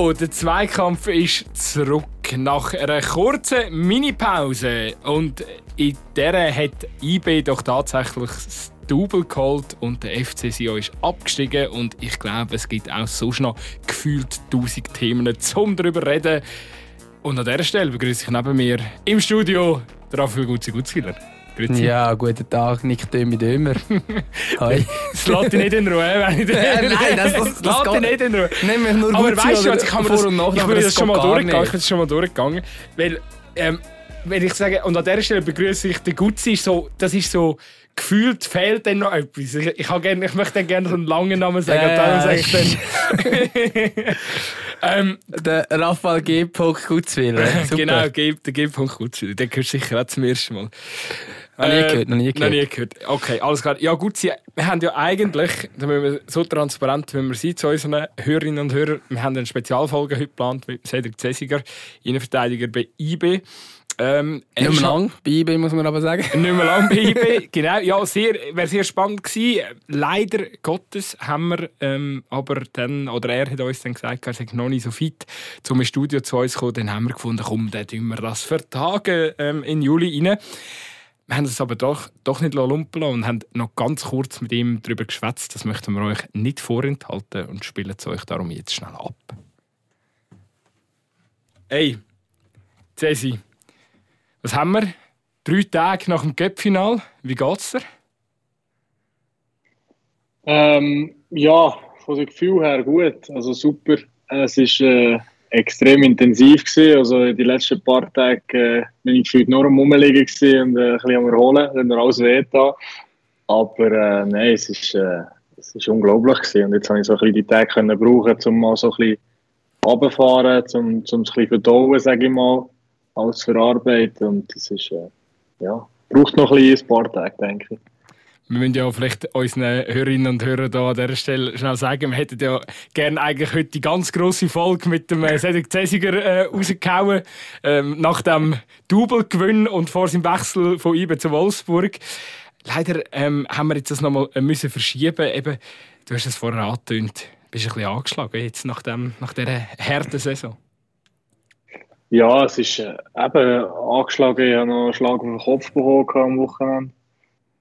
So, der Zweikampf ist zurück nach einer kurzen Minipause. Und in der hat IB doch tatsächlich das Double geholt und der FC Sion ist abgestiegen. Und ich glaube, es gibt auch sonst noch gefühlt tausend Themen, zum darüber reden. Und an dieser Stelle begrüße ich neben mir im Studio Raphael Gutzi-Gutzwiller. Grüezi. Ja, guten Tag, Nick Dömi Dömer. Hi. Das lässt dich nicht in Ruhe, wenn ich äh, Nein, das, das, das lässt dich nicht in Ruhe. Nimm mich nur Aber weißt du, ich, habe das, und nach, ich bin das schon mal durchgegangen. Ich bin das schon mal durchgegangen. Weil, ähm, wenn ich sage, und an dieser Stelle begrüße ich den Gutzi, so, das ist so gefühlt fehlt dann noch etwas. Ich, ich, gerne, ich möchte gerne so einen langen Namen sagen. Äh, darum sage ich dann. ähm, der Raphael G. Gutzwiller. genau, der G. Gutzwiller. Hörst du sicher auch zum ersten Mal. Noch nie gehört, noch nie gehört. Noch nie gehört. Okay, alles klar. Ja gut, wir haben ja eigentlich, wir so transparent wie wir sind zu unseren Hörerinnen und Hörern, wir haben eine Spezialfolge heute geplant mit Cedric Zesiger, Innenverteidiger bei IB. Ähm, nicht mehr lang bei IB, muss man aber sagen. Nicht mehr lang bei IB, genau. Ja, sehr, wäre sehr spannend gewesen. Leider Gottes haben wir ähm, aber dann, oder er hat uns dann gesagt, er sei noch nicht so fit, zum Studio zu uns zu kommen. Dann haben wir gefunden, komm, dann tun wir das vertagen ähm, in Juli rein. Wir haben es aber doch, doch nicht lumpen und haben noch ganz kurz mit ihm darüber geschwätzt. Das möchten wir euch nicht vorenthalten und spielen es euch darum jetzt schnell ab. Hey, Cesi, was haben wir? Drei Tage nach dem Cup-Final. Wie geht's dir? Ähm, ja, von dem Gefühl her gut. Also super. Es ist äh, extrem intensiv gewesen. Also die letzten paar Tage äh, bin ich gefühlt nur am Rumliegen und äh, ein bisschen am Erholen, dann noch alles weh da. Aber äh, nein, es ist, äh, es ist unglaublich gewesen. Und jetzt habe ich so ein bisschen die Tage können brauchen, um mal so ein bisschen runterfahren, um, um es ein bisschen verdauen, sage ich mal, alles verarbeiten. Und das ist, äh, ja, braucht noch ein, bisschen ein paar Tage, denke ich. Wir müssen ja vielleicht unseren Hörerinnen und Hörern hier an dieser Stelle schnell sagen, wir hätten ja gerne eigentlich heute die ganz grosse Folge mit dem äh, Cedric Cäsiger äh, rausgehauen, ähm, nach dem Double-Gewinn und vor seinem Wechsel von IBE zu Wolfsburg. Leider ähm, haben wir jetzt das nochmal äh, müssen verschieben. Eben, du hast es vorher angetönt, bist ein bisschen angeschlagen jetzt nach, dem, nach dieser harten Saison. Ja, es ist äh, eben angeschlagen. Ich habe noch einen Schlag auf den Kopf bekommen am Wochenende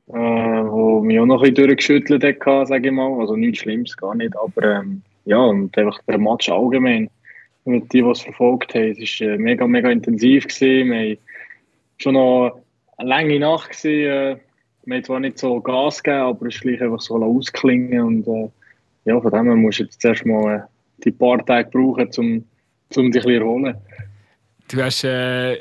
äh, wo mich auch noch ein bisschen durchgeschüttelt hat, sage ich mal. Also nichts Schlimmes, gar nicht. Aber ähm, ja, und einfach der Match allgemein. Mit die, die es verfolgt haben, es war äh, mega, mega intensiv. Gewesen. Wir schon noch eine lange Nacht. Gewesen. Äh, wir haben zwar nicht so Gas gegeben, aber es ist gleich einfach so ausklingen. Und äh, ja, von dem her musst du jetzt zuerst mal äh, die paar Tage brauchen, um, um dich ein bisschen erholen. Du hast äh,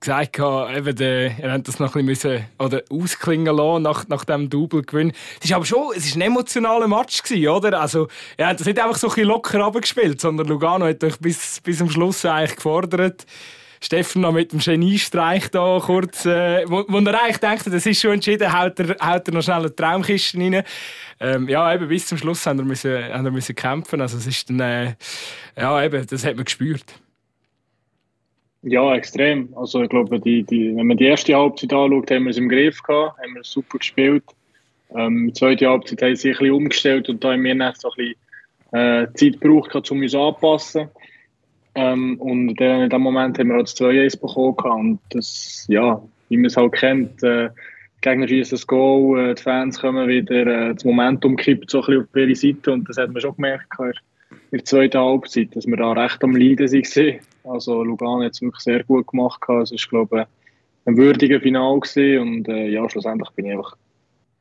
gesagt, eben, der, er hat das noch ein bisschen oder ausklingen lassen nach, nach dem Double-Gewinn. Es war aber schon es ist ein emotionaler Match, gewesen, oder? Also, er hat das nicht einfach so ein locker abgespielt, sondern Lugano hat euch bis, bis zum Schluss eigentlich gefordert. Steffen noch mit dem Geniestreich da kurz, äh, wo, wo er eigentlich dachte, das ist schon entschieden, haut er, haut er noch schnell eine Traumkiste rein. Ähm, ja, eben bis zum Schluss haben wir müssen, haben wir müssen kämpfen. Also es ist dann, äh, ja, eben, das hat man gespürt. Ja, extrem. Also ich glaube, die, die, wenn man die erste Halbzeit anschaut, haben wir es im Griff gehabt, haben wir super gespielt. Ähm, die zweite Halbzeit haben sie sich ein bisschen umgestellt und da haben wir dann so ein bisschen äh, Zeit gebraucht, um uns anzupassen. Ähm, und in dem Moment haben wir auch das 2-1 bekommen und das, ja, wie man es halt kennt, äh, die Gegner schießen das Goal, äh, die Fans kommen wieder, äh, das Momentum kippt so ein bisschen auf ihre Seite und das hat man schon gemerkt in der zweiten Halbzeit, dass wir da recht am Leiden waren. Also Lugano hat es wirklich sehr gut gemacht. Es war, glaube ich, ein würdiger Final und äh, ja, schlussendlich bin ich einfach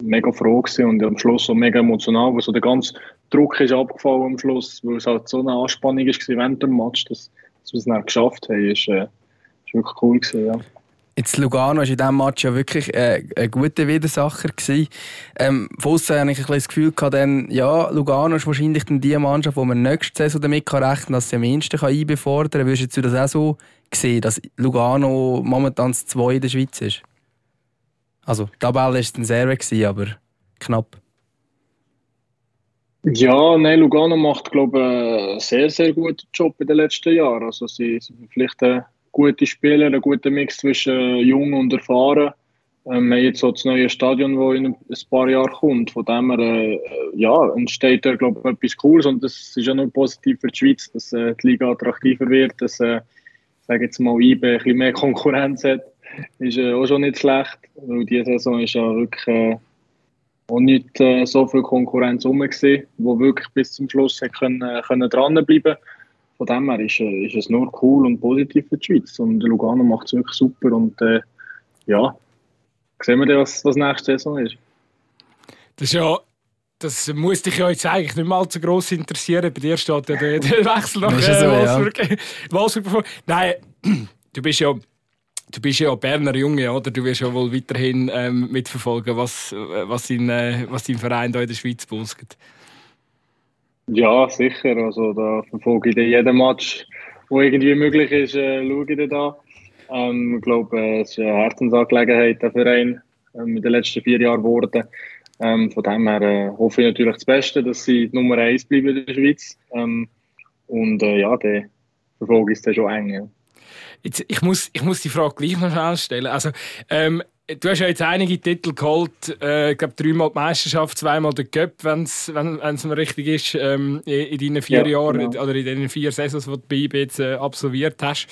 mega froh und am Schluss so mega emotional, weil so der ganze Druck ist abgefallen am Schluss, weil es halt so eine Anspannung ist während dem Match, dass, dass wir es dann geschafft haben, ist, äh, wirklich cool gewesen, ja. Jetzt Lugano war in diesem Match ja wirklich äh, ein guter Widersacher. Gewesen. Ähm, von hatte ich ein das Gefühl, gehabt, dann, ja, Lugano ist wahrscheinlich die Mannschaft, die man nächste Saison damit kann rechnen kann, dass sie am ehesten einbefordern kann. Würdest du das auch so sehen, dass Lugano momentan das Zwei in der Schweiz ist? Also, die Tabelle war dann sehr, gewesen, aber knapp. Ja, nein, Lugano macht, glaube ich, einen sehr, sehr guten Job in den letzten Jahren. Also, sie, sie verpflichten gute Spieler, einen guten Mix zwischen jung und erfahren. Ähm, wir haben jetzt so das neue Stadion, das in ein paar Jahren kommt. Von dem her, äh, ja, entsteht da, glaube ich, etwas Cooles und das ist ja nur positiv für die Schweiz, dass äh, die Liga attraktiver wird, dass, äh, sage jetzt mal, IBE ein bisschen mehr Konkurrenz hat. Ist äh, auch schon nicht schlecht, weil diese Saison ist ja wirklich äh, auch nicht äh, so viel Konkurrenz rum gewesen, wirklich bis zum Schluss können, äh, können dranbleiben Von dem her ist, äh, ist es nur cool und positiv für die Schweiz und Lugano macht es wirklich super und äh, ja, sehen wir dann, was, was nächste Saison ist. Das ist ja das muss dich ja jetzt eigentlich nicht mal allzu gross interessieren. Bei dir steht ja der, der Wechsel nach ist so, äh, ja. Wolfsburg. Wolfsburg bevor- Nein, du bist ja du bist ja Berner Junge, oder? Du wirst ja wohl weiterhin ähm, mitverfolgen, was, äh, was, dein, äh, was dein Verein da in der Schweiz busket. Ja, sicher. Also da verfolge ich jeden Match, wo irgendwie möglich ist, äh, schaue ich da. Ähm, ich glaube, äh, es ist eine Herzensangelegenheit, der Verein, ähm, in den letzten vier Jahren geworden. Ähm, von dem her äh, hoffe ich natürlich das Beste, dass sie die Nummer eins bleiben in der Schweiz. Ähm, und äh, ja, dann verfolge ich es dann schon eng. Ja. Jetzt, ich, muss, ich muss die Frage gleich noch schnell stellen. Also, ähm, du hast ja jetzt einige Titel geholt. Äh, ich glaube, dreimal die Meisterschaft, zweimal den Cup, wenn's, wenn es mir richtig ist, ähm, in, in deinen vier Ja, Jahren genau. oder in den vier Saisons, die du bei IB jetzt äh, absolviert hast.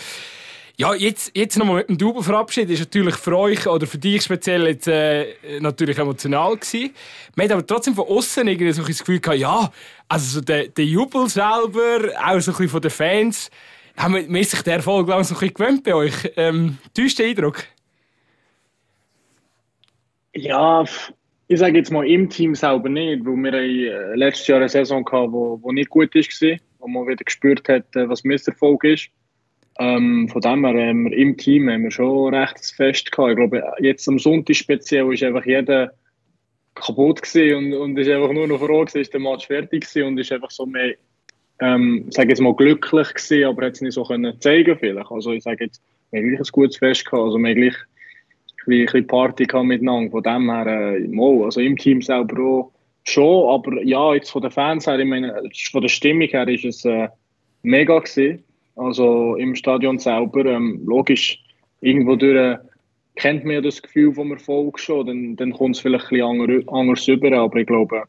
Ja, jetzt, jetzt nochmal mit dem Double verabschieden ist natürlich für euch oder für dich speziell jetzt, äh, natürlich emotional gewesen. Man hat aber trotzdem von außen irgendwie so ein das Gefühl gehabt, ja, also so der, der Jubel selber, auch so ein bisschen von den Fans, haben wir, man ist sich der Erfolg langsam so ein bisschen gewöhnt bei euch. Ähm, täuscht der Eindruck? Ja, ich sage jetzt mal im Team selber nicht, weil wir haben äh, letztes Jahr eine Saison hatten, wo nicht gut war, wo man wieder gespürt hat, äh, was Misserfolg ist. Ähm, von dem her haben wir im Team haben wir schon recht Fest gehabt. Ich glaube, jetzt am Sonntag speziell ist einfach jeder kaputt und, und ist einfach nur noch froh gewesen, ist der Match fertig und ist einfach so mehr, ähm, sage jetzt mal glücklich gewesen, aber hat es nicht so können zeigen vielleicht. Also ich sage jetzt, wir haben gleich ein gutes Fest gehabt, also wir haben gleich bisschen- bisschen Party miteinander. Von dem her, äh, also im Team selber auch schon, aber ja, jetzt von den Fans her, ich meine, von der Stimmung her ist es äh, mega gewesen. Also im Stadion selber, ähm, logisch, irgendwo durch äh, kennt man ja das Gefühl vom Erfolg schon, dann, dann kommt es vielleicht ein bisschen anders, rüber, aber ich glaube,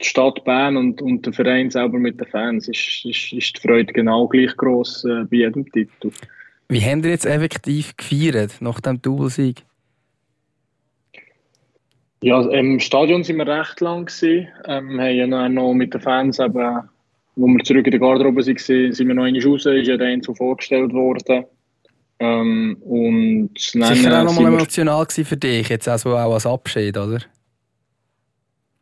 die Stadt Bern und, und der Verein selber mit den Fans ist, ist, ist die Freude genau gleich gross äh, bei jedem Titel. Wie habt ihr jetzt effektiv gefeiert nach dem Doublesieg? Ja, im Stadion sind wir recht lang gewesen. Ähm, haben ja dann noch mit den Fans eben, wo wir zurück in der Garderobe waren, sind wir noch einmal raus, ist ja der so vorgestellt worden. Ähm, und dann, Sicher auch äh, nochmal emotional gewesen für dich, jetzt also auch als Abschied, oder?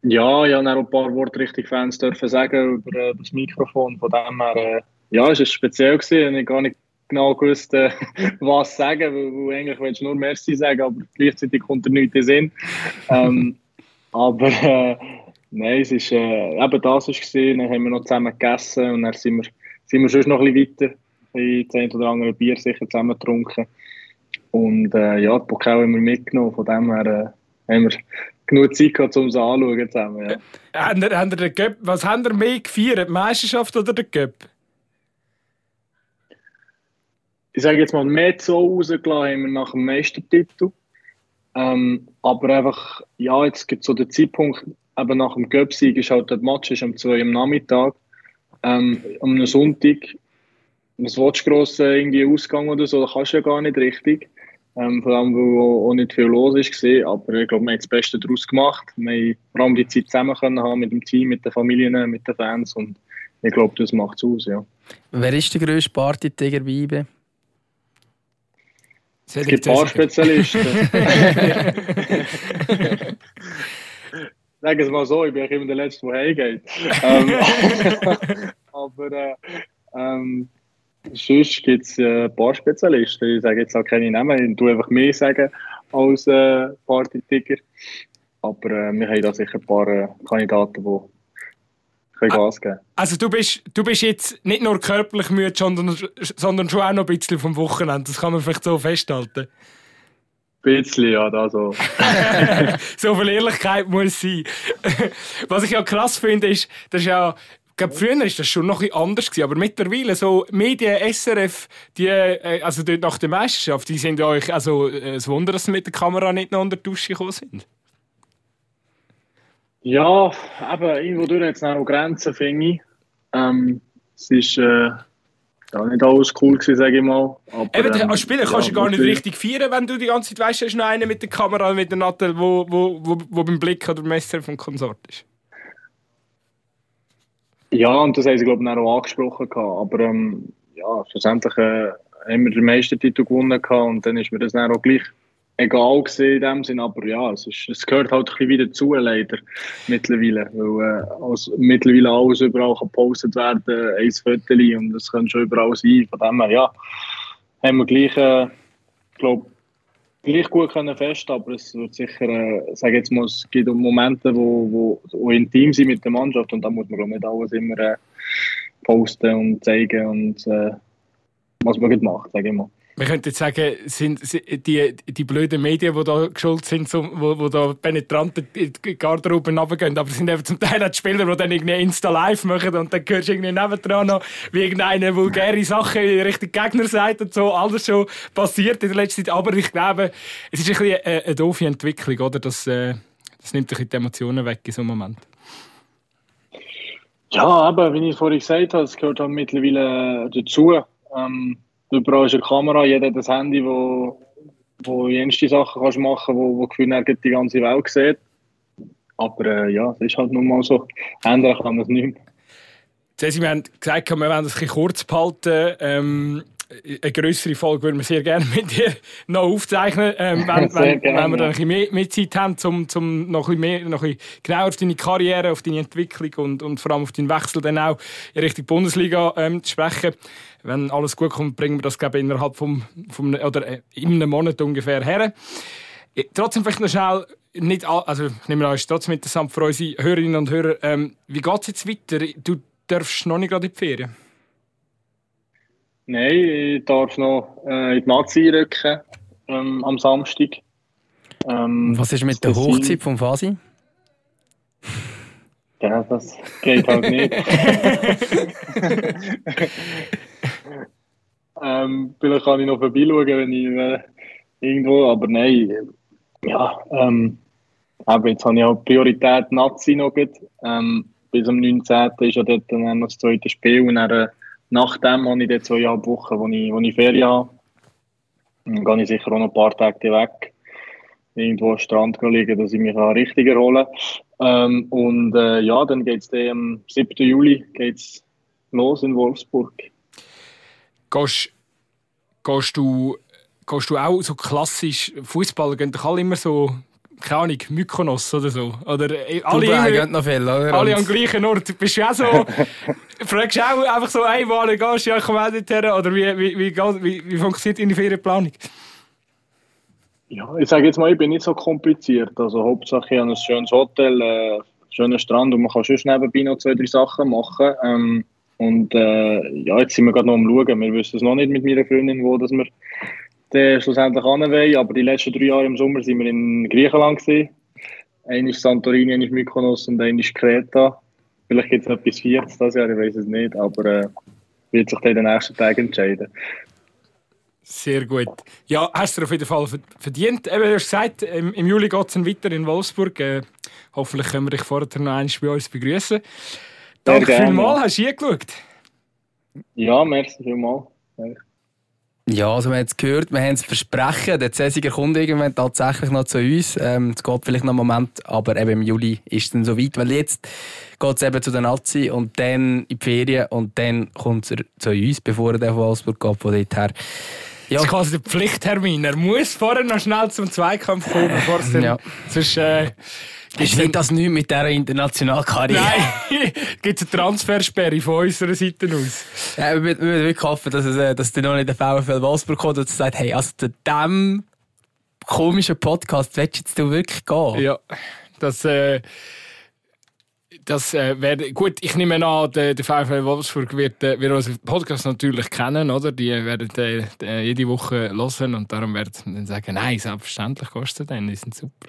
Ja, ich habe dann auch ein paar Worte richtig Fans dürfen sagen über, äh, das Mikrofon. Von dem her, äh, ja, es war speziell. Gewesen. Ich gar nicht genau gewusst, äh, was sagen, weil, weil eigentlich willst du nur Merci sagen, aber gleichzeitig kommt dir nichts in Sinn. Ähm, aber äh, nein, es ist, äh, eben das war. Dann haben wir noch zusammen gegessen und dann sind wir, sind wir schon noch ein bisschen weiter. Ein zehn oder andere Bier sicher zusammen getrunken. Und äh, ja, die Pokal haben wir mitgenommen. Von dem her äh, haben wir genug Zeit gehabt, um es anzuschauen zusammen. Ja. Ihr, habt ihr den Cup, was habt ihr mehr gefeiert, die Meisterschaft oder den Cup? Ich sage jetzt mal, mehr so rausgelassen haben wir nach dem Meistertitel. Ähm, aber einfach, ja, jetzt gibt es so den Zeitpunkt, eben nach dem Göpsieg ist halt der Match ist um 2 am Nachmittag. Ähm, am Sonntag, was willst du gross äh, irgendwie Ausgang oder so, da kannst du ja gar nicht richtig. Ähm, vor allem, weil auch nicht viel los war. Aber ich glaube, wir haben das Beste daraus gemacht. Wir haben vor allem die Zeit zusammen können haben mit dem Team, mit den Familien, mit den Fans. Und ich glaube, das macht es aus, ja. Wer ist der grösste Partytiger bei IB? Es gibt ein paar Spezialisten. Sagen es mal so, ich bin immer der Letzte, der heimgeht. ähm, aber äh, ähm, sonst gibt es äh, ein paar Spezialisten. Ich sage jetzt auch keine Namen, ich tue einfach mehr sagen als äh, Party-Ticker. Aber äh, wir haben da sicher ein paar äh, Kandidaten, die Gas geben Also du bist, du bist jetzt nicht nur körperlich müde, sondern, sondern schon auch noch ein bisschen vom Wochenende. Das kann man vielleicht so festhalten. Ein bisschen, ja, da so. so viel Ehrlichkeit muss sein. Was ich ja krass finde, ist, das ist ja glaube, früher war das schon noch ein anders gewesen, aber mittlerweile so Medien, SRF, die, äh, also dort nach der Meisterschaft, die sind euch, also äh, es Wunder, dass sie mit der Kamera nicht noch unter die Dusche gekommen sind. Ja, eben, irgendwo durch jetzt noch Grenzen, finde ich. Ähm, es ist äh, ja, nicht alles cool gewesen, sage ich mal. Aber, Eben, ähm, als Spieler kannst du gar nicht richtig feiern, wenn du die ganze Zeit weißt, du hast noch einen mit der Kamera, mit der Nattel, wo, wo, wo, wo beim Blick oder beim SRF vom Konsort ist. Ja, und das haben sie, glaube ich, auch angesprochen. Aber ähm, ja, schlussendlich äh, haben wir den Meistertitel gewonnen gehabt und dann ist mir das dann auch gleich egal gewesen in dem Sinn. Aber ja, es, ist, es gehört halt ein bisschen wieder zu, leider, mittlerweile. Weil äh, als mittlerweile alles überall kann gepostet werden, ein Foto und das kann schon überall sein. Von dem her, ja, haben wir gleich, äh, glaube gleich gut können fest, aber es wird sicher, äh, sage jetzt mal, es gibt Momente, wo, wo, wo intim sind mit der Mannschaft und da muss man glaub, nicht alles immer äh, posten und zeigen und äh, was man macht, sage ich mal. Man könnte jetzt sagen, sind die, die blöden Medien, die da geschuld sind, wo, wo da penetrant in die Garderobe runtergehen, aber es sind eben zum Teil auch die Spieler, die dann irgendwie Insta-Live machen und dann hörst du irgendwie nebendran noch, wie irgendeine vulgäre Sache in Richtung Gegner sagt und so. Alles schon passiert in der letzten Zeit. Aber ich glaube, es ist ein bisschen eine, eine doofe Entwicklung, oder? Das, äh, das nimmt ein bisschen die Emotionen weg in so einem Moment. Ja, aber wie ich vorhin gesagt habe, es gehört halt mittlerweile dazu. Ähm, überall ist eine Kamera, jeder hat Handy, wo, wo jenste Sachen kannst machen wo, wo gefühlt die ganze Welt sieht. Aber äh, ja, es ist halt nun mal so. Ändern kann man es nicht mehr. Wir haben gesagt, wir wollen bisschen kurz behalten. Ähm, eine größere Folge würden wir sehr gerne mit dir noch aufzeichnen, ähm, wenn, wenn, wenn wir dann ein mehr, mehr Zeit haben, um, um noch, ein mehr, noch ein genauer auf deine Karriere, auf deine Entwicklung und, und vor allem auf deinen Wechsel dann auch in Richtung Bundesliga ähm, zu sprechen. Wenn alles gut kommt, bringen wir das glaube ich, innerhalb vom, vom oder äh, in einem Monat ungefähr her. Äh, Trotzdem vielleicht noch schnell, nicht all, also ich nehme an, es ist trotzdem interessant für unsere Hörerinnen und Hörer, ähm, wie geht es jetzt weiter? Du darfst noch nicht gerade in die Ferien. Nein, ich darf noch äh, in die Nazi rücken ähm, am Samstag. Ähm, Was ist mit der Hochzeit vom Fasi? Ja, das geht halt nicht. ähm, vielleicht kann ich noch vorbeischauen, wenn ich äh, irgendwo, aber nein, ja, ähm, aber jetzt habe ich auch Priorität Nazi noch. Ähm, bis am 19. ist ja dort dann noch das zweite Spiel und dann, äh, nachdem habe ich dort zweieinhalb Wochen, wo ich, wo ich Ferien habe. Dann gehe ich sicher auch noch ein paar Tage weg. Irgendwo am Strand liegen, dass ich mich richtig erholen kann. Ähm, und äh, ja, dann geht es am 7. Juli geht's los in Wolfsburg. Gehst, gehst, du, gehst du auch so klassisch, Fußballer gehen doch alle immer so, keine Ahnung, Mykonos oder so? Oder äh, alle, Dubai noch viel, oder? alle am gleichen Ort. Bist du auch so, fragst du auch einfach so, hey, wo gehst du? Ja, ich komme auch dorthin. Oder wie, wie, wie, geht- wie, wie funktioniert deine Ferienplanung? Ja, ich sage jetzt mal, ich bin nicht so kompliziert. Also Hauptsache, ich habe ein schönes Hotel, äh, schönen Strand und man kann schon nebenbei noch zwei, drei Sachen machen. Ähm, und äh, ja, jetzt sind wir gerade noch am Schauen. Wir wissen es noch nicht mit meiner Freundin, wo dass wir dann schlussendlich hin wollen. Aber die letzten drei Jahre im Sommer sind wir in Griechenland gewesen. Ist Santorini, ist Mykonos und ist Kreta. Vielleicht gibt es noch etwas Viertes das Jahr, ich weiß es nicht. Aber äh, wird sich dann den nächsten Tagen entscheiden. Sehr gut. Ja, hast du auf jeden Fall verd- verdient. Eben, du hast gesagt, im, im Juli geht es dann weiter in Wolfsburg. Äh, hoffentlich können wir dich vorher noch einmal bei uns begrüßen. Danke vielmals, hast du hingeschaut. Ja, merci vielmals. Ja, also wir haben es gehört, wir haben es versprechen, der Cäsiger kommt irgendwann tatsächlich noch zu uns. Ähm, es geht vielleicht noch einen Moment, aber eben im Juli ist es dann so weit, weil jetzt geht es eben zu den Nazi und dann in die Ferien und dann kommt er zu uns, bevor er von Wolfsburg geht, von dort her. Ja, Das ist quasi der Pflichttermin. Er muss vorher noch schnell zum Zweikampf kommen, bevor es dann... Ja. Sonst äh, ist nicht das nicht mit dieser internationalen Karriere? Nein, gibt es eine Transfersperre von unserer Seite aus. Ja, wir würden wirklich hoffen, dass, es, äh, dass der noch nicht der VfL Wolfsburg kommt und sagt, hey, also zu diesem komischen Podcast willst du jetzt wirklich gehen? Ja, das... Äh, das äh, wäre gut. Ich nehme an, der, der VfL Wolfsburg wird, äh, wird unseren Podcast natürlich kennen, oder? Die werden äh, äh, jede Woche hören und darum werden sie dann sagen, nein, selbstverständlich kostet den, die sind super.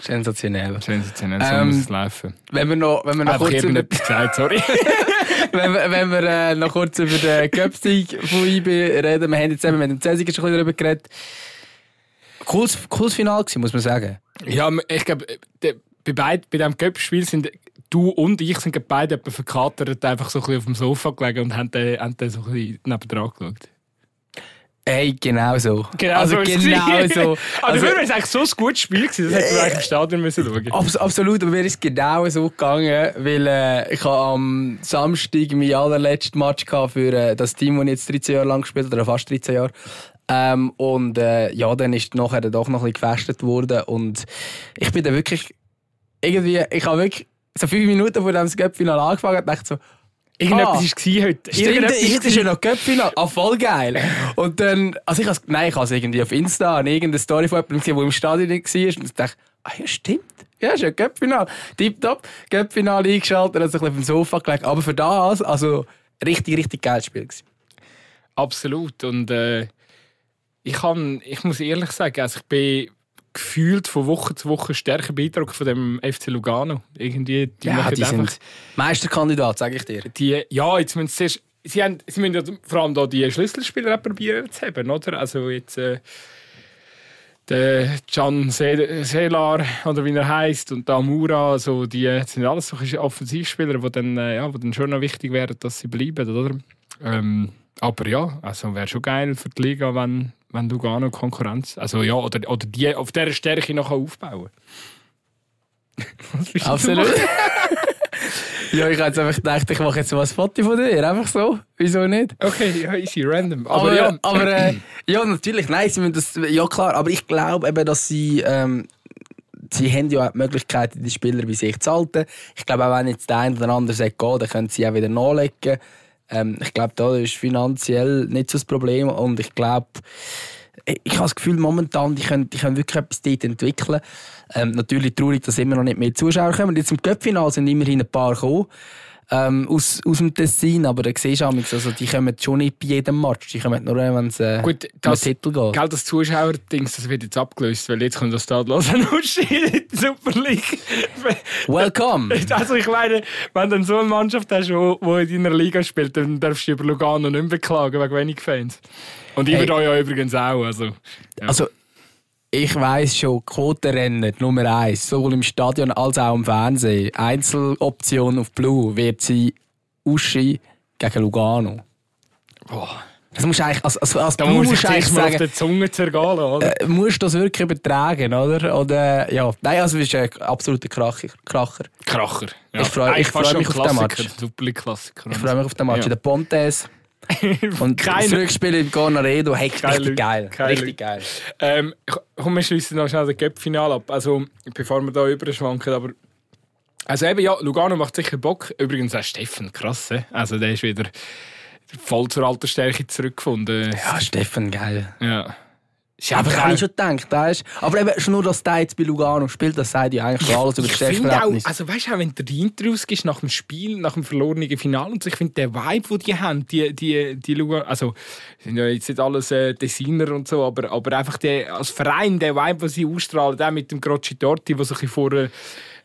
Sensationell. Sensationell, so Ähm, muss es laufen. Wenn wir noch, wenn wir noch Einfach kurz über, gesagt, sorry. wenn wir, wenn wir äh, noch kurz über den Cup-Sieg von IB reden, wir haben jetzt eben mit dem Cäsiger schon ein bisschen darüber geredet. Cooles, cooles Finale gewesen, muss man sagen. ja, ich glaube, bei, beid, bei diesem Cup-Spiel sind du und ich sind beide verkatert einfach so ein bisschen auf dem Sofa gelegen und haben den so ein bisschen nebendran geschaut. Hey, genau so. Genau also, so genau so. Aber Also, es eigentlich so ein gutes Spiel gewesen, das hätten wir eigentlich im Stadion müssen schauen. Abs absolut, aber mir ist es genau so gegangen, weil äh, ich am Samstag mein allerletztes Match für äh, das Team, das ich jetzt 13 Jahre lang gespielt habe, oder fast 13 Jahre. Ähm, und äh, ja, dann ist nachher doch noch ein bisschen gefestet worden und ich bin dann wirklich irgendwie, ich habe wirklich so fünf Minuten vor dem Cup-Finale angefangen und dachte so, Irgendetwas Ah. war es heute. Stimmt, Irgendetwas jetzt ist ja noch Cup-Final. Ah, voll geil. Und dann, also ich has, nein, ich habe es irgendwie auf Insta an irgendeine Story von jemandem gesehen, der im Stadion war. Und ich dachte, ah ja, stimmt. Ja, ist ja Cup-Final. Tipptopp. Cup-Final eingeschaltet, also ein bisschen auf dem Sofa gelegt. Aber für das, also richtig, richtig geiles Spiel gewesen. Absolut. Und äh, ich, kann, ich muss ehrlich sagen, also ich bin gefühlt von Woche zu Woche stärker beeindruckt von dem FC Lugano. Irgendwie, die Ja, die einfach, sind Meisterkandidat, sage ich dir. die, ja, jetzt müssen sie zuerst, sie, haben, sie müssen ja vor allem da die Schlüsselspieler probieren zu haben, oder? Also jetzt äh, der Can Se- Selar oder wie er heißt und der Amura, also die das sind alles so Offensivspieler, die dann, äh, ja, die dann schon noch wichtig wären, dass sie bleiben, oder? Ähm, aber ja, also wäre schon geil für die Liga, wenn, wenn Lugano Konkurrenz, also ja, oder, oder die auf dieser Stärke noch aufbauen du Absolut. ja, ich habe jetzt einfach gedacht, ich mache jetzt mal ein Foto von dir. Einfach so. Wieso nicht? Okay, ja, easy, random. Aber, Aber, ja, aber äh, ja, natürlich, nein, sie müssen das, ja klar, aber ich glaube eben, dass sie, ähm, sie haben ja auch die Möglichkeit, die Spieler bei sich zu halten. Ich glaube auch, wenn jetzt der eine oder andere sagt, gehen, dann können sie auch wieder nachlegen. Ähm, ich glaube, da ist finanziell nicht so das Problem und ich glaube, ich habe das Gefühl, momentan, die können, die können wirklich etwas dort entwickeln. Ähm, natürlich traurig, dass immer noch nicht mehr Zuschauer kommen. Jetzt im Cup-Final sind immerhin ein paar gekommen. Ähm, aus, aus dem Tessin, aber da siehst du also die kommen schon nicht bei jedem Match. Die kommen nur, wenn es äh, Gut, das, den Titel geht. Gell, das Zuschauerdings, das wird jetzt abgelöst, weil jetzt kommt das an in die Super League. Welcome! Also ich meine, wenn du so eine Mannschaft hast, die in deiner Liga spielt, dann darfst du über Lugano nicht mehr beklagen wegen wenig Fans. Und ich Hey. über euch ja übrigens auch. Also, ja. Also, ich weiss schon, Quotenrennen Nummer eins, sowohl im Stadion als auch im Fernsehen. Einzeloption auf Blue wird sie Uschi gegen Lugano. Boah. Das musst du eigentlich, als, als, als da Blue muss ich du eigentlich mal auf sagen, der Zunge zergehen, oder? äh, musst du das wirklich übertragen, oder? Oder, ja. Nein, also, es ist ein absoluter Kracher. Kracher. Kracher. Ja. Ich freu- Eigentlich ich fast freu mich auf den Match. Ich freue mich auf den Match. Ja. Der Pontes und das Rückspiel im Cornaredo. Hey, richtig geil. Richtig geil. Ähm, komm, wir schließen noch schnell das Cup-Finale ab. Also, bevor wir da überschwanken, aber. Also eben, ja, Lugano macht sicher Bock. Übrigens auch Steffen, krass. Also der ist wieder voll zur alten Stärke zurückgefunden. Ja, Steffen, geil. Ja. Ist einfach habe ich schon gedacht, weißt Aber eben schon nur, dass der jetzt bei Lugano spielt, das sagt ja eigentlich alles über das ich finde auch, Geschäftsverhältnis. also weißt du, wenn du die Interviews gibst nach dem Spiel, nach dem verlorenen Finale und so, ich finde der Vibe, den die haben, die, die, die Lugano, also sind ja jetzt nicht alles äh, Designer und so, aber, aber einfach der, als Verein, der Vibe, den sie ausstrahlen, auch mit dem Grocci Torti, der bisschen vorher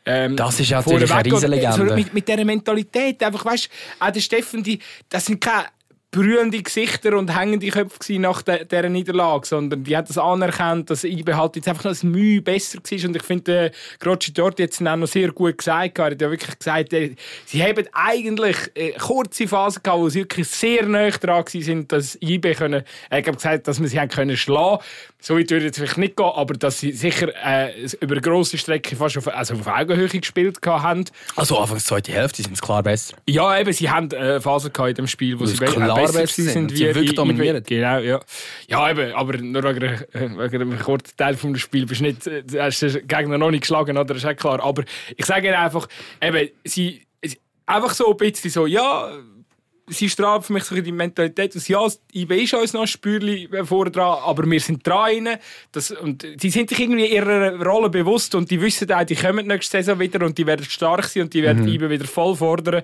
ähm, Das ist natürlich eine. Riesenlegende. So mit, mit dieser Mentalität, einfach, weißt du, auch der Steffen, die, das sind keine berührende Gesichter und hängende Köpfe nach de, dieser Niederlage, sondern die hat das anerkannt, dass IBE halt jetzt einfach noch ein Mühe besser war und ich finde, äh, Grocci dort jetzt auch noch sehr gut gesagt, er hat ja wirklich gesagt, äh, sie haben eigentlich äh, kurze Phasen gehabt, wo sie wirklich sehr nah dran sind, dass er hat gesagt, dass man sie haben können schlagen so weit würde jetzt vielleicht nicht gehen, aber dass sie sicher äh, über grosse Strecke fast auf, also auf Augenhöhe gespielt haben. Also Anfangs zweite Hälfte sind es klar besser. Ja, eben, sie haben äh, Phasen gehabt in dem Spiel, wo sie sie be- klar besser besser sind. sind. Sie wie wirklich wie- dominieren. Genau, ja. Ja, eben, aber nur wegen, einer- wegen einem kurzen Teil des Spiels bist du nicht, äh, hast du den Gegner noch nicht geschlagen, oder? Das ist auch klar. Aber ich sage Ihnen einfach, eben, sie, sie- einfach so ein bisschen so, ja, sie strahlen für mich so die Mentalität aus, ja, IB ist uns noch ein Spürchen vorne dran, aber wir sind dran. Das, und sie sind sich irgendwie ihrer Rolle bewusst und die wissen auch, die kommen nächste Saison wieder und die werden stark sein und die werden IB wieder voll fordern.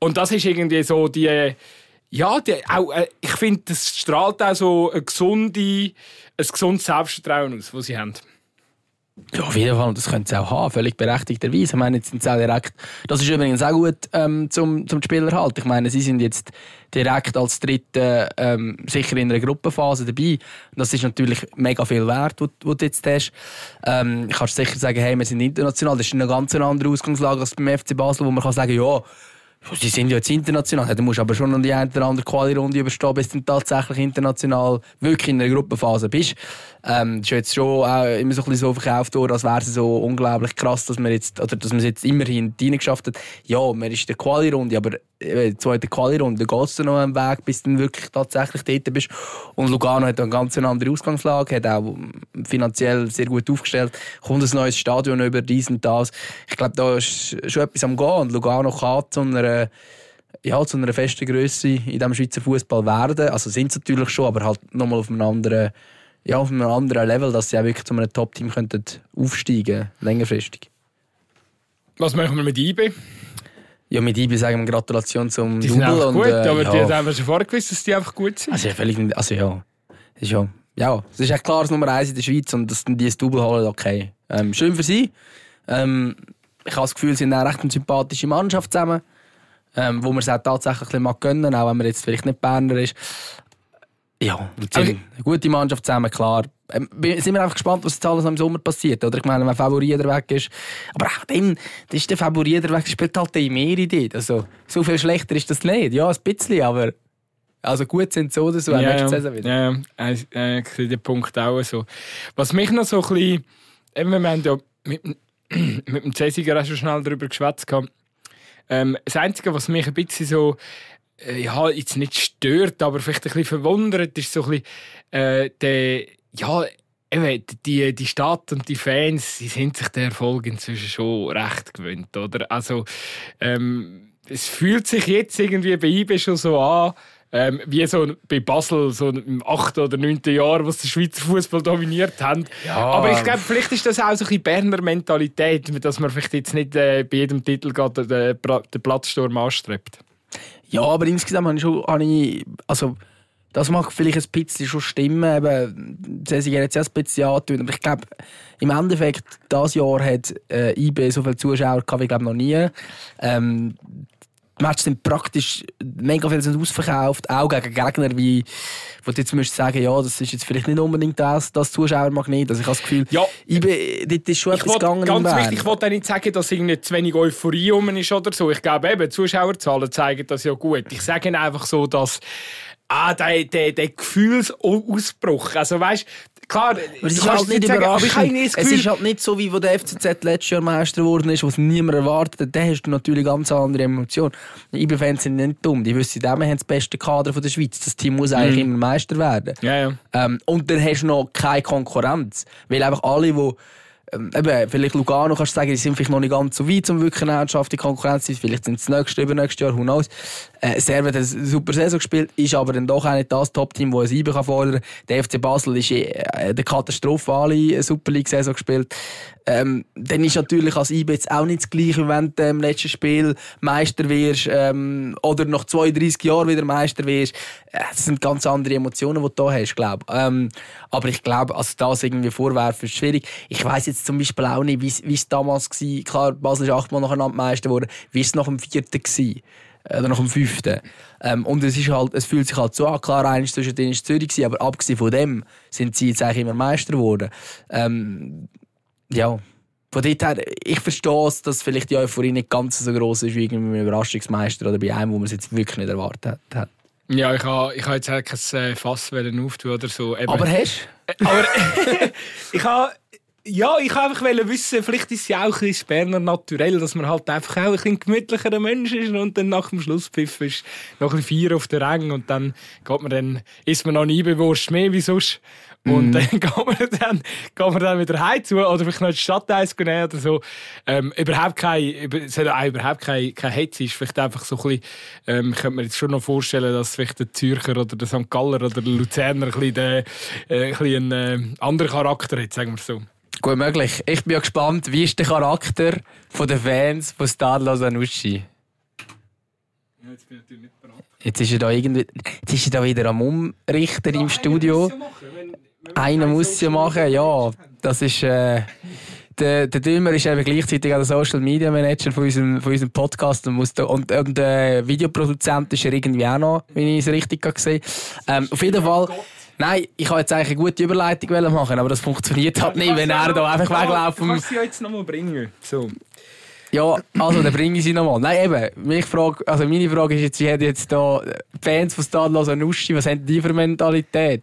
Und das ist irgendwie so die. Ja, die, auch, äh, ich finde, das strahlt auch so ein, gesunde, ein gesundes Selbstvertrauen aus, das sie haben. Ja, auf jeden Fall. Und das können sie auch haben, völlig berechtigterweise. Ich meine, jetzt sind sie auch direkt. Das ist übrigens auch gut ähm, zum, zum Spieler halt. Ich meine, sie sind jetzt direkt als Dritte ähm, sicher in einer Gruppenphase dabei. Das ist natürlich mega viel wert, was du jetzt hast. Ähm, kannst sicher sagen, hey, wir sind international. Das ist eine ganz andere Ausgangslage als beim FC Basel, wo man kann sagen, ja, Sie sind ja jetzt international. Du musst aber schon noch die eine oder andere Quali-Runde überstehen, bis du tatsächlich international wirklich in einer Gruppenphase bist. Ähm, das ist jetzt schon auch immer so ein bisschen so verkauft worden, als wäre es so unglaublich krass, dass man jetzt, oder dass man es jetzt immerhin geschafft hat. Ja, man ist in der Quali-Runde, aber äh, die zweite Quali-Runde geht es noch einen Weg, bis du wirklich tatsächlich dort bist. Und Lugano hat eine ganz andere Ausgangslage, hat auch finanziell sehr gut aufgestellt, kommt ein neues Stadion über dies und das. Ich glaube, da ist schon etwas am Gehen und Lugano kann zu einer ja, zu einer festen Größe in diesem Schweizer Fußball werden. Also sind sie natürlich schon, aber halt nochmal auf einem anderen, ja, auf einem anderen Level, dass sie auch wirklich zu einem Top-Team aufsteigen längerfristig. Was machen wir mit IB? Ja, mit IB sagen wir Gratulation zum die Double. Sind auch gut, und, äh, aber ja. die haben wir schon vorher gewusst, dass die einfach gut sind. Also, ja, völlig, also ja, ist ja, ja, es ist echt klar das Nummer 1 in der Schweiz und dass die ein Double holen, okay. Ähm, schön für sie. Ähm, ich habe das Gefühl, sie sind eine recht sympathische Mannschaft zusammen, ähm, wo man es auch tatsächlich ein bisschen gönnen auch wenn man jetzt vielleicht nicht Berner ist. Ja, eine gute Mannschaft zusammen, klar. Ähm, sind wir einfach gespannt, was jetzt alles im Sommer passiert. Oder? Ich meine, wenn Favorit weg ist. Aber auch dann, das ist der Favorit weg, spielt halt die mehr Idee. Also, so viel schlechter ist das nicht. Ja, ein bisschen, aber. Also gut sind so oder so, ja, nächste Saison wieder. Ja, ja. Ich, äh, ich den Punkt auch so. Was mich noch so ein bisschen. Eben, wir haben ja mit, mit dem Cäsiger auch schon schnell darüber geschwätzt. Ähm, das Einzige, was mich ein bisschen so äh, ja, jetzt nicht stört, aber vielleicht ein bisschen verwundert, ist so ein bisschen, äh, der, ja, eben, die, die Stadt und die Fans, sie sind sich der Erfolg inzwischen schon recht gewöhnt, oder? Also, ähm, es fühlt sich jetzt irgendwie bei IBE schon so an, ähm, wie so bei Basel, so im 8. oder 9. Jahr, wo sie den Schweizer Fußball dominiert haben. Ja. Aber ich glaube, vielleicht ist das auch so ein Berner Mentalität, dass man vielleicht jetzt nicht äh, bei jedem Titel gerade den, den Platzsturm anstrebt. Ja, aber insgesamt habe ich schon, habe ich, also das mag vielleicht ein bisschen schon stimmen, eben, sie haben jetzt ja ein bisschen angetan, aber ich glaube, im Endeffekt, dieses Jahr hat äh, IB so viele Zuschauer gehabt, wie glaube noch nie. Ähm, die Matches sind praktisch mega viel sind ausverkauft, auch gegen Gegner wie, wo du jetzt müsstest sagen, ja, das ist jetzt vielleicht nicht unbedingt das, das Zuschauermagnet. Also ich habe das Gefühl, ja, IB, dort ist schon etwas gegangen. Ganz wichtig, ich wollte nicht sagen, dass irgendwie zu wenig Euphorie rum ist oder so. Ich glaube eben, Zuschauerzahlen zeigen das ja gut. Ich sage einfach so, dass ah, der, der, der Gefühlsausbruch. Also weißt, klar, aber es ist halt nicht sagen, ich nicht Es ist halt nicht so, wie wo der FCZ letztes Jahr Meister geworden ist, was niemand erwartet hat. Da hast du natürlich ganz andere Emotionen. Die IB-Fans sind nicht dumm. Die wissen, wir haben das beste Kader von der Schweiz. Das Team muss eigentlich mm. immer Meister werden. Ja, ja. Ähm, und dann hast du noch keine Konkurrenz. Weil einfach alle, die ähm, eben, vielleicht Lugano kannst du sagen, die sind vielleicht noch nicht ganz so weit, um wirklich eine ernsthafte Konkurrenz zu sein. Vielleicht sind es nächstes, übernächstes Jahr, who knows. Äh, Servet hat eine super Saison gespielt, ist aber dann doch auch nicht das Top-Team, das ein Sieben kann fordern. Der FC Basel ist äh, der katastrophale Super League-Saison gespielt. Ähm, dann ist natürlich als IB jetzt auch nicht das Gleiche, wenn du im letzten Spiel Meister wirst ähm, oder nach 32 Jahren wieder Meister wirst. Äh, das sind ganz andere Emotionen, die du da hast, glaube ähm, Aber ich glaube, also das irgendwie vorwerfen ist schwierig. Ich weiß jetzt zum Beispiel auch nicht, wie es damals war. Klar, Basel ist achtmal nacheinander Meister geworden. Wie es nach dem vierten war? Oder nach dem fünften. Ähm, und es, ist halt, es fühlt sich halt so an, klar, eines zwischen denen war Zürich, aber abgesehen von dem sind sie jetzt eigentlich immer Meister geworden. Ähm, ja, von dort her, ich verstehe es, dass vielleicht die Euphorie nicht ganz so groß ist wie irgendwie einem Überraschungsmeister oder bei einem, wo man es jetzt wirklich nicht erwartet hat. Ja, ich habe ich ha jetzt halt kein äh, Fass auftun oder so. Eben. Aber hast du? Aber ich habe ja, ich wollte einfach wissen, vielleicht ist es ja auch ein bisschen Berner naturell, dass man halt einfach auch ein bisschen gemütlicherer Mensch ist und dann nach dem Schlusspfiff ist noch ein bisschen Vier auf der Rang und dann geht man dann, isst man noch nie bewusst mehr wie sonst. Und mm. dann geht man dann, geht man dann wieder heim zu oder vielleicht noch in die Stadt eins nehmen oder so. Ähm, überhaupt kein, es hat auch überhaupt kein, kein Hetze. ist vielleicht einfach so ein bisschen, ähm, ich könnte mir jetzt schon noch vorstellen, dass vielleicht der Zürcher oder der St. Galler oder der Luzerner ein bisschen, äh, ein bisschen einen äh, anderen Charakter hat, sagen wir so. Gut möglich. Ich bin ja gespannt, wie ist der Charakter der Fans von Stadler Sanussi? Ja, jetzt bin ich natürlich nicht bereit. Jetzt ist er da irgendwie, jetzt ist er da wieder am Umrichter ja, im Studio. einer muss es ja machen, ja. Das ist. Äh, der, der Dümmer ist eben gleichzeitig auch der Social Media Manager von unserem, von unserem Podcast und, muss da, und, und der Videoproduzent ist er irgendwie auch noch, wenn ich es richtig gesehen ähm, Auf jeden Fall. Nein, ich wollte jetzt eigentlich eine gute Überleitung machen, aber das funktioniert halt nicht, wenn er da einfach weglaufen muss. Ich kann sie jetzt nochmal bringen. So. Ja, also dann bringe ich sie nochmal. Nein, eben, mich frage, also meine Frage ist jetzt, ich hätte jetzt da Fans von Stadlos und Uschi, was haben die für Mentalität?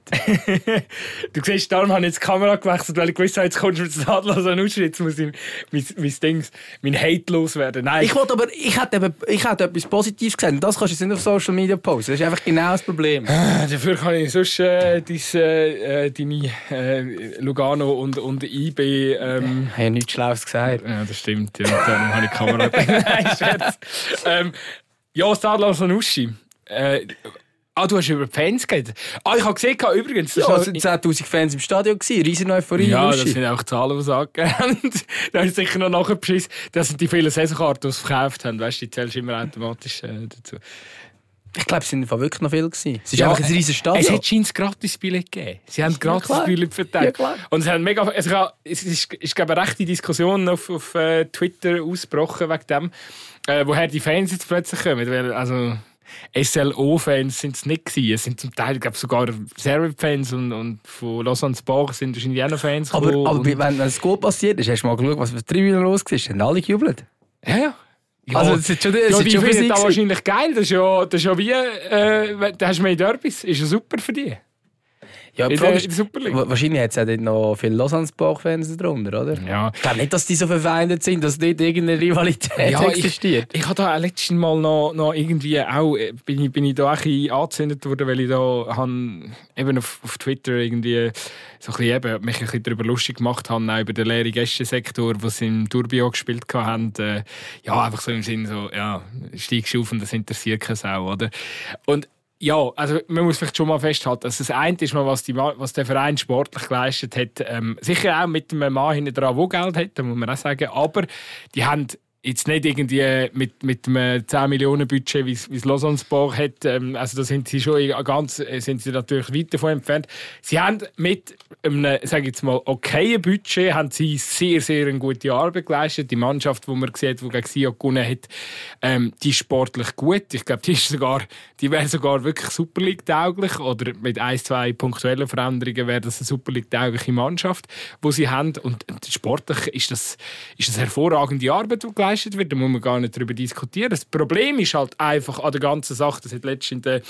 du siehst, darum habe ich jetzt die Kamera gewechselt, weil ich gewusst habe, jetzt kommst du mit Stadlos und Uschi, jetzt muss ich mein, mein, Ding, mein Hate loswerden. Nein. Ich wollte aber, ich hätte, eben, ich hätte etwas Positives und das kannst du jetzt nicht auf Social Media posten, das ist einfach genau das Problem. Ah, dafür kann ich sonst äh, dein, äh, deine äh, Lugano und, und IB... Ähm, ich habe ja nichts Schlaues gesagt. Ja, das stimmt, ja habe ich die Kamera. Nein, Scherz. Ähm, ja, Stadler Sanussi. Äh, Ah, du hast über die Fans geredet. Ah, ich habe gesehen, übrigens... Ja, es waren 10'000 Fans im Stadion, riesen Euphorie. Ja, das sind auch Zahlen, die es angegeben Da ist sicher noch nachher beschissen, dass die vielen Saisonkarten, die sie verkauft haben. Weißt du, die zählst immer automatisch äh, dazu. Ich glaube, es waren wirklich noch viele. Gewesen. Es ist ja, einfach ein riesiges Stadion. Es hat scheint gratis Billett gegeben. Sie haben gratis ja, Billett verteilt. Ja, und es, haben mega, es, es ist, ist glaube eine rechte Diskussion auf, auf uh, Twitter ausgebrochen wegen dem, äh, woher die Fans jetzt plötzlich kommen. Weil, also, SLO-Fans sind es nicht gewesen. Es sind zum Teil, glaube sogar Servet-Fans und, und von Lausanne Bach sind wahrscheinlich auch noch Fans Aber, aber wenn, wenn es gut passiert ist, hast du mal geschaut, was für Tribünen los war? Haben alle gejubelt? Ja, ja. Ja, also, das ist schon, das ja, die finden das wahrscheinlich geil. Das ist ja, das ist ja wie, äh, da hast du mehr Derbys. Ist ja super für dich. Ja, in, der, in Super League. Wahrscheinlich hat es auch noch viele Lausanne-Bach-Fans drunter, oder? Ja. Ich glaube nicht, dass die so verfeindet sind, dass dort irgendeine Rivalität ja, existiert. Ich, ich habe da letztes Mal noch, noch irgendwie auch, äh, bin ich, bin ich da ein bisschen angezündet worden, weil ich da han, eben auf, auf Twitter irgendwie so ein bisschen eben, mich ein bisschen darüber lustig gemacht habe, auch über den leeren Gästesektor, den sie im Turbio gespielt haben. Äh, ja, einfach so im Sinn so, ja, steigst auf und das interessiert keine Sau, oder? Und ja, also man muss vielleicht schon mal festhalten, dass das eine ist mal, was, die, was der Verein sportlich geleistet hat. Ähm, sicher auch mit einem Mann hinten dran, der Geld hat, muss man auch sagen. Aber die haben jetzt nicht irgendwie mit, mit einem 10 Millionen Budget, wie es Lausanne Sport hat. Ähm, also da sind sie schon ganz, äh, sind sie natürlich weit davon entfernt. Sie haben mit einem, sage jetzt mal, okayen Budget, haben sie sehr, sehr eine gute Arbeit geleistet. Die Mannschaft, die man sieht, die gegen Sion gewonnen hat, ähm, die ist sportlich gut. Ich glaube, die ist sogar, die wäre sogar wirklich Super League tauglich oder mit ein, zwei punktuellen Veränderungen wäre das eine Super League taugliche Mannschaft, die sie haben. Und sportlich ist das, ist das hervorragende Arbeit, die geleistet geleistet wird, da muss man gar nicht darüber diskutieren. Das Problem ist halt einfach an der ganzen Sache, das hat letztens der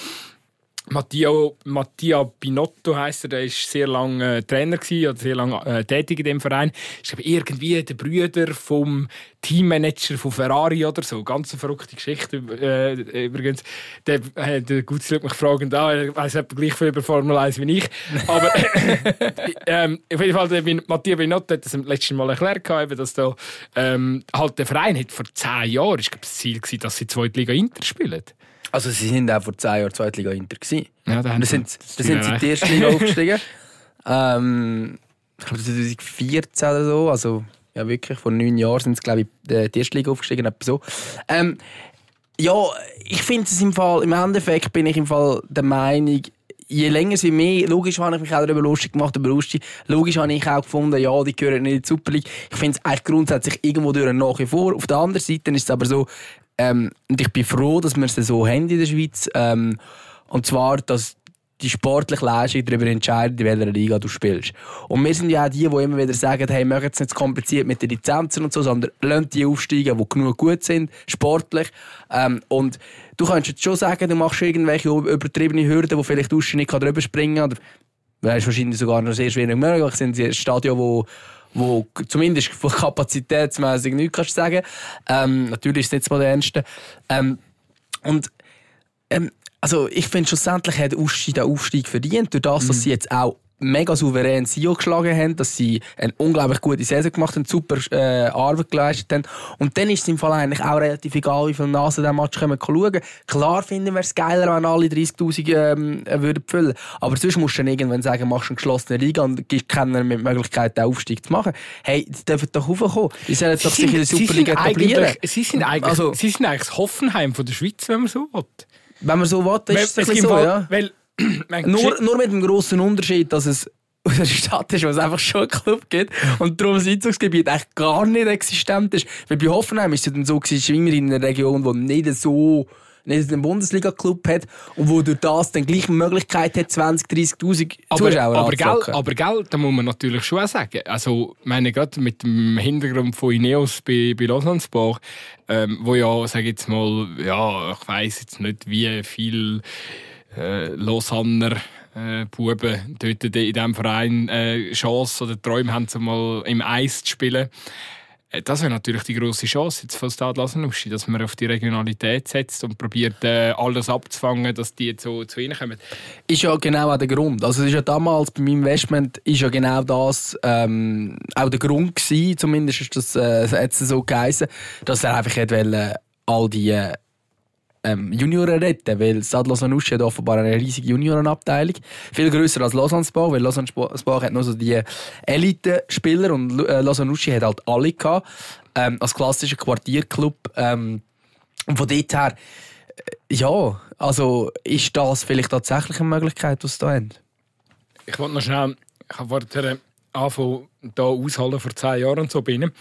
Matteo, Mattia Binotto heisst er, der ist sehr lange äh, Trainer gewesen, oder sehr lange äh, tätig in dem Verein. Ist glaube irgendwie der Brüder vom Teammanager von Ferrari oder so. Ganz eine verrückte Geschichte äh, übrigens. Der, äh, der Gutzi mich fragend an, er weiss gleich viel über Formel 1 wie ich. Aber ähm, auf jeden Fall, der Mattia Binotto hat das letztes Mal erklärt, eben, dass da, ähm, halt der Verein hat vor zehn Jahren ist, glaub, das Ziel gewesen, dass sie Zweite Liga Inter spielen. Also sie sind auch vor zehn Jahren Zweitliga Inter gewesen. Ja, da sind, sind, da sind sie in die erste Liga aufgestiegen. Ähm, ich glaube 2014 oder so. Also ja wirklich, vor neun Jahren sind sie glaube ich in die erste Liga aufgestiegen. So. Ähm, ja, ich finde es im Fall, im Endeffekt bin ich im Fall der Meinung, je länger sie mehr, logisch habe ich mich auch darüber lustig gemacht, über lustig. Logisch habe ich auch gefunden, ja, die gehören nicht in die Super League. Ich finde es eigentlich grundsätzlich irgendwo durch nach wie vor. Auf der anderen Seite ist es aber so, ähm, und ich bin froh, dass wir es so haben in der Schweiz. Ähm, und zwar, dass die sportliche Leistung darüber entscheidet, in welcher Liga du spielst. Und wir sind ja auch die, die immer wieder sagen, hey, machen es nicht zu kompliziert mit den Lizenzen und so, sondern lasst die aufsteigen, die genug gut sind, sportlich. Ähm, und du kannst jetzt schon sagen, du machst irgendwelche übertriebene Hürden, wo vielleicht du nicht drüber springen kann. Oder das ist wahrscheinlich sogar noch sehr schwierig möglich. Es sind Stadien, wo wo zumindest von kapazitätsmäßig nichts kannst sagen. Ähm, natürlich ist es nicht das modernste. Ähm, und ähm, also ich finde schlussendlich hat Uschi den Aufstieg verdient, durch das, dass mhm. sie jetzt auch mega souverän Sio geschlagen haben, dass sie eine unglaublich gute Saison gemacht haben, super äh, Arbeit geleistet haben. Und dann ist es im Fall eigentlich auch relativ egal, wie viele Nasen der Match kommen schauen. Klar finden wir es geiler, wenn alle 30'000 ähm, würden füllen. Aber sonst musst du dann irgendwann sagen, machst du eine geschlossene Liga und gibst keinen mit Möglichkeit, den Aufstieg zu machen. Hey, die dürfen doch raufkommen. Die sollen doch sich in der Superliga etablieren. Sie sind, eigentlich, also, sie sind eigentlich das Hoffenheim von der Schweiz, wenn man so will. Wenn man so will, ist es, es so, ja. Weil nur, nur mit dem grossen Unterschied, dass es aus einer Stadt ist, wo es einfach schon einen Club gibt und darum das Einzugsgebiet eigentlich gar nicht existent ist. Weil bei Hoffenheim ist es dann so, es ist immer in einer Region, die nicht so nicht einen Bundesliga-Club hat und wo durch das dann gleich eine Möglichkeit hat, 20, 30'000 Zuschauer aber, gell, aber gell, da muss man natürlich schon auch sagen, also meine gerade mit dem Hintergrund von Ineos bei, bei Lausanne-Sport, ähm, wo ja, sage jetzt mal, ja, ich weiß jetzt nicht, wie viel äh, Lausanner äh, Buben dort in diesem Verein äh, Chance oder Träume haben, mal im Eis zu spielen. Äh, das wäre natürlich die große Chance jetzt von Stade Lasanuschi, dass man auf die Regionalität setzt und probiert, äh, alles abzufangen, dass die so zu ihnen kommen. Ist ja genau auch der Grund. Also es ist ja damals bei meinem Investment ist ja genau das ähm, auch der Grund gewesen, zumindest ist das äh, jetzt so geheißen, dass er einfach all die äh, ähm, Junioren retten, weil Stade Sanuschi hat offenbar eine riesige Juniorenabteilung, viel größer als Lausanne Spa, weil Lausanne Spa hat nur so die Elite-Spieler und äh, Lausanne hat halt alle gehabt, ähm, als klassischer Quartierclub. Ähm, und von dort her, äh, ja, also ist das vielleicht tatsächlich eine Möglichkeit, was da haben? Ich wollte noch schnell, ich habe vorher angefangen, hier aushalten vor zehn Jahren und so bin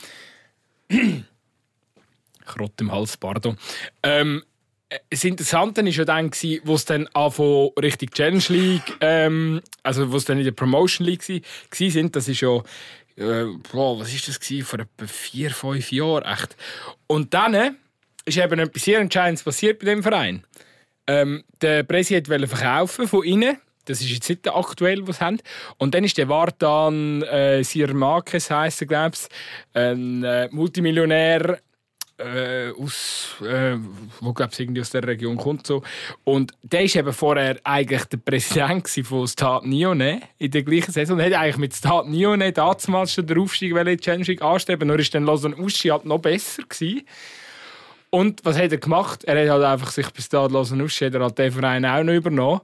ich. Krott im Hals, pardon. Ähm, das Interessante war ja dann, wo es dann von Richtung Challenge League, ähm, also wo es dann in der Promotion League war, sind, das ist ja, äh, boah, was ist das gewesen? vor etwa vier, fünf Jahren, echt. Und dann äh, ist eben etwas sehr Entscheidendes passiert bei dem Verein. Ähm, der Präsident wollte verkaufen von innen. Das ist jetzt nicht aktuell, was sie haben. Und dann ist der Vartan äh, Sir Marquez, heisst er, glaube ich, ein äh, Multimillionär, äh, aus, äh, wo glaub's irgendwie aus der Region kommt so. Und der ist eben vorher eigentlich der Präsident von Stade Nione in der gleichen Saison. Und hat eigentlich mit Stade Nione damals schon den Aufstieg in die Challenge League anstreben. Nur ist dann Lausanne Uschi halt noch besser gewesen. Und was hat er gemacht? Er hat halt einfach sich bei Stade Lausanne Uschi hat er halt den Verein auch noch übernommen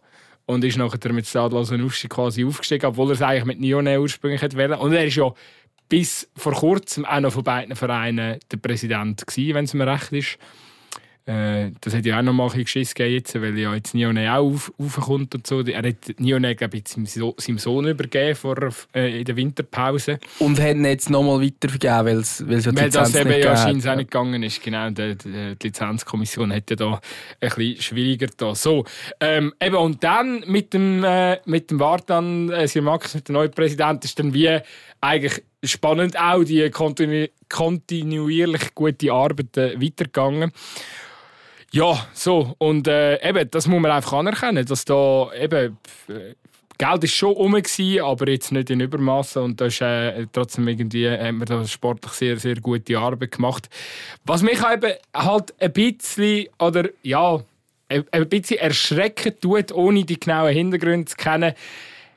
und ist nachher mit Stade Lausanne Uschi quasi aufgestiegen, obwohl er es eigentlich mit Nione ursprünglich hätte Und er ist ja bis vor kurzem auch noch von beiden Vereinen der Präsident gewesen, wenn es mir recht ist. Äh, das hat ja auch noch mal ein Geschiss gegeben, jetzt, weil ja jetzt Nione auch auf, aufkommt und so. Er hat Nione, glaube ich, seinem, so seinem Sohn übergeben vor, äh, in der Winterpause. Und hat ihn jetzt noch mal weitervergeben, weil es weil die weil das eben ja scheinbar auch nicht gegangen ist. Genau, die, die, die Lizenzkommission hat ja da ein bisschen schwieriger da. So, ähm, eben, und dann mit dem, äh, mit dem Wartan, äh, Sir Max, mit dem neuen Präsidenten, ist dann wie eigentlich spannend auch die kontinu kontinuierlich gute Arbeit äh, weitergegangen. Ja, so. Und äh, eben, das muss man einfach anerkennen, dass da eben. Äh, Geld ist schon rum, aber jetzt nicht in Übermaßen und da ist äh, trotzdem irgendwie äh, haben da sportlich sehr sehr gute Arbeit gemacht. Was mich eben halt ein bisschen oder ja ein bisschen erschrecken tut, ohne die genauen Hintergründe zu kennen.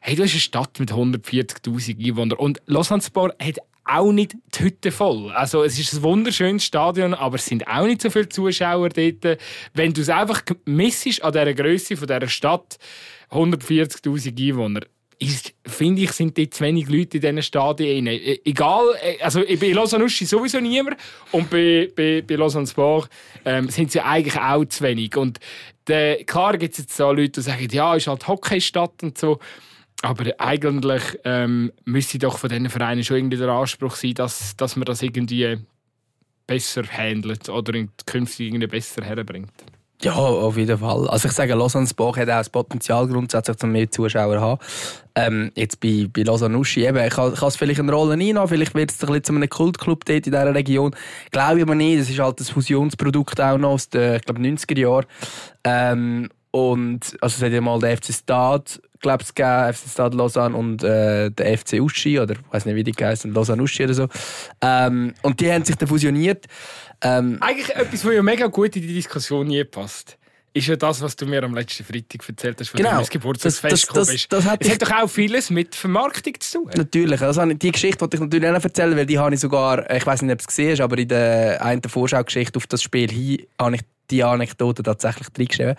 Hey, du hast eine Stadt mit 140.000 Einwohnern und Lausanne Sport hat auch nicht die Hütte voll. Also es ist ein wunderschönes Stadion, aber es sind auch nicht so viele Zuschauer dort. Wenn du es einfach missest an dieser Größe von dieser Stadt, 140'000 Einwohner, finde ich, sind dort zu wenig Leute in diesen Stadien. E, egal, e, also bei Lausanne Uschi sowieso niemand und bei, bei, bei Lausanne Sport ähm, sind sie eigentlich auch zu wenig. Und de, klar gibt es jetzt so Leute, die sagen, ja, ist halt Hockeystadt und so. Aber eigentlich ähm, müsste doch von diesen Vereinen schon irgendwie der Anspruch sein, dass, dass man das irgendwie besser handelt oder in künftig irgendwie besser herbringt. Ja, auf jeden Fall. Also ich sage, Lausanne Sport hat auch das Potenzial grundsätzlich, um mehr Zuschauer zu haben. Ähm, jetzt bei, bei Lausanne Uschi, eben, kann, kann es vielleicht eine Rolle einnehmen, vielleicht wird es ein bisschen zu einem Kultclub dort in dieser Region. Glaube ich aber nicht, das ist halt ein Fusionsprodukt auch noch aus den, ich glaube, 90er Jahren. Ähm, und also es hat ja mal der FC Stade glaube ich, FC Stade Lausanne und äh, der FC Uschi, oder ich weiß nicht, wie die heißen, Lausanne Uschi oder so. Ähm, und die haben sich dann fusioniert. Ähm, Eigentlich etwas, was ja mega gut in die Diskussion nie passt ist ja das, was du mir am letzten Freitag erzählt hast, genau. du Geburtstagsfest das, das, das, das hat, es hat doch auch vieles mit Vermarktung zu tun. Natürlich. Also, die Geschichte wollte ich natürlich auch erzählen, weil die habe ich sogar, ich weiß nicht, ob du es gesehen hast, aber in der einen Vorschaugeschichte auf das Spiel hin habe ich die Anekdote tatsächlich reingeschrieben.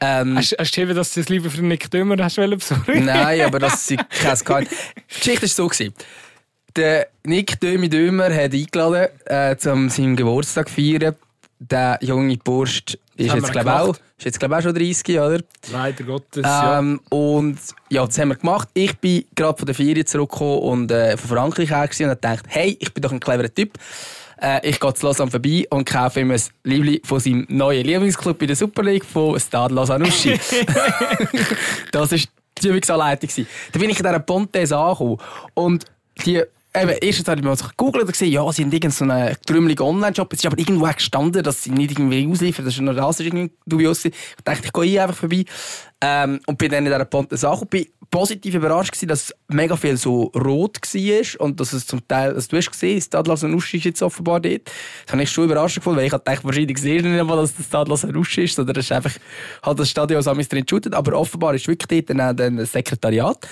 Ähm, hast, du geschrieben, dass du es lieber für Nick Dümmer hast besorgen Nein, aber das ist kein Die Geschichte war so. Gewesen. Der Nick Dömi Dömer hat eingeladen, äh, um seinen Geburtstag zu feiern. Der junge Bursch Ist jetzt, glaube auch, ist jetzt glaube auch schon 30, oder? Leider Gottes, ähm, ja. Und ja, das haben wir gemacht. Ich bin gerade von der Ferien zurückgekommen und äh, von Frankreich her und habe gedacht, hey, ich bin doch ein cleverer Typ. Äh, ich gehe zu Lausanne vorbei und kaufe ihm ein Liebling von seinem neuen Lieblingsclub in der Super League von Stade Lausanne Uschi. das war die Übungsanleitung. Da bin ich in dieser Pontes angekommen. Und die Eben, erstens habe ich mal gegoogelt und gesehen, ja, sie haben irgendeinen so trümmeligen Online-Shop. Es ist aber irgendwo gestanden, dass sie nicht irgendwie ausliefern. Das ist nur das, ist irgendwie dubios. Ich dachte, ich gehe einfach vorbei. Ähm, und bin dann in dieser Ponte Sache. bin positiv überrascht gewesen, dass mega viel so rot war und dass es zum Teil, also du hast gesehen, das Stadlos Nusch ist jetzt offenbar dort. Das habe ich schon überrascht gefunden, weil ich dachte, wahrscheinlich sehe nicht mal, dass das Stadlos Nusch ist, sondern es ist einfach halt das Stadion so drin shootet. Aber offenbar ist wirklich dort dann ein Sekretariat.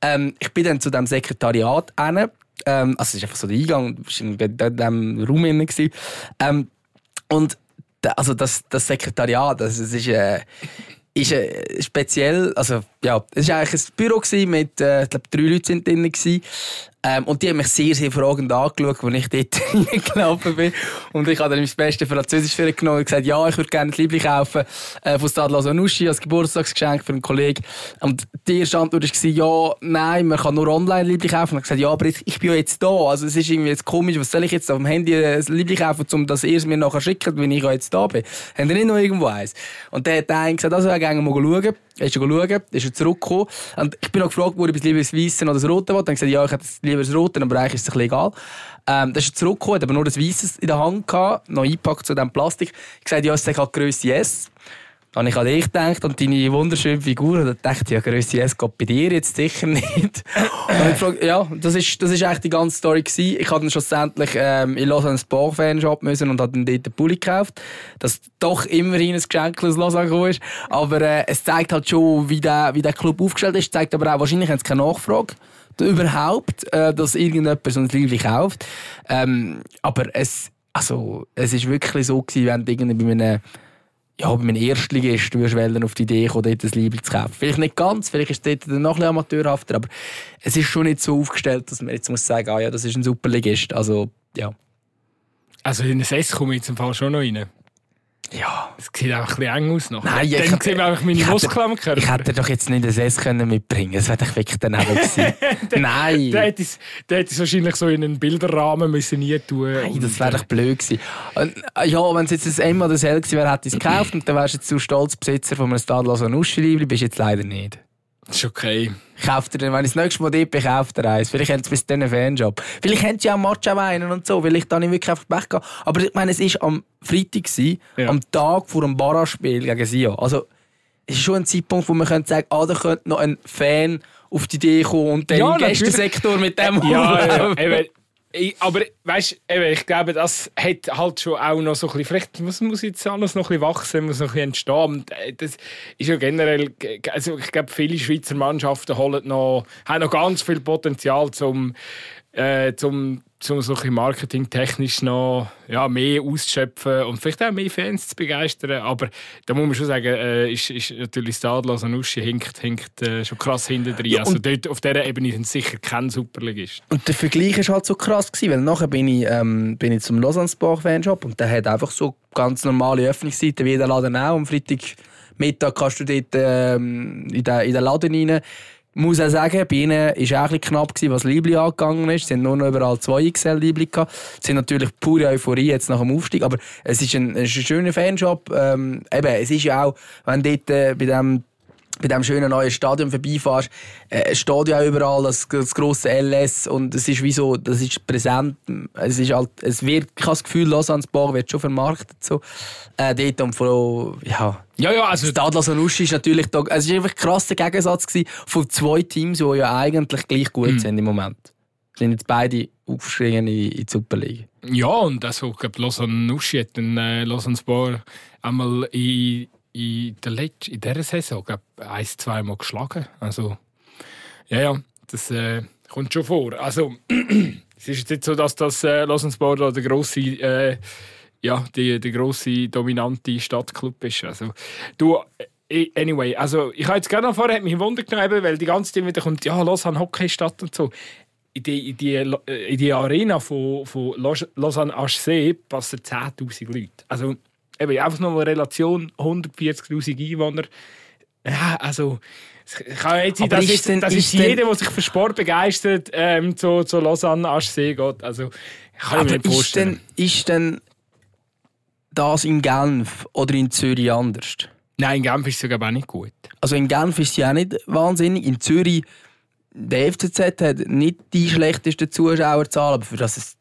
Ähm, ich bin dann zu diesem Sekretariat hin ähm, also es ist einfach so der Eingang, war in diesem Raum drin. Ähm, und also das, das Sekretariat, das, das ist, äh, ist äh, speziell, also ja, es war eigentlich ein Büro mit, äh, ich glaube, drei Leute sind drin. Gewesen. Ähm, und die haben mich sehr, sehr fragend angeschaut, als ich dort reingelaufen bin. Und ich habe dann mein bestes Französisch für genommen und gesagt, ja, ich würde gerne ein Liebling kaufen äh, von Stade Lasanuschi als Geburtstagsgeschenk für einen Kollegen. Und die erste Antwort war, ja, nein, man kann nur online Liebling kaufen. Und ich gesagt, ja, aber ich bin ja jetzt da. Also es ist irgendwie jetzt komisch, was soll ich jetzt auf dem Handy ein Liebling kaufen, um das es mir nachher schicken, wenn ich ja jetzt da bin. Haben die nicht noch irgendwo eins? Und der hat dann gesagt, also, wir gehen mal schauen. Er ist schauen, ist er zurückgekommen. Und ich bin noch gefragt ob ich lieber das Weiße oder das Rote wollte. Dann gesagt, ja, ich hätte lieber das Rote, aber eigentlich ist es egal. Ähm, dann ist er zurückgekommen, hat aber nur das Weiße in der Hand gehabt, noch eingepackt zu diesem Plastik. Ich gesagt, ja, es ist halt Größe S. Dann habe ich an dich gedacht und deine wunderschöne Figur. Und dachte ich, ja, Größe S geht bei dir jetzt sicher nicht. und ich frage, ja, das ist, das ist eigentlich die ganze Story gewesen. Ich habe dann schlussendlich ähm, in Lausanne einen Bach-Fanshop müssen und habe dann dort einen Pulli gekauft. Das doch immerhin ein Geschenk aus Lausanne gekommen ist. Aber äh, es zeigt halt schon, wie der, wie der Club aufgestellt ist. Es zeigt aber auch, wahrscheinlich haben sie keine Nachfrage überhaupt, äh, dass irgendjemand so ein Liebling kauft. Ähm, aber es, also, es ist wirklich so gewesen, wenn irgendwie bei einem ja, bei meinem Erstligist würdest du auf die Idee kommen, dort ein Liebling zu kaufen. Vielleicht nicht ganz, vielleicht ist es dort noch ein amateurhafter, aber es ist schon nicht so aufgestellt, dass man jetzt muss sagen, ah ja, das ist ein Superligist. Also, ja. Also in den S komme ich jetzt im Fall schon noch rein. Ja. Es sieht auch ein bisschen eng aus noch. Nein, Dann ich, sehen wir einfach meine Muskeln am Körper. Ich hätte doch jetzt nicht ein S können mitbringen Das wäre doch wirklich daneben gewesen. Nein. Der hätte es wahrscheinlich so in einen Bilderrahmen müssen nie tun Nein, das wäre doch blöd gewesen. Äh, ja, wenn es jetzt ein M oder ein L gewesen wäre, hätte ich es gekauft und dann wärst du jetzt so stolz Besitzer von einem Stadlosen Nuscheliebli, bist du jetzt leider nicht. Das ist okay. Kauft ihr, wenn ich das nächste Mal dort bin, kauft ihr eins. Vielleicht haben sie bis dann einen Fanjob. Vielleicht haben sie auch Matcha-Weinen und so. Dann ich wirklich einfach Pech gehabt. Aber ich meine, es war am Freitag, ja. am Tag vor dem Barra-Spiel gegen Sion. Also, es ist schon ein Zeitpunkt, wo man könnte sagen, ah, da könnte noch ein Fan auf die Idee kommen und den ja, Gästensektor mit dem ja, ja, ja. Ich, aber weißt, eben, ich glaube, das hat halt schon auch noch so ein bisschen, vielleicht muss, muss jetzt alles noch ein bisschen wachsen, muss noch ein bisschen entstehen. Äh, das ist ja generell, also ich glaube, viele Schweizer Mannschaften holen noch, haben noch ganz viel Potenzial zum, äh, zum um so marketingtechnisch noch ja, mehr auszuschöpfen und vielleicht auch mehr Fans zu begeistern. Aber da muss man schon sagen, äh, ist, ist natürlich Stadler Sanussi hinkt, hinkt äh, schon krass hinter drin. Ja, also dort, auf dieser Ebene sind sicher kein Superligist. Und der Vergleich war halt so krass, gewesen, weil nachher bin ich, ähm, bin ich zum Lausanne-Fanshop und der hat einfach so ganz normale Öffnungszeiten wie jeder Laden auch. Am Freitagmittag kannst du dort ähm, in, den, in den Laden rein muss auch sagen, bei ihnen war es auch ein knapp, gewesen, was Liebling angegangen ist. Sie haben nur noch überall zwei XL Liebling. Es sind natürlich pure Euphorie jetzt nach dem Aufstieg, aber es ist ein, ein schöner Fanshop. Ähm, eben, es ist ja auch, wenn dort äh, bei dem bei diesem schönen neuen Stadion vorbeifährst, äh, steht ja auch überall das, das grosse LS und es ist wie so, das ist präsent, es ist halt, es wird, ich habe das Gefühl, Lausanne-Bar wird schon vermarktet so, äh, dort und von, ja, ja, ja, also... Stade Lausanne-Uschi ist natürlich da, es war einfach ein krasser Gegensatz gewesen von zwei Teams, die ja eigentlich gleich gut mhm. sind im Moment. Sind jetzt beide aufgestiegen in, in die Superliga. Ja, und also, ich glaube, Lausanne-Uschi hat dann äh, Lausanne-Bar einmal in in, der Letz in dieser Saison glaub, ein, zwei Mal geschlagen. Also, ja, ja, das äh, kommt schon vor. Also, es ist jetzt nicht so, dass das äh, Lausanne der grosse, äh, ja, die, der grosse, dominante Stadtclub ist. Also, du, äh, anyway, also ich habe jetzt gerne noch vorher mich Wunder genommen, weil die ganze Zeit wieder kommt, ja, Lausanne Hockeystadt und so. In die, in die, in die Arena von, von Lausanne HC passen 10'000 Leute. Also, eben einfach nur eine Relation 140'000 Einwohner. Ja, also kann jetzt sein, Aber dass, ist ist, denn- dass ist ist denn- jeder, der sich für Sport begeistert, ähm, zu, zu Lausanne Aschsee geht. Also kann ich mir Aber nicht ist vorstellen. denn, ist denn das in Genf oder in Zürich anders? Nein, in Genf ist es sogar auch nicht gut. Also in Genf ist es ja auch nicht wahnsinnig. In Zürich, der FCZ hat nicht die schlechteste Zuschauerzahl, aber für das es.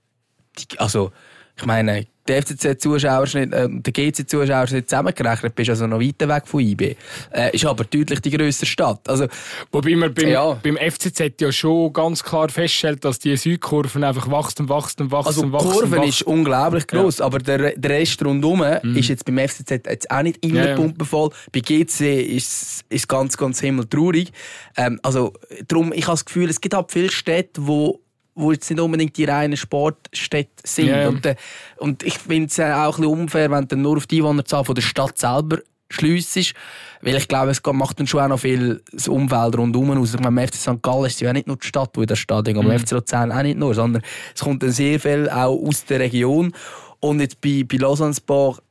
Die, also, ich meine, der FCZ-Zuschauerschnitt, äh, der GC-Zuschauerschnitt zusammengerechnet, bist also noch weiter weg von IB. Äh, ist aber deutlich die grössere Stadt. Also, Wobei man beim, Ja. beim FCZ ja schon ganz klar feststellt, dass die Südkurven einfach wächst und wächst also und die Kurve wächst. ist unglaublich groß, aber der, der Rest rundherum ist jetzt beim FCZ jetzt auch nicht immer Mhm. Ja, ja. pumpenvoll. Bei GC ist es ganz, ganz himmeltraurig. Ähm, also, darum, ich habe das Gefühl, es gibt halt viele Städte, wo wo jetzt nicht unbedingt die reinen Sportstädte sind. Ja. Und, äh, und ich finde es äh, auch ein bisschen unfair, wenn du nur auf die Einwohnerzahl von der Stadt selber schliessest. Weil ich glaube, es macht dann schon auch noch viel das Umfeld rundherum aus. Ich meine, beim FC St. Gallen ist es ja nicht nur die Stadt, wo in der Stadion, aber beim FC Luzern auch nicht nur, sondern es kommt dann sehr viel auch aus der Region. Und jetzt bei, bei Lausanne-Sport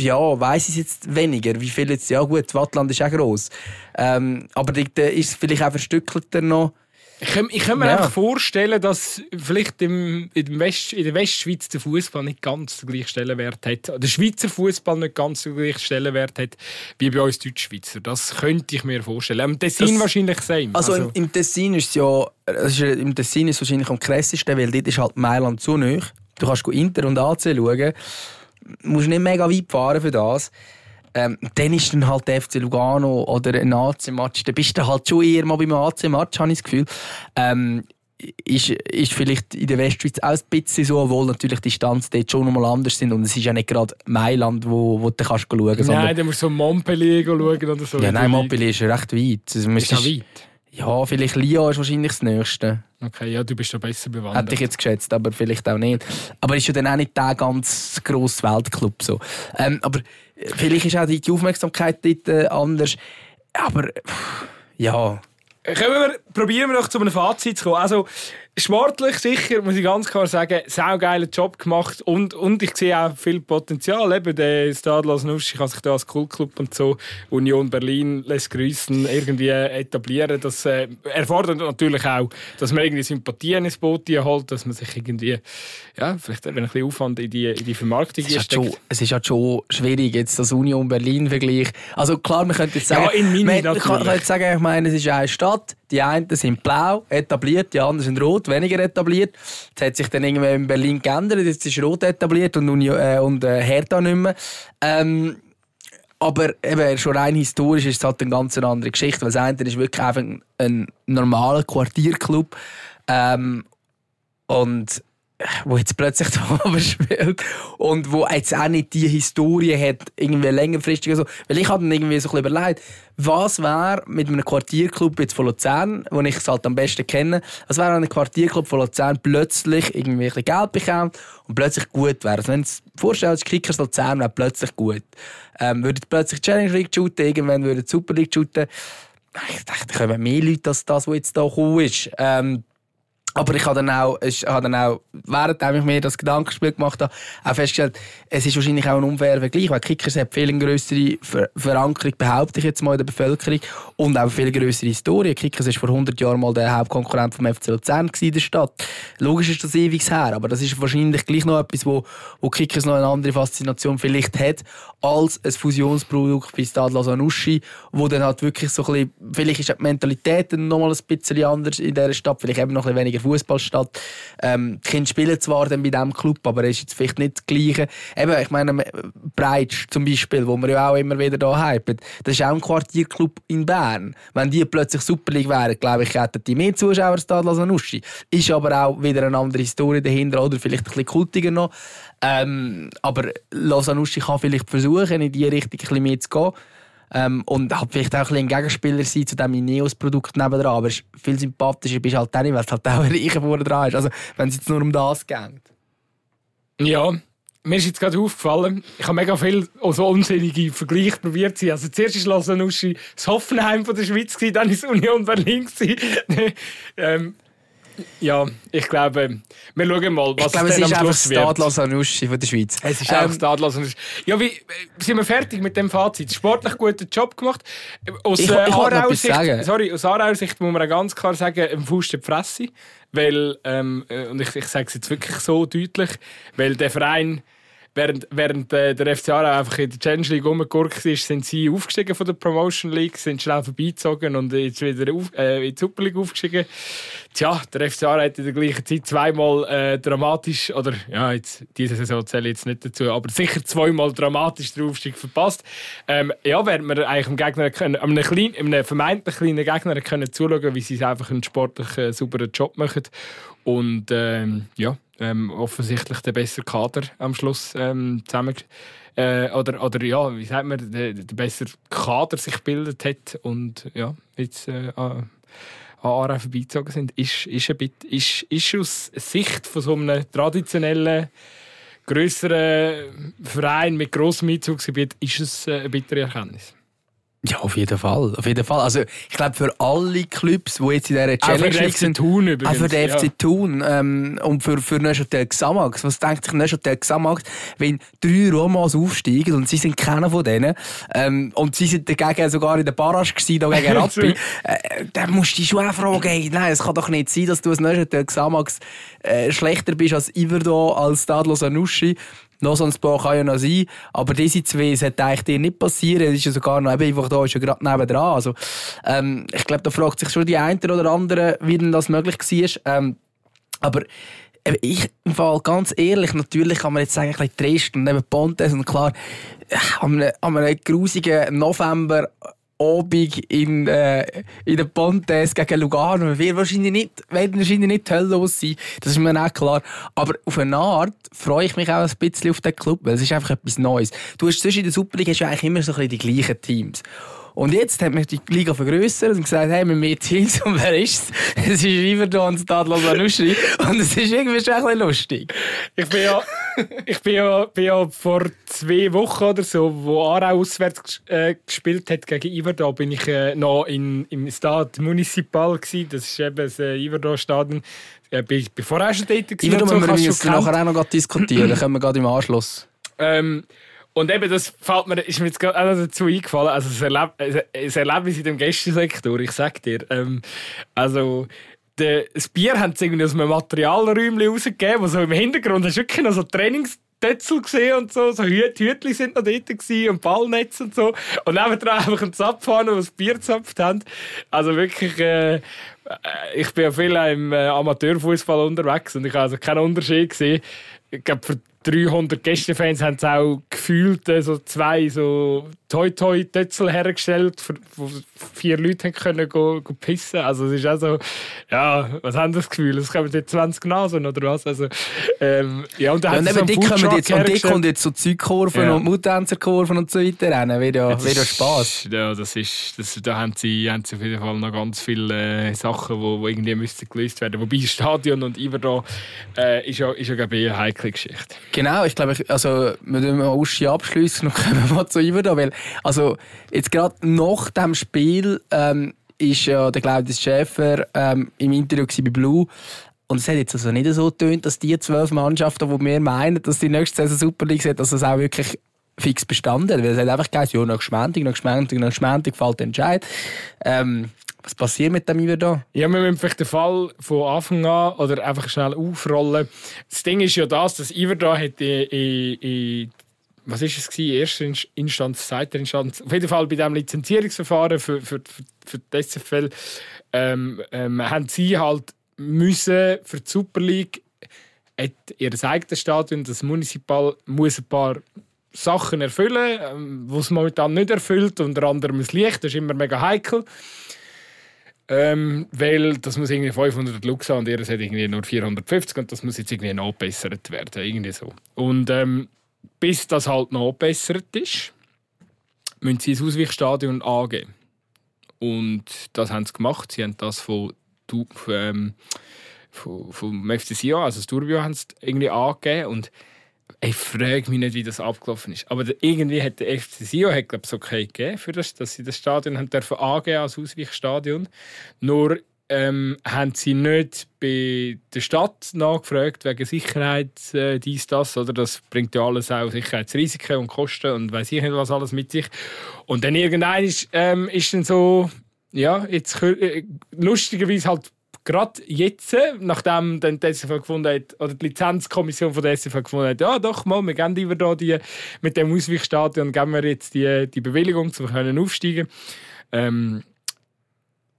ja, weiss ich es jetzt weniger. Wie viel jetzt, ja gut, Wattland ist auch gross. Ähm, aber äh, ist es vielleicht auch verstückelter noch. Ich kann, ich kann mir Ja. einfach vorstellen, dass vielleicht im, in, West, in der Westschweiz der Fußball nicht ganz den gleichen Stellenwert hat. Der Schweizer Fußball nicht ganz den gleichen Stellenwert hat wie bei uns Deutschschweizer. Das könnte ich mir vorstellen. Im Tessin Das- wahrscheinlich same. Also, Im, im Tessin ist es ja, ist, im Tessin ist es wahrscheinlich am krassesten, weil dort ist halt Mailand zu nah. Du kannst Inter und AC schauen. Du musst nicht mega weit fahren für das. Ähm, dann ist dann halt der FC Lugano oder ein AC-Match. Dann bist du halt schon eher mal beim AC-Match, habe ich das Gefühl. Ähm, ist, ist vielleicht in der Westschweiz auch ein bisschen so, obwohl natürlich die Distanz dort schon nochmal anders sind. Und es ist ja nicht gerade Mailand, wo, wo du kannst schauen kannst. Nein, dann musst du so Montpellier schauen oder so. Ja, nein. Montpellier ist ja recht weit. Also, Ist ja weit. Ja, vielleicht Lyon ist wahrscheinlich das Nächste. Okay, ja, du bist da besser Hätte bewandert. ich jetzt geschätzt, aber vielleicht auch nicht. Aber ist ja dann auch nicht der ganz grosse Weltclub. So. Ähm, aber vielleicht ist auch die Aufmerksamkeit dort äh, anders. Aber ja, Können wir, probieren wir noch zu einem Fazit zu kommen. Also, sportlich sicher, muss ich ganz klar sagen, saugeiler Job gemacht und, und ich sehe auch viel Potenzial. Eben, der Stadlos Nusch kann sich da als Kultclub und so Union Berlin lässt grüßen irgendwie etablieren. Das äh, erfordert natürlich auch, dass man irgendwie Sympathien ins Boot holt, dass man sich irgendwie, ja, vielleicht eben ein bisschen Aufwand in die, in die Vermarktung es ist, halt schon, es ist halt schon schwierig, jetzt das Union-Berlin-Vergleich. Also klar, man könnte jetzt sagen, Ja, in man, kann, kann jetzt sagen, ich meine, es ist eine Stadt, die einen sind blau, etabliert, die anderen sind rot, weniger etabliert. Das hat sich dann irgendwann in Berlin geändert, jetzt ist rot etabliert und, Union, äh, und äh, Hertha nicht mehr. Ähm, aber eben, schon rein historisch ist es halt eine ganz andere Geschichte, weil das eine ist wirklich einfach ein, ein normaler Quartierclub ähm, und wo jetzt plötzlich da oben spielt und wo jetzt auch nicht die Historie hat, irgendwie längerfristig so. Weil ich habe dann irgendwie so ein bisschen überlegt, was wäre mit einem Quartierclub jetzt von Luzern, wo ich es halt am besten kenne, was wäre, wenn ein Quartierclub von Luzern plötzlich irgendwie ein bisschen Geld bekommt und plötzlich gut wäre. Also wenn du dir vorstellst, Kickers Luzern wäre plötzlich gut. Ähm, würde plötzlich Challenge League shooten, irgendwann würde die Super League shooten. Ich dachte, da kommen mehr Leute als das, was jetzt da gekommen ist. Ähm, aber ich habe dann auch, ich habe dann auch während ich mir das Gedankenspiel gemacht habe, auch festgestellt, es ist wahrscheinlich auch ein unfairer Vergleich, weil Kickers hat viel eine grössere Ver Verankerung, behaupte ich jetzt mal, in der Bevölkerung und auch viel grössere Historie. Kickers war vor 100 Jahren mal der Hauptkonkurrent vom FC Luzern in der Stadt. Logisch ist das ewig her, aber das ist wahrscheinlich gleich noch etwas, wo, wo Kickers noch eine andere Faszination vielleicht hat, als ein Fusionsprodukt wie Stade Sanussi, wo dann halt wirklich so ein bisschen, vielleicht ist die Mentalität noch mal ein bisschen anders in dieser Stadt, vielleicht eben noch ein bisschen weniger Fußballstadt. Ähm, die Kinder spielen zwar dann bei diesem Club, aber es ist jetzt vielleicht nicht das Gleiche. Eben, ich meine, Breitsch zum Beispiel, wo wir ja auch immer wieder da hypen, das ist auch ein Quartierclub in Bern. Wenn die plötzlich Super League wären, glaube ich, hätten die mehr Zuschauer als Sanussi. Ist aber auch wieder eine andere Historie dahinter oder vielleicht ein bisschen kultiger noch. Ähm, aber Losanussi kann vielleicht versuchen, in die Richtung ein bisschen mehr zu gehen. Ähm, und halt vielleicht auch ein, bisschen Gegenspieler sein zu dem Ineos-Produkt nebenan. Aber es ist viel sympathischer bist halt nicht, weil es halt auch ein Reicher vorne dran ist. Also, wenn es jetzt nur um das geht. Ja, mir ist jetzt gerade aufgefallen, ich habe mega viel auch so unsinnige Vergleiche probiert. Also zuerst war Lausanne das Hoffenheim von der Schweiz, dann ist Union Berlin. ähm, Ja, ich glaube, wir schauen mal, was ich glaube, es es ist am Schluss wird. Stadlos Anuschi von der Schweiz. Es ist Ähm, einfach Stadlos. ist- Ja, wie äh, sind wir fertig mit dem Fazit? Sportlich guten Job gemacht. Aus Ich- äh, ich. Sicht, sorry, aus Aarauer Sicht muss man ganz klar sagen, im Fuß die Fresse. Weil, ähm, äh, und ich, ich sage es jetzt wirklich so deutlich, weil der Verein, während, während äh, der FC Aarau einfach in der Challenge League rumgegurkt ist, sind sie aufgestiegen von der Promotion League, sind schnell vorbeigezogen und jetzt wieder auf, äh, in die Super League aufgestiegen. Tja, der FC Aarau hat in der gleichen Zeit zweimal äh, dramatisch, oder ja, jetzt, diese Saison zähle ich jetzt nicht dazu, aber sicher zweimal dramatisch den Aufstieg verpasst. Ähm, ja, während wir eigentlich dem Gegner können, einem, kleinen, einem vermeintlich kleinen Gegner können zuschauen, wie sie einfach einen sportlich äh, sauberen Job machen. Und ähm, ja, ähm, offensichtlich der bessere Kader am Schluss ähm, zusammen. Äh, oder, oder ja, wie sagt man, der, der bessere Kader sich gebildet hat und ja, jetzt äh, an Aarau vorbeizogen sind, ist, ist, ein bit, ist, ist aus Sicht von so einem traditionellen, grösseren Verein mit grossem Einzugsgebiet ist es äh, eine bittere Erkenntnis. Ja, auf jeden Fall. Auf jeden Fall. Also, ich glaube, für alle Clubs, die jetzt in dieser Auch für Challenge den FC sind, Thun übrigens. Auch für den FC ja. Thun ähm, und für, für Neuchâtel Xamax. Was denkt sich Neuchâtel Xamax, wenn drei Romas aufsteigen und sie sind keiner von denen ähm, und sie sind dagegen sogar in der Barrage gewesen, da gegen Rappi, äh, dann musst du dich schon auch fragen, ey, nein, es kann doch nicht sein, dass du als Neuchâtel Xamax äh, schlechter bist als Iverdo, als Stadlos Anuschi. Noch so ein paar kann ja noch sein, aber diese zwei sollte eigentlich dir nicht passieren. Das ist ja sogar noch einfach da, ist ja gerade nebendran. Also, ähm, ich glaube, da fragt sich schon die eine oder andere, wie denn das möglich war. Ähm, aber eben, ich, im Fall, ganz ehrlich, natürlich kann man jetzt sagen, ein Dresden und eben Pontes und klar, äh, an einem, an einem grusigen November Abend in, äh, in den Pontes gegen Lugano wird wahrscheinlich nicht, wird wahrscheinlich nicht die Hölle los sein. Das ist mir auch klar. Aber auf eine Art freue ich mich auch ein bisschen auf den Club, weil es ist einfach etwas Neues. Du hast in der League hast du eigentlich immer so ein bisschen die gleichen Teams. Und jetzt hat man die Liga vergrößert und gesagt, hey, wir haben mehr Teams. Und wer ist es? Es ist Riverdon und Stadlos Anuschi. Und es ist irgendwie schon ein bisschen lustig. Ich bin ja, ich bin ja, bin ja vor zwei Wochen oder so, wo Aarau auswärts äh, gespielt hat gegen Iverdon, bin ich äh, noch in, im Stade Municipal gewesen. Das ist eben das äh, Iverdon-Stadion. Äh, bin, bin vorher schon dort gewesen. Riverdon und müssen wir schon gekannt. nachher auch noch diskutieren. Können wir gerade im Anschluss. Ähm, und eben, das fällt mir, ist mir jetzt gerade auch dazu eingefallen, also das, Erleb das Erlebnis in dem Gästesektor, ich sag dir, ähm, also de, das Bier haben sie irgendwie aus einem Materialräumchen rausgegeben, wo so im Hintergrund hast du wirklich noch so Trainingstötzel gesehen und so, so Hüt Hütli sind noch dort gewesen und Ballnetz und so. Und nebendran einfach ein Zapfhahn, wo das Bier gezapft haben. Also wirklich, äh, äh, ich bin ja viel im äh, Amateurfußball unterwegs und ich habe also keinen Unterschied gesehen. Ich glaube, 300 Gästefans haben sie auch gefühlt äh, so zwei so Toi-Toi-Tötzel hergestellt, für, wo vier Leute können go, go pissen. Also es ist auch so, ja, was haben das Gefühl? Es kommen jetzt 20 Nasen oder was? Also, ähm, ja, und da Ja, und so die kommen jetzt, und die hergestellt. kommen jetzt so Zeugkurven Ja. und Muttänzerkurven und so weiter rein. Wird ja, wird ja Spass. Ja, das ist, das, da haben sie, haben sie auf jeden Fall noch ganz viele äh, Sachen, die wo, wo irgendwie müssten gelöst werden. Wobei Stadion und Iverdon äh, ist ja, ist ja eine heikle Geschichte. Genau, ich glaube, also, wir müssen Uschi abschliessen und kommen mal zu Iverda, weil, also, jetzt gerade nach dem Spiel, ähm, ist ja der Claudius Schäfer ähm, im Interview bei Blue. Und es hat jetzt also nicht so getönt, dass die zwölf Mannschaften, die wir meinen, dass die nächste Saison Super League sind, dass das auch wirklich fix bestanden hat. Weil es hat einfach geheißen, ja, nach Schmentig, nach Schmentig, nach Schmentig fällt der Entscheid. Ähm, was passiert mit dem Iverda? Ja, wir müssen vielleicht den Fall von Anfang an oder einfach schnell aufrollen. Das Ding ist ja das, dass Iverdon hat in, in, in was ist es gewesen? Erste Inst- Instanz, zweite Instanz. Auf jeden Fall bei diesem Lizenzierungsverfahren für, für, für, für die SFL ähm, ähm, haben sie halt müssen für die Super League hat ihr eigenes Stadion, das Municipal, muss ein paar Sachen erfüllen, ähm, die es momentan nicht erfüllt. Unter anderem das Licht, das ist immer mega heikel. Ähm, weil das muss irgendwie 500 Lux haben und ihr hat irgendwie nur 450 und das muss jetzt irgendwie nachbessert werden. Irgendwie so. Und ähm, bis das halt nachbessert ist, müssen sie das Ausweichstadion angeben. Und das haben sie gemacht. Sie haben das von, ähm, von, vom FC Sion, also das Turbio, haben sie irgendwie angegeben. Und ich frage mich nicht, wie das abgelaufen ist. Aber irgendwie hat der FC Sion hat, okay gegeben, für das, dass sie das Stadion haben dürfen angeben als Ausweichstadion. Nur ähm, haben sie nicht bei der Stadt nachgefragt wegen Sicherheit, äh, dies, das, oder? Das bringt ja alles auch Sicherheitsrisiken und Kosten und weiß ich nicht was alles mit sich. Und dann irgendwann ist, ähm, ist dann so, ja, jetzt äh, lustigerweise halt gerade jetzt, nachdem dann die SFL gefunden hat, oder die Lizenzkommission von der SFL gefunden hat, ja doch mal, wir geben lieber da die, mit dem Ausweichstadion geben wir jetzt die, die Bewilligung, um können aufsteigen. Ähm,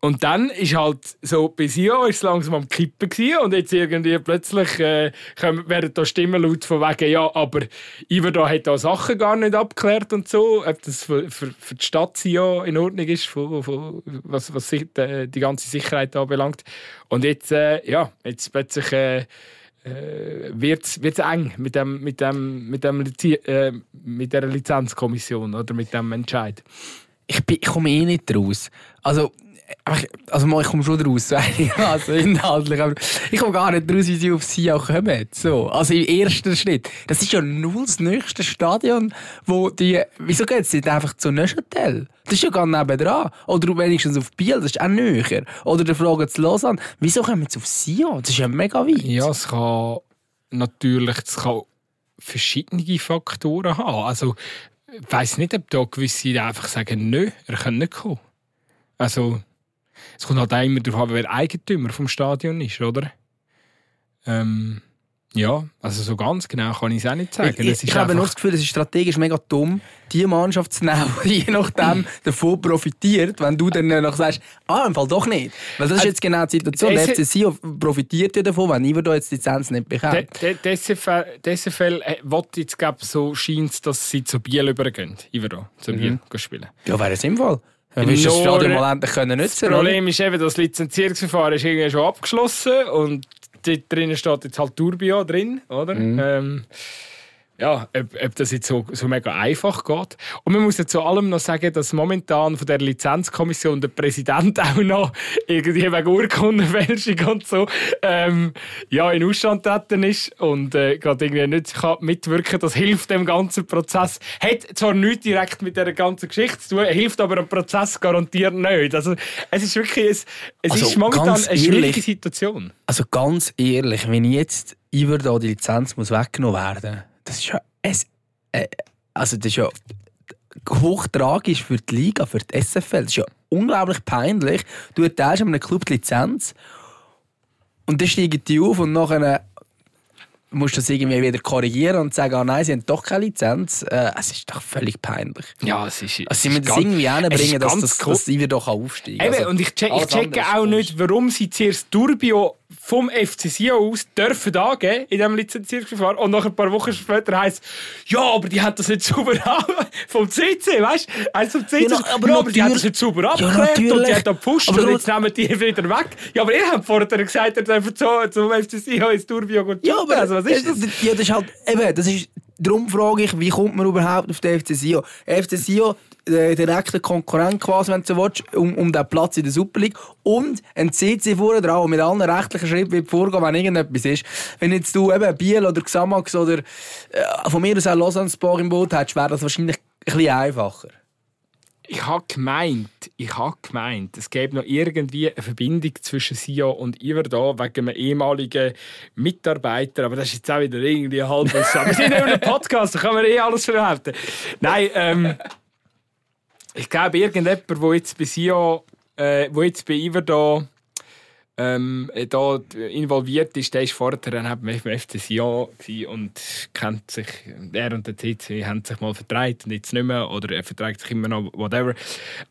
und dann ist halt so, bis hier ist es langsam am Kippen gewesen, und jetzt irgendwie plötzlich äh, werden da Stimmen laut von wegen, ja, aber Iver da hat da Sachen gar nicht abgeklärt und so, ob das für, für, für die Stadt ja in Ordnung ist, von, von, was, was die, die ganze Sicherheit anbelangt. Und jetzt, äh, ja, jetzt plötzlich äh, äh, wird es eng mit, dem, mit, dem, mit, dem, äh, mit der Lizenzkommission oder mit dem Entscheid. Ich, ich komme eh nicht raus. Also, also ich komme schon raus, also inhaltlich, aber ich komme gar nicht raus, wie sie auf sie auch kommen. So, also im ersten Schritt. Das ist ja null das nächste Stadion, wo die, wieso geht es nicht einfach zu Neuchâtel? Das ist ja gar nebenan. Oder wenigstens auf Biel, das ist auch näher. Oder der Frage zu Lausanne, wieso kommen sie auf Sion? Das ist ja mega weit. Ja, es kann natürlich, es kann verschiedene Faktoren haben. Also, ich weiss nicht, ob da gewisse einfach sagen, nö, er kann nicht kommen. Also, es kommt halt auch immer darauf an, wer Eigentümer vom Stadion ist, oder? Ähm, ja, also so ganz genau kann ich es auch nicht sagen. Ich, ich, ich habe nur das Gefühl, es ist strategisch mega dumm, die Mannschaft zu nehmen, die je nachdem davon profitiert, wenn du dann noch sagst, ah, im Fall doch nicht. Weil das ist jetzt genau die Situation. Der FC Sion profitiert ja davon, wenn Iver da jetzt die Lizenz nicht bekommt. Fall äh, will jetzt, glaube so scheint dass sie zu Biel übergehen. Iver da, zu Biel mhm. spielen. Ja, wäre sinnvoll. Dann wirst du das Stadion mal endlich können nutzen Das Problem ist eben, das Lizenzierungsverfahren ist irgendwie schon abgeschlossen und dort drinnen steht jetzt halt Turbio drin, oder? Mhm. Ähm, ja, ob, ob, das jetzt so, so mega einfach geht. Und man muss ja zu allem noch sagen, dass momentan von der Lizenzkommission der Präsident auch noch irgendwie wegen Urkundenfälschung und so ähm, ja, in Ausstand treten ist und äh, gerade irgendwie nicht kann mitwirken Das hilft dem ganzen Prozess. Hat zwar nichts direkt mit der ganzen Geschichte zu tun, hilft aber am Prozess garantiert nicht. Also es ist wirklich es, es also, ist momentan eine schwierige Situation. Also ganz ehrlich, wenn jetzt über da die Lizenz muss weggenommen werden das ist ja es, äh, also das ist ja hochtragisch für die Liga, für die SFL. Das ist ja unglaublich peinlich. Du erteilst einem Club die Lizenz und dann steigen die auf und nachher musst du das irgendwie wieder korrigieren und sagen, ah, nein, sie haben doch keine Lizenz. Äh, es ist doch völlig peinlich. Ja, es ist. Also, sie müssen das irgendwie hinbringen, dass, das, dass sie wieder aufsteigen kann. Also, und ich, check, ich checke auch nicht, warum sie zuerst Turbio vom FC Sion aus dürfen angeben in diesem Lizenzierungsverfahren und nach ein paar Wochen später heisst ja, aber die hat das nicht sauber vom CC, weißt du? Also vom CC, ja, aber, ja, aber die hat das nicht sauber abgeklärt ja, und die hat da gepusht und jetzt nehmen die wieder weg. Ja, aber ihr habt vorher gesagt, ihr dürft so zum FC Sion ins Turbio gehen. Ja, aber also, was ist das? Ja, das ist halt, eben, das ist, darum frage ich, wie kommt man überhaupt auf den FC Sion? Sion äh, direkter Konkurrent quasi, wenn du so willst, um, um den Platz in der Super League. Und ein CC vorne dran, mit allen rechtlichen Schritten wird vorgehen, wenn irgendetwas ist. Wenn jetzt du eben Biel oder Xamax oder äh, von mir aus auch Lausanne Sport im Boot hättest, wäre das wahrscheinlich ein bisschen einfacher. Ich habe gemeint, ich habe gemeint, es gäbe noch irgendwie eine Verbindung zwischen Sio und Iver da wegen einem ehemaligen Mitarbeiter, aber das ist jetzt auch wieder irgendwie halb Wir sind in einem Podcast, da kann man eh alles verhalten. Nein, ähm, ich glaube, irgendjemand, der jetzt bei Sio, äh, wo jetzt bei Iver da, ähm, da involviert ist, der ist vorher dann beim FC Sion und kennt sich, er und der CC haben sich mal vertreibt und jetzt nicht mehr, oder er verträgt sich immer noch, whatever.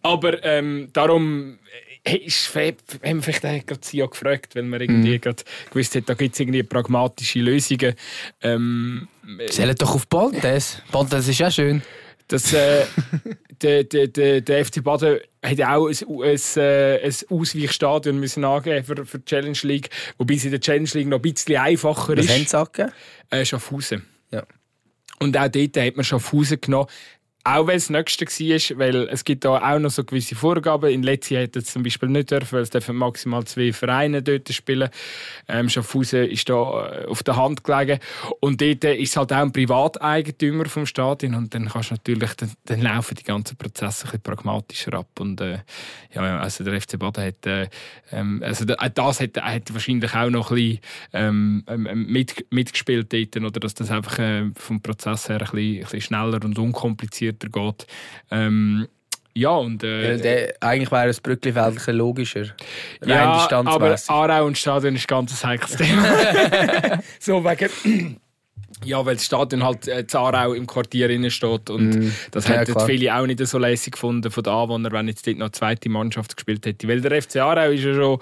Aber ähm, darum ist, haben wir vielleicht gerade Sion gefragt, weil man irgendwie mhm. gerade gewusst hat, da gibt es irgendwie pragmatische Lösungen. Ähm, Zählen doch auf Bontes. Bontes ist ja schön. Das, äh, der, der, der, der FC Baden hat auch ein, ein, äh, ein Ausweichstadion müssen angeben für, für die Challenge League, wobei es in der Challenge League noch ein bisschen einfacher Was ist. Was haben sie äh, Schaffhausen. Ja. Und auch dort hat man Schaffhausen genommen. Auch wenn es das Nächste war, weil es gibt da auch noch so gewisse Vorgaben. In Letzi hätte es zum Beispiel nicht dürfen, weil es dürfen maximal zwei Vereine dort spielen. Ähm, Schaffhausen ist da äh, auf der Hand gelegen. Und dort ist es halt auch ein Privateigentümer vom Stadion und dann kannst natürlich, dann, dann laufen die ganzen Prozesse ein pragmatischer ab. Und äh, ja, also der FC Baden hat, äh, ähm, also das hat, hat wahrscheinlich auch noch ein bisschen ähm, ähm mit, mitgespielt dort, oder dass das einfach äh, vom Prozess her ein bisschen, ein bisschen schneller und unkomplizierter geht. Ähm, ja, und, äh, der, eigentlich wäre das Brücklifeld logischer. Ja, aber Aarau und Stadion ist ganz ein heikles Thema. so wegen ja, weil das Stadion halt äh, Zarau im Quartier innen steht und mm, das ja, hätten viele auch nicht so lässig gefunden von den Anwohnern, wenn jetzt dort noch eine zweite Mannschaft gespielt hätte. Weil der FC Aarau ist ja schon,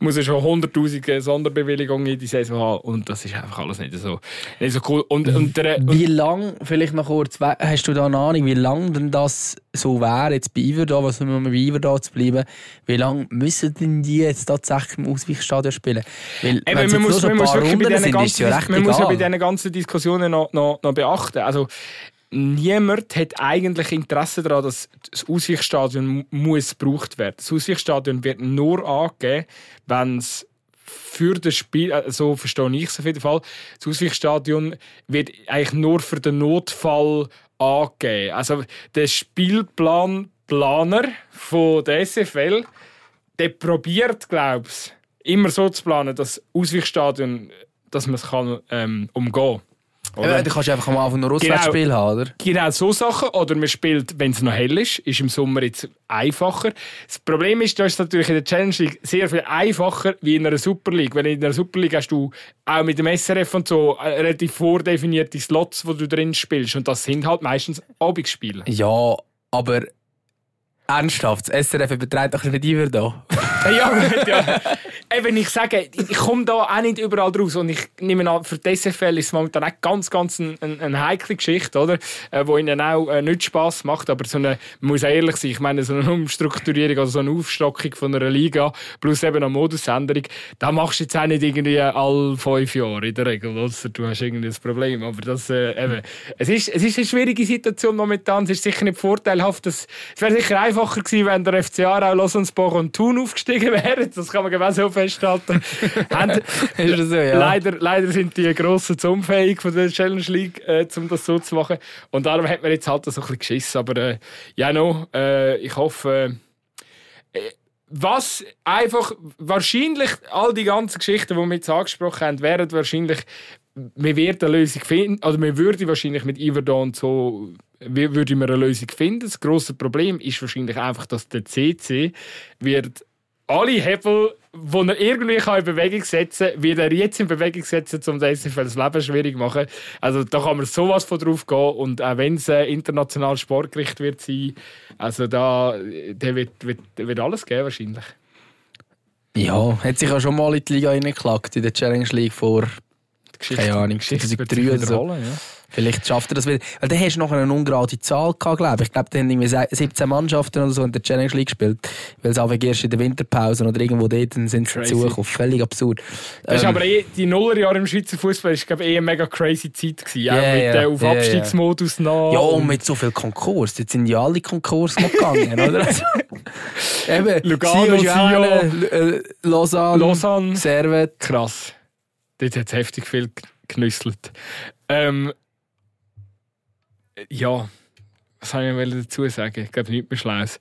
muss ja schon 100'000 Sonderbewilligungen in die Saison haben und das ist einfach alles nicht so, nicht so cool. Und, und der, und wie lang, vielleicht noch kurz, hast du da eine Ahnung, wie lange denn das so wäre, jetzt bei Iverda, was wir bei Iverda zu bleiben, wie lange müssen denn die jetzt tatsächlich im Ausweichstadion spielen? Weil, Eben, man muss, man muss wirklich bei diesen ganzen, ja man muss ja bei diesen ganzen Diskussionen noch, noch, noch beachten. Also, niemand hat eigentlich Interesse daran, dass das Ausweichstadion muss gebraucht werden. Das Ausweichstadion wird nur angegeben, wenn es für das Spiel, äh, so verstehe ich es auf jeden Fall, das Ausweichstadion wird eigentlich nur für den Notfall angegeben. Also der Spielplanplaner von der SFL, der probiert, glaube ich, immer so zu planen, dass das Ausweichstadion, dass man es kann, ähm, umgehen. Oder? Ja, du kannst einfach am Anfang noch Auswärtsspiel genau, haben, oder? Genau, so Sachen. Oder man spielt, wenn es noch hell ist, ist im Sommer jetzt einfacher. Das Problem ist, das ist natürlich in der Challenge League sehr viel einfacher wie in einer Super League. Weil in einer Super League hast du auch mit dem SRF und so äh, relativ vordefinierte Slots, wo du drin spielst. Und das sind halt meistens Abendspiele. Ja, aber ernsthaft, das SRF übertreibt doch nicht immer da. ja, ja. Eben, ich sage, ich komme da auch nicht überall raus. Und ich nehme an, für die SFL ist es momentan auch ganz, ganz eine, eine heikle Geschichte, oder? Äh, wo ihnen auch äh, nicht Spass macht. Aber so eine, man muss ehrlich sein, ich meine, so eine Umstrukturierung, also so eine Aufstockung von einer Liga, plus eben eine Modusänderung, da machst du jetzt auch nicht irgendwie alle fünf Jahre in der Regel. Oder? Du hast irgendwie ein Problem. Aber das, äh, eben, es ist, es ist eine schwierige Situation momentan. Es ist sicher nicht vorteilhaft. Es wäre sicher einfacher gewesen, wenn der FCA auch Lausanne-Sport und Thun aufgestiegen wäre. Das kann man genau so festhalten. So, ja. leider, leider sind die Grossen zu unfähig von der Challenge League, äh, um das so zu machen. Und darum hat man jetzt halt so ein bisschen geschissen. Aber äh, ja, no, äh, ich hoffe... Äh, was einfach wahrscheinlich all die ganzen Geschichten, die wir jetzt angesprochen haben, wären wahrscheinlich wir werden eine Lösung finden, oder wir würden wahrscheinlich mit Iverdon so würde man eine Lösung finden. Das große Problem ist wahrscheinlich einfach, dass der CC wird alle Hebel, die er irgendwie in Bewegung setzen kann, wird er jetzt in Bewegung setzen, um den SFL das Leben schwierig zu machen. Also da kann man sowas von drauf gehen und auch wenn es ein internationales Sportgericht wird sein, also da der wird, wird, wird alles geben wahrscheinlich. Ja, hat sich ja schon mal in die Liga reingeklagt, in der Challenge League vor, keine Ahnung, 2003 oder so. Ja. Vielleicht schafft er das wieder. Weil dann hast du noch eine ungerade Zahl gehabt, glaube ich. Ich glaube, da haben irgendwie 17 Mannschaften oder so in der Challenge League gespielt. Weil es auch erst in der Winterpause oder irgendwo dort sind sie dazugekommen. Völlig absurd. Das ist ähm, aber eh, die Nullerjahre im Schweizer Fußball ist, glaube ich, eh eine mega crazy Zeit gewesen. Yeah, auch mit yeah, auf yeah, Abstiegsmodus yeah. noch. Ja, und mit so viel Konkurs. Jetzt sind ja alle Konkurs gegangen, oder? Also, eben, Lugano, Sion, äh, Lausanne, Lausanne, Servet. Krass. Dort hat es heftig viel genüsselt. Ähm, ja, was soll ich dazu sagen? Ich glaube, nichts mehr Schlaues.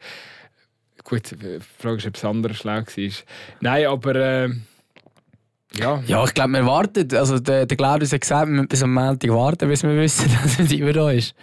Gut, die Frage ist, ob es anderes schlau war. Nein, aber äh, ja. Ja, ich glaube, wir warten. Also, der, der Claudius hat gesagt, wir müssen bis am Montag warten, bis wir wissen, dass es immer da ist.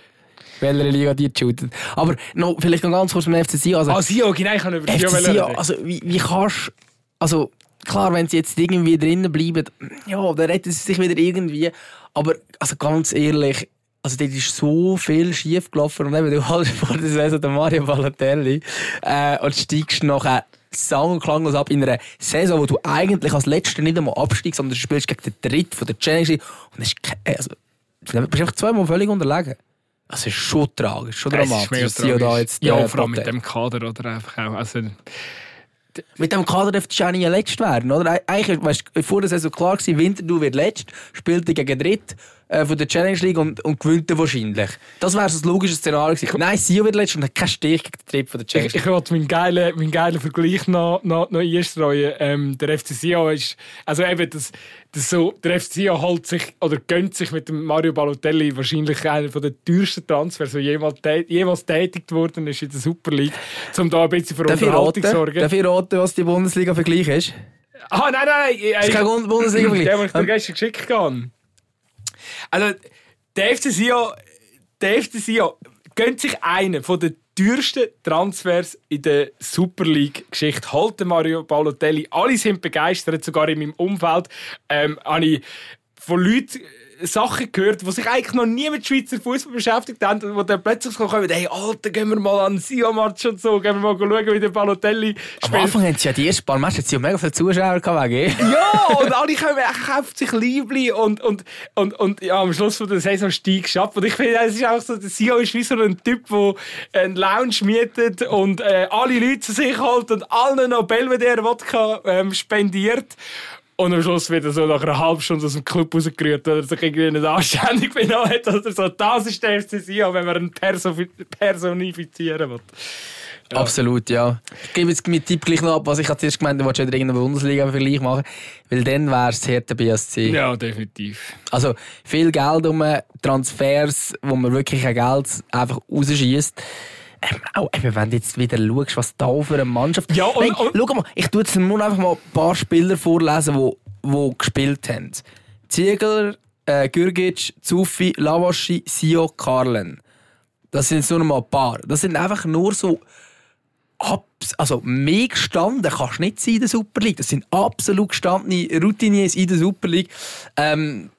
Welche Liga die shootet. Aber noch, vielleicht noch ganz kurz dem FC Sion. Also, ah, Sion, genau, ich kann über Sion, also wie, wie kannst also klar, wenn sie jetzt irgendwie drinnen bleiben, ja, dann retten sie sich wieder irgendwie. Aber also ganz ehrlich, also dort ist so viel schief gelaufen und eben, du halt vor der Saison der Mario Balotelli äh, und steigst nachher sang- und klanglos ab in einer Saison, wo du eigentlich als Letzter nicht einmal absteigst, sondern du spielst gegen den Dritten von der Challenge und das ist, also, du bist einfach zweimal völlig unterlegen. Das ist schon tragisch, schon dramatisch. Ja, äh, vor allem mit dem Kader oder einfach auch. Also, mit dem Kader dürftest du auch nie letzt werden, oder? Eigentlich, weißt, vor der Saison klar gewesen, Winterthur wird letzt, spielt gegen Dritt, äh, von der Challenge League und, und gewinnt wahrscheinlich. Das wäre so das logische Szenario gewesen. Nein, Sio wird letztens und hat keinen Stich gegen den Trip von der Challenge Ich, League. ich wollte meinen geilen, meinen geilen Vergleich noch, noch, noch einstreuen. Ähm, der FC Sion ist, also eben, das, das so, der FC holt sich, oder gönnt sich mit dem Mario Balotelli wahrscheinlich einer der teuersten Transfers, der jemals, jemals tätigt worden ist in der Super League, um da ein bisschen für Unterhaltung zu sorgen. darf ich raten, was die Bundesliga-Vergleich ist? Ah, nein, nein, nein. Das ist kein Bund- Bundesliga-Vergleich. Der, den ich dir gestern geschickt habe. Also, der FC Sion, der FC Sion gönnt sich einen von den teuersten Transfers in der Super League-Geschichte. Holt den Mario Balotelli. Alle sind begeistert, sogar in meinem Umfeld. Ähm, habe ich von Leuten Sachen gehört, die sich eigentlich noch nie mit Schweizer Fußball beschäftigt haben und wo dann plötzlich so kommen, hey, Alter, gehen wir mal an den Sion-Match und so, gehen wir mal schauen, wie der Balotelli Am Anfang haben sie ja die ersten paar Matches ja mega viele Zuschauer gehabt, ja, und alle kommen, kauft sich Liebli und, und, und, und ja, am Schluss von der Saison steigst du ab. Und ich finde, es ist auch so, der Sio ist wie so ein Typ, der einen Lounge mietet und äh, alle Leute zu sich holt und allen noch Belvedere-Wodka ähm, spendiert. Und am Schluss wird er so nach einer halben Stunde aus dem Club rausgerührt, oder sich irgendwie nicht anständig benommen hat. Oder so. Das ist der FC Sion, wenn man ihn perso personifizieren will. Absolut, ja. Ich gebe jetzt meinen Tipp gleich noch ab, was ich erstes gemeint habe, ich wollte wieder irgendeinen Bundesliga-Vergleich machen. Weil dann wäre es Hertha BSC. Ja, definitiv. Also viel Geld um Transfers, wo man wirklich kein Geld einfach rausschießt. Ähm, auch eben, wenn du jetzt wieder schaust, was da für eine Mannschaft Ja, und- Nein, und- schau mal, ich tue jetzt nur einfach mal ein paar Spieler vorlesen, die wo, gespielt haben. Ziegler, äh, Gürgic, Zufi, Lavaschi, Sio, Karlen. Das sind so noch mal ein paar. Das sind einfach nur so abs also mehr gestanden kannst du nicht sein in der Super League. Das sind absolut gestandene Routiniers in der Super League. Ähm,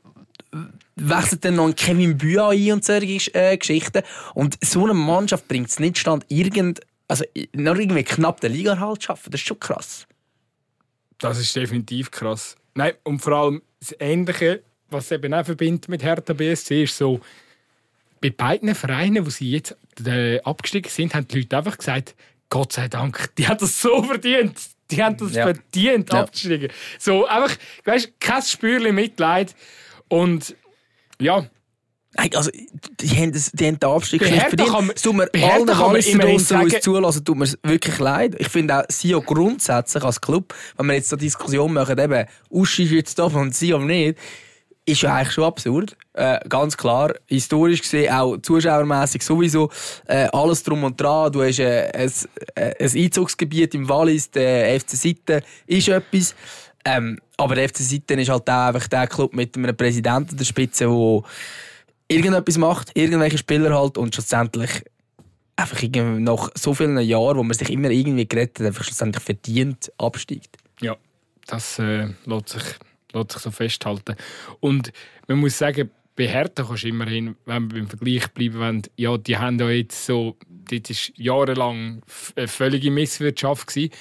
wechselt dann noch ein Kevin Büa ein und solche äh, Geschichten. Und so eine Mannschaft bringt es nicht stand, irgend, also noch irgendwie knapp den Liga-Halt zu schaffen. Das ist schon krass. Das ist definitiv krass. Nein, und vor allem das Ähnliche, was eben auch verbindet mit Hertha BSC, ist so, bei beiden Vereinen, wo sie jetzt äh, abgestiegen sind, haben die Leute einfach gesagt, Gott sei Dank, die haben das so verdient. Die haben das Ja. verdient, Ja. abzusteigen. So, einfach, weißt, kein Spürchen Mitleid. Und ja, Nein, Also, die haben, das, die haben den Abstieg nicht verdient. kann man- Es tut mir allen Walliser die uns zulassen, tut mir wirklich leid. Ich finde auch Sio grundsätzlich als Club, wenn wir jetzt so Diskussion machen, eben, Uschi ist jetzt da und Sio nicht, ist ja eigentlich schon absurd. Äh, ganz klar, historisch gesehen, auch zuschauermässig sowieso, äh, alles drum und dran. Du hast äh, ein, äh, ein Einzugsgebiet im Wallis, der FC Sitten ist etwas. Ähm, aber der FC Sitten ist halt auch einfach der Club mit einem Präsidenten der Spitze, der irgendetwas macht, irgendwelche Spieler halt und schlussendlich einfach nach so vielen Jahren, wo man sich immer irgendwie gerettet hat, einfach schlussendlich verdient absteigt. Ja, das äh, lässt, sich, lässt sich so festhalten. Und man muss sagen, bei Hertha kannst du immerhin, wenn wir beim Vergleich bleiben wollen, ja, die haben ja jetzt so, das war jahrelang eine völlige Misswirtschaft. Gewesen.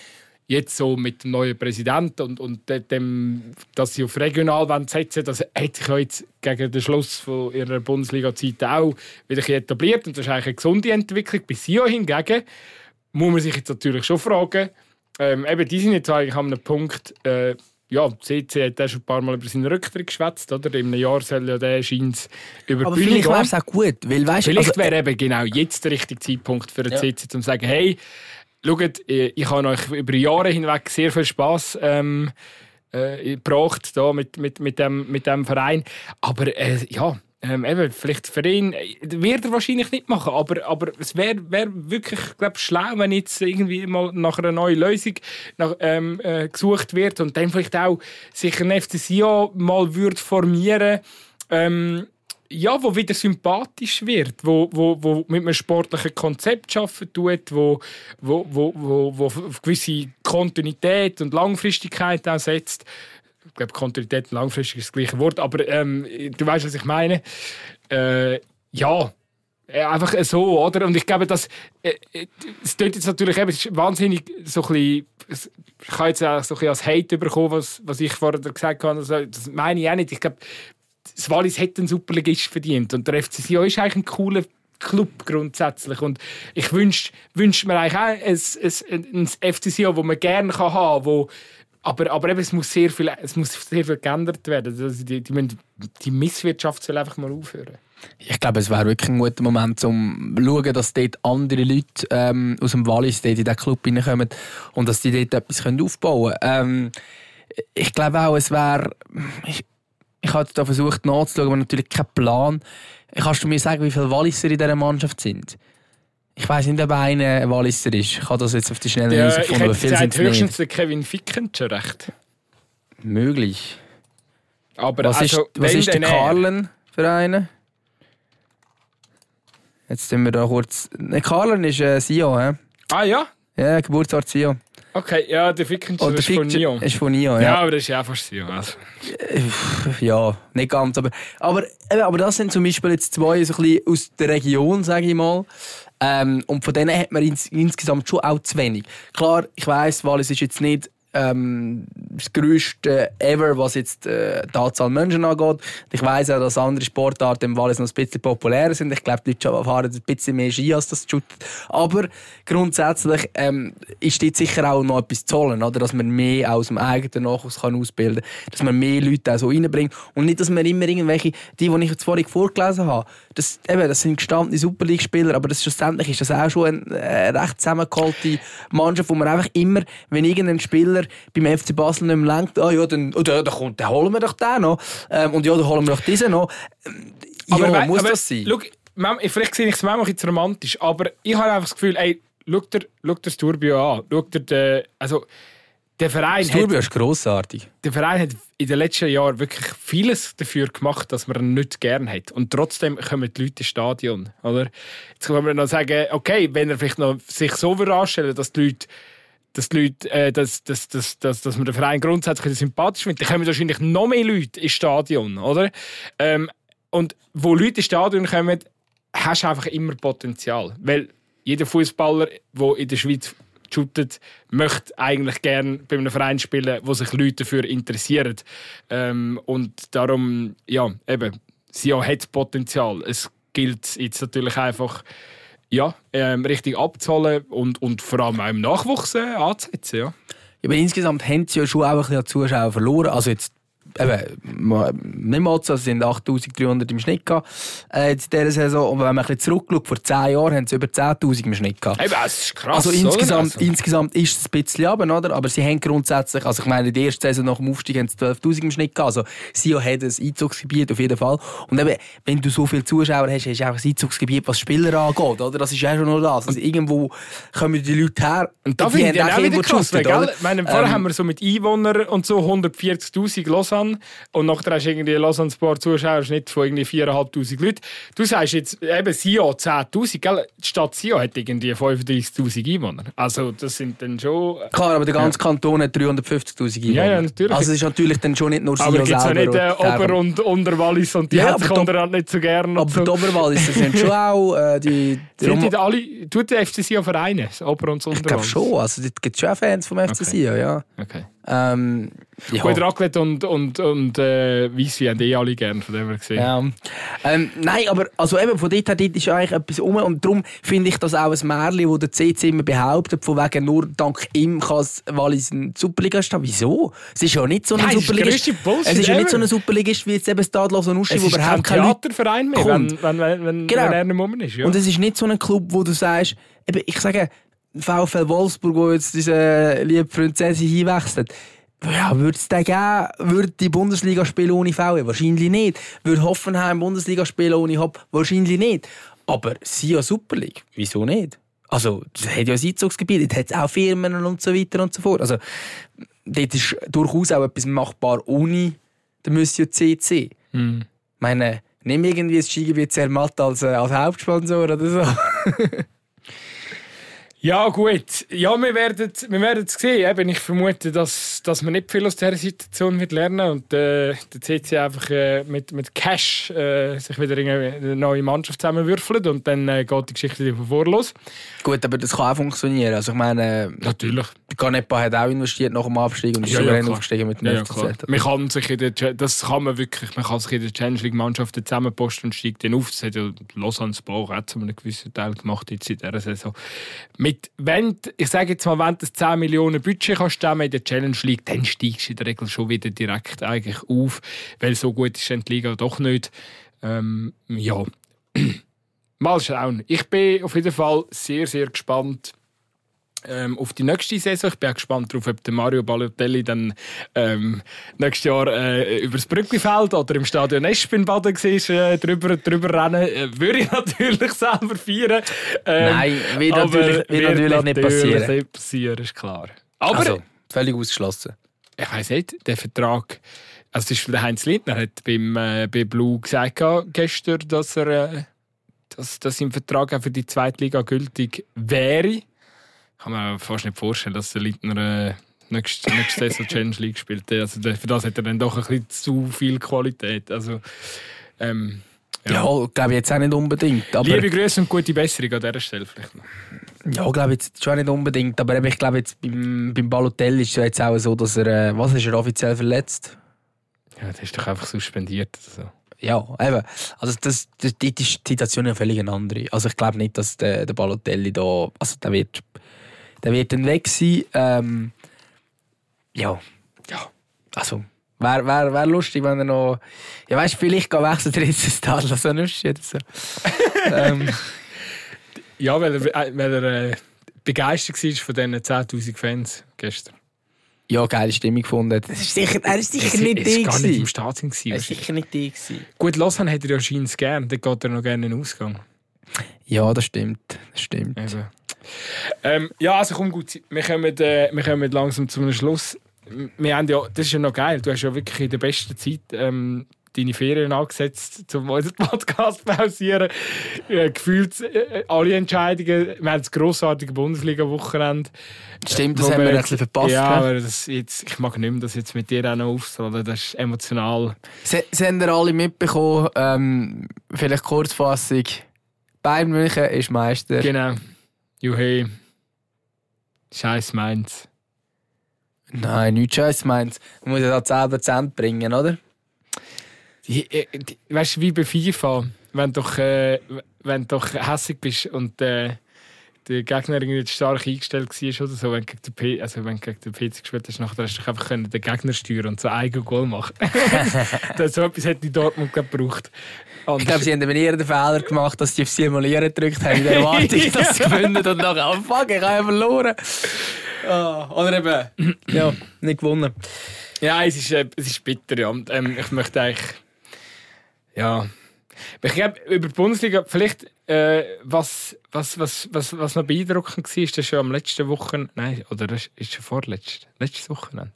Jetzt so mit dem neuen Präsidenten und, und de- dem, dass sie auf regional setzen das hat sich ja jetzt gegen den Schluss von ihrer Bundesliga-Zeit auch wieder etabliert. Und das ist eigentlich eine gesunde Entwicklung. Bei Sio hingegen muss man sich jetzt natürlich schon fragen, ähm, eben, die sind jetzt eigentlich an einem Punkt, äh, ja, CC hat auch schon ein paar Mal über seinen Rücktritt geschwätzt, oder? In einem Jahr soll ja der scheint über Aber vielleicht wäre es auch gut, weil weißt Vielleicht also, wäre eben genau jetzt der richtige Zeitpunkt für den Ja. CC, um zu sagen, hey, schaut, ich ich habe euch über Jahre hinweg sehr viel Spass ähm, äh, gebracht da mit, mit, mit, dem, mit dem Verein. Aber äh, ja, ähm, eben, vielleicht für ihn äh, wird er wahrscheinlich nicht machen, aber, aber es wäre wär wirklich glaub, schlau, wenn jetzt irgendwie mal nach einer neuen Lösung nach, ähm, äh, gesucht wird und dann vielleicht auch sich ein FC mal würde formieren ähm, ja, wo wieder sympathisch wird, wo, wo, wo mit einem sportlichen Konzept arbeiten tut, wo, wo, wo, wo, wo gewisse Kontinuität und Langfristigkeit auch setzt. Ich glaube, Kontinuität und Langfristigkeit ist das gleiche Wort, aber ähm, du weißt, was ich meine. Äh, ja, äh, einfach so, oder? Und ich glaube, dass äh, äh, es tut jetzt natürlich eben, wahnsinnig so ein bisschen, ich habe jetzt auch so ein bisschen als Hate bekommen, was, was ich vorher gesagt habe. Also, das meine ich auch nicht. Ich glaube, das Wallis hätte einen Superligist verdient und der FC Sion ist eigentlich ein cooler Club grundsätzlich und ich wünsche wünsch mir eigentlich auch ein, ein, ein FC Sion, wo man gerne kann haben wo aber, aber eben, es muss sehr viel, es muss sehr viel geändert werden. Also die, die, die Misswirtschaft soll einfach mal aufhören. Ich glaube, es wäre wirklich ein guter Moment, um zu schauen, dass dort andere Leute ähm, aus dem Wallis in diesen Club hineinkommen und dass die dort etwas aufbauen können. Ähm, ich glaube auch, es wäre... Ich, ich habe da versucht nachzuschauen, aber natürlich keinen Plan. Kannst du mir sagen, wie viele Walliser in dieser Mannschaft sind? Ich weiß nicht, ob einer ein Walliser ist. Ich habe das jetzt auf die Schnelle ja, herausgefunden, aber viele sind höchstens der Kevin Ficken schon recht. Möglich. Aber was also, ist, was ist der Karlen für einen? Jetzt sind wir da kurz. Ne, Karlen ist äh, Sio, hä? Ah ja? Ja, Geburtsort Sio. Okay, ja, der Fickenscher ist von Nio. Ist von Nio, ja. Ja, aber das ist ja fast Nio. Also. Ja, nicht ganz. Aber, aber, aber das sind zum Beispiel jetzt zwei so ein bisschen aus der Region, sage ich mal. Ähm, und von denen hat man ins, insgesamt schon auch zu wenig. Klar, ich weiss, Wallis ist jetzt nicht ähm, das größte ever, was jetzt äh, die Anzahl Menschen angeht. Ich weiss auch, dass andere Sportarten im Wallis noch ein bisschen populärer sind. Ich glaube, die Leute fahren ein bisschen mehr Ski als das Shooten. Aber grundsätzlich ähm, ist dort sicher auch noch etwas zu holen, oder? dass man mehr aus dem eigenen Nachwuchs kann ausbilden kann, dass man mehr Leute auch so reinbringt und nicht, dass man immer irgendwelche, die, die ich jetzt vorhin vorgelesen habe, das, eben, das sind gestandene Super League-Spieler, aber das, schlussendlich ist das auch schon eine äh, recht zusammengeholte Mannschaft, wo man einfach immer, wenn irgendein Spieler beim FC Basel nicht mehr lenkt, ah ja, dann, oh, dann, dann, dann holen wir doch den noch. Ähm, und ja, dann holen wir doch diesen noch. Ähm, ja, aber, muss aber, das sein? Schau, vielleicht sehe ich es manchmal jetzt romantisch, aber ich habe einfach das Gefühl, ey, schau dir, schau dir das Turbio an. Schau dir den, also, der Verein das Turbio ist grossartig. Der Verein hat in den letzten Jahren wirklich vieles dafür gemacht, dass man ihn nicht gern hat. Und trotzdem kommen die Leute ins Stadion. Oder? Jetzt kann man noch sagen, okay, wenn er vielleicht noch sich so anstellen dass die Leute dass, die Leute, äh, dass, dass, dass, dass, dass man den Verein grundsätzlich sympathisch findet, dann kommen wahrscheinlich noch mehr Leute ins Stadion, oder? Ähm, und wo Leute ins Stadion kommen, hast du einfach immer Potenzial. Weil jeder Fußballer, der in der Schweiz shootet, möchte eigentlich gerne bei einem Verein spielen, wo sich Leute dafür interessieren. Ähm, und darum, ja, eben, sie hat Potenzial. Es gilt jetzt natürlich einfach, ja, ähm, richtig abzuholen und, und vor allem auch im Nachwuchs äh, anzusetzen. Ja. aber insgesamt haben sie ja schon auch ein bisschen Zuschauer verloren. Also jetzt eben, nicht mal so, es sind 8300 im Schnitt gehabt, äh, in dieser Saison. Und wenn man ein bisschen zurückschaut, vor 10 Jahren haben sie über 10.000 im Schnitt gehabt. Eben, das ist krass, Also insgesamt, also. insgesamt ist es ein bisschen runter, oder? Aber sie haben grundsätzlich, also ich meine, in der ersten Saison nach dem Aufstieg haben sie 12.000 im Schnitt gehabt. Also Sio hat ein Einzugsgebiet auf jeden Fall. Und eben, wenn du so viele Zuschauer hast, hast du einfach ein Einzugsgebiet, was Spieler angeht, oder? Das ist ja schon nur das. Also irgendwo kommen die Leute her. Und da finde ich auch wieder krass, weil, Ich meine, vorher ähm, haben wir so mit Einwohnern und so 140'000 Lausanne und nachher hast du irgendwie Lausanne Sport Zuschauerschnitt von irgendwie 4'500 Leuten. Du sagst jetzt eben Sio 10'000, gell? Die Stadt Sio hat irgendwie 35'000 Einwohner. Also das sind dann schon... Klar, aber der ganze ja. Kanton hat 350'000 Einwohner. Ja, ja, natürlich. Also es ist natürlich dann schon nicht nur Sio aber selber. Aber gibt es ja nicht äh, Ober- und Unterwallis und die ja, hat sich untereinander nicht so gerne. Aber so. die Oberwallis sind schon auch... Äh, die, die sind alle... Tut der FC Sio Vereine, Ober- und Unterwallis? Ich glaube schon. Also es gibt schon Fans vom FC okay. Ja. Okay. Ähm, ja. Gut, Raclette und, und, und äh, Weisswein haben eh alle gerne, von dem her gesehen. Ja. Ähm, nein, aber also eben, von dort her dort ist eigentlich etwas um und darum finde ich das auch ein Märchen, das der CC immer behauptet, von wegen nur dank ihm kann es Wallis ein Superligist haben. Wieso? Es ist ja nicht so ein Superligist. Es ist ja nicht so ein Superligist wie jetzt eben Stadlos und Uschi, wo überhaupt kein Theaterverein mehr, wenn, wenn, wenn, wenn, genau. wenn er nicht ist. Ja. Und es ist nicht so ein Club, wo du sagst, eben, ich sage, VfL Wolfsburg, wo jetzt diese liebe Prinzessin hinwechselt, ja, würde es den geben? Würde die Bundesliga spielen ohne VW? Wahrscheinlich nicht. Würde Hoffenheim Bundesliga spielen ohne Hop? Wahrscheinlich nicht. Aber sie ja Super League. Wieso nicht? Also, das hat ja ein Einzugsgebiet, dort hat es auch Firmen und so weiter und so fort. Also, dort ist durchaus auch etwas machbar ohne den Monsieur CC. Ich meine, nimm irgendwie das Skigebiet Zermatt als, äh, als Hauptsponsor oder so. Ja, gut. Ja, wir werden, wir werden es sehen. Eben, ich vermute, dass, dass man nicht viel aus dieser Situation wird lernen und äh, der CC einfach äh, mit, mit Cash äh, sich wieder eine neue Mannschaft zusammenwürfelt und dann äh, geht die Geschichte von vor los. Gut, aber das kann auch funktionieren. Also ich meine, natürlich. Ganepa hat auch investiert nach dem Abstieg und ist ja, souverän ja, aufgestiegen mit dem ja, ja, man kann sich in der, Das kann man wirklich. Man kann sich in der Challenge League Mannschaft zusammenposten und steigt dann auf. Das hat ja Lausanne Sport auch zu einem gewissen Teil gemacht jetzt in dieser Saison mit, wenn, ich sage jetzt mal, wenn du 10 Millionen Budget kannst in der Challenge League, dann steigst du in der Regel schon wieder direkt eigentlich auf, weil so gut ist die Liga doch nicht. Ähm, ja, mal schauen. Ich bin auf jeden Fall sehr, sehr gespannt ähm, auf die nächste Saison. Ich bin auch gespannt darauf, ob der Mario Balotelli dann ähm, nächstes Jahr äh, über das Brücklifeld oder im Stadion Espenbaden war, äh, drüber, drüber rennen. Äh, würde ich natürlich selber feiern. Ähm, Nein, wird natürlich, wird natürlich, natürlich nicht passieren. nicht passieren, ist klar. Aber, also, völlig ausgeschlossen. Ich weiß nicht, der Vertrag... Also das ist der Heinz Lindner hat beim, äh, bei Blue gesagt gestern, dass er äh, dass, dass im Vertrag auch für die zweite Liga gültig wäre kann man fast nicht vorstellen, dass der Lindner äh, nächste, nächste Saison Challenge League spielt. Also für das hat er dann doch ein bisschen zu viel Qualität. Also, ähm, ja, ja glaube ich jetzt auch nicht unbedingt. Aber Liebe Grüße und gute Besserung an dieser Stelle vielleicht noch. Ja, glaube ich jetzt schon nicht unbedingt. Aber ich glaube jetzt beim, beim Balotelli ist es jetzt auch so, dass er, äh, was ist er offiziell verletzt? Ja, der ist doch einfach suspendiert. Also. Ja, eben. Also das, das, die, die Situation ist ja völlig eine andere. Also ich glaube nicht, dass der, der Balotelli da, also der wird der wird dann weg sein. Ähm, ja, ja, also wäre wär, wär lustig, wenn er noch, ja weißt, vielleicht geht wechseln der jetzt Stadler so nicht oder so. ähm. Ja, weil er, äh, weil er äh, begeistert war von diesen 10'000 Fans gestern. Ja, geile Stimmung gefunden. Das ist sicher, er ist sicher es, nicht die. Er war gar nicht im Stadion. Er ist sicher nicht die. Gut, Lausanne hat er ja scheinbar gern. Dann geht er noch gerne in den Ausgang. Ja, das stimmt. Das stimmt. Eben. Ähm, ja, also komm gut, wir kommen, äh, wir kommen langsam zum Schluss. Wir haben ja, das ist ja noch geil, du hast ja wirklich in der besten Zeit ähm, deine Ferien angesetzt, um unseren Podcast zu pausieren. Äh, gefühlt äh, alle Entscheidungen. Wir haben das grossartige Bundesliga-Wochenende. Stimmt, das haben wir ein bisschen verpasst. Ja, aber das jetzt, ich mag nicht mehr das jetzt mit dir auch noch aufzuladen. Das ist emotional. Sie, Sie haben ihr alle mitbekommen, ähm, vielleicht Kurzfassung. Bayern München ist Meister. Genau. Juhei. Scheiß Mainz. Nein, nicht Scheiß Mainz. Man muss ja da 10% bringen, oder? Die, äh, die, weißt du, wie bei FIFA, wenn du doch, äh, wenn doch hässig bist und äh, der Gegner irgendwie stark eingestellt war oder so, wenn du gegen den, P also wenn gegen den PC gespielt hast, nachher hast du einfach den Gegner steuern und so ein eigenes Goal machen. so etwas hätte Dortmund gebraucht. Anders. Ich glaube, sie haben eher den Fehler gemacht, dass sie auf Simulieren gedrückt haben, in der Erwartung, dass sie gewinnen und nachher, oh fuck, ich habe ja verloren. Oh, oder eben, ja, nicht gewonnen. Ja, es ist, äh, es ist bitter, ja. Ähm, ich möchte eigentlich, ja. Ich glaube, über die Bundesliga, vielleicht, äh, was, was, was, was, was noch beeindruckend war, ist das schon am letzten Wochenende, nein, oder das ist schon vorletztes, letztes Wochenende.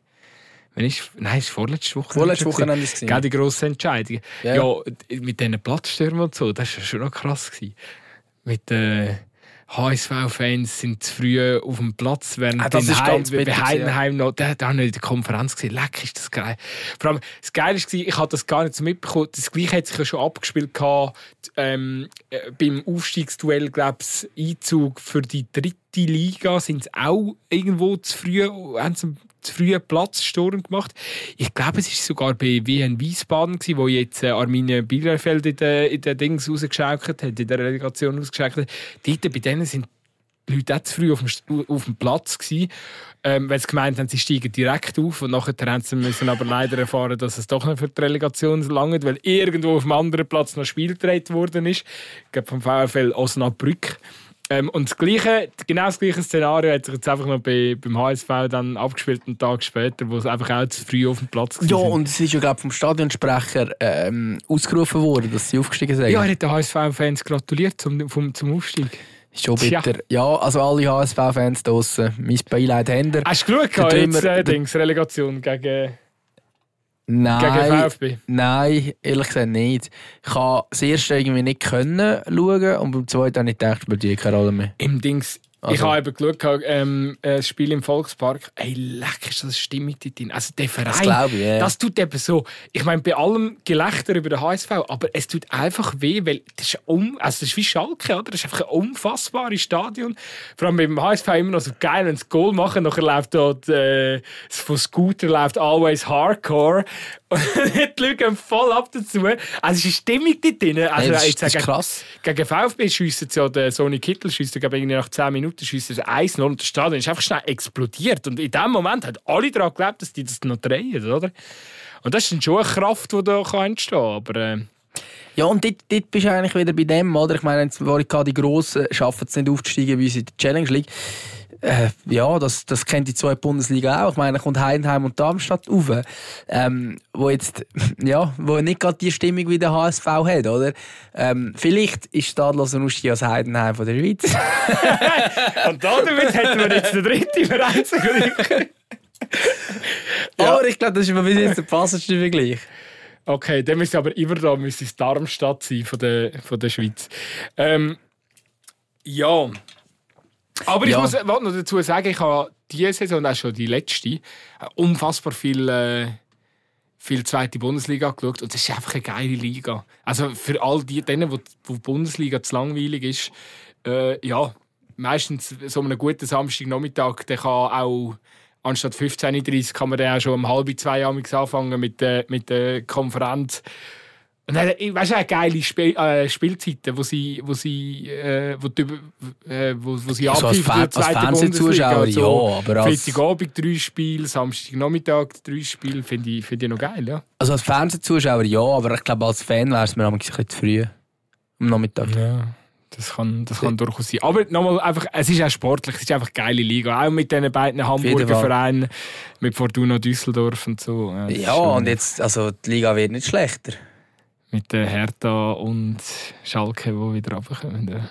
Wenn ich, nein, es war vorletzte Woche. Vorletzte Woche haben es gesehen. die grosse Entscheidung. Ja. ja, mit diesen Platzstürmen und so, das war schon noch krass. Gewesen. Mit äh, HSV-Fans sind zu früh auf dem Platz, während ah, das ist ganz bei Heidenheim noch, da, da habe ich in der Konferenz gesehen, leck, ist das geil. Vor allem, das Geile war, ich habe das gar nicht so mitbekommen, das Gleiche hat sich ja schon abgespielt gehabt, ähm, äh, beim Aufstiegsduell, glaube ich, Einzug für die dritte Liga. Sind sie auch irgendwo zu früh, haben sie zu früh Platzsturm gemacht. Ich glaube, es war sogar bei WN Wiesbaden, gewesen, wo jetzt äh, Arminia Bielefeld in den Dings rausgeschaukelt hat, in der Relegation rausgeschaukelt hat. Dort, bei denen sind die Leute auch zu früh auf dem, auf dem Platz gewesen, ähm, weil sie gemeint haben, sie steigen direkt auf und nachher haben sie müssen aber leider erfahren, dass es doch noch für die Relegation langt, weil irgendwo auf einem anderen Platz noch Spiel gedreht worden ist. Ich glaube vom VfL Osnabrück. Ähm, und das gleiche, genau das gleiche Szenario hat sich jetzt einfach noch bei, beim HSV dann abgespielt, einen Tag später, wo es einfach auch zu früh auf dem Platz war. Ja, und es ist ja glaube vom Stadionsprecher ähm, ausgerufen worden, dass sie aufgestiegen sind. Ja, er hat den HSV-Fans gratuliert zum, zum, zum Aufstieg. Schon bitter. Tja. Ja, also alle HSV-Fans draußen, mein Beileid Händer. Hast du geschaut, jetzt, äh, Dings, Relegation gegen... Nein, nein, ehrlich gesagt nicht. Ich habe das erste irgendwie nicht können schauen und beim zweiten habe ich gedacht, spielt die keine Rolle mehr. Im Dings, also. Ich habe eben geschaut, ähm, ein Spiel im Volkspark. Ey, leck, ist das Stimmung dort drin. Also der Verein, das, glaube ich, yeah. das tut eben so. Ich meine, bei allem Gelächter über den HSV, aber es tut einfach weh, weil das ist, um, also das ist wie Schalke, oder? Das ist einfach ein unfassbares Stadion. Vor allem beim HSV immer noch so geil, wenn sie Goal machen, nachher läuft dort äh, von Scooter läuft Always Hardcore Und die Leute gehen voll ab dazu. Also es ist Stimmung dort drin. Also, das, ist, das ist krass. Gegen VfB schiessen ja der Sony Kittel schiessen, glaube irgendwie nach 10 Minuten schiessen sie 1-0 und das Stadion ist einfach schnell explodiert. Und in dem Moment haben alle daran geglaubt, dass die das noch drehen, oder? Und das ist dann schon eine Kraft, die da kann entstehen kann. Aber äh, Ja, und dort, dort bist du eigentlich wieder bei dem, oder? Ich meine, jetzt, wo ich gerade die Grossen schaffen es nicht aufzusteigen wie sie in der Challenge League. Äh, ja, das, das kennt die zwei Bundesliga auch. Ich meine, da kommt Heidenheim und Darmstadt rauf. Ähm, wo jetzt, ja, wo nicht gerade die Stimmung wie der HSV hat, oder? Ähm, vielleicht ist Stadlos Ruschi als Heidenheim von der Schweiz. und damit hätten wir jetzt den dritten Verein Ja. Aber ich glaube, das ist mir bis jetzt der passendste Vergleich. Okay, dann müsste aber immer da müsste es Darmstadt sein von der, von der Schweiz. Ähm, ja. Aber ich Ja. muss noch dazu sagen, ich habe diese Saison, auch schon die letzte, äh, unfassbar viel, äh, viel zweite Bundesliga geschaut. Und das ist einfach eine geile Liga. Also für all die, denen, wo, die Bundesliga zu langweilig ist, äh, ja, meistens so einen guten Samstagnachmittag, der kann auch anstatt 15.30 Uhr kann man dann auch schon um halb zwei anfangen mit der, mit der Konferenz. Und dann, ich weißt du, auch geile Spiel, äh, Spielzeiten, wo sie, wo sie, äh, wo, die, äh, wo, wo sie Also als zweite als Fernsehzuschauer, Bundesliga. ja, aber als- Freitagabend drei Spiele, Samstagnachmittag drei Spiele, finde ich, finde ich noch geil, ja. Also als Fernsehzuschauer ja, aber ich glaube, als Fan wäre es mir ein bisschen zu früh. Am Nachmittag. Ja, das kann, das kann durchaus sein. Aber nochmal, einfach, es ist auch sportlich, es ist einfach eine geile Liga. Auch mit diesen beiden Hamburger. Vereinen, mit Fortuna Düsseldorf und so. Ja, schon- und jetzt, also die Liga wird nicht schlechter. Mit der Hertha und Schalke, die wieder runterkommen. Ja.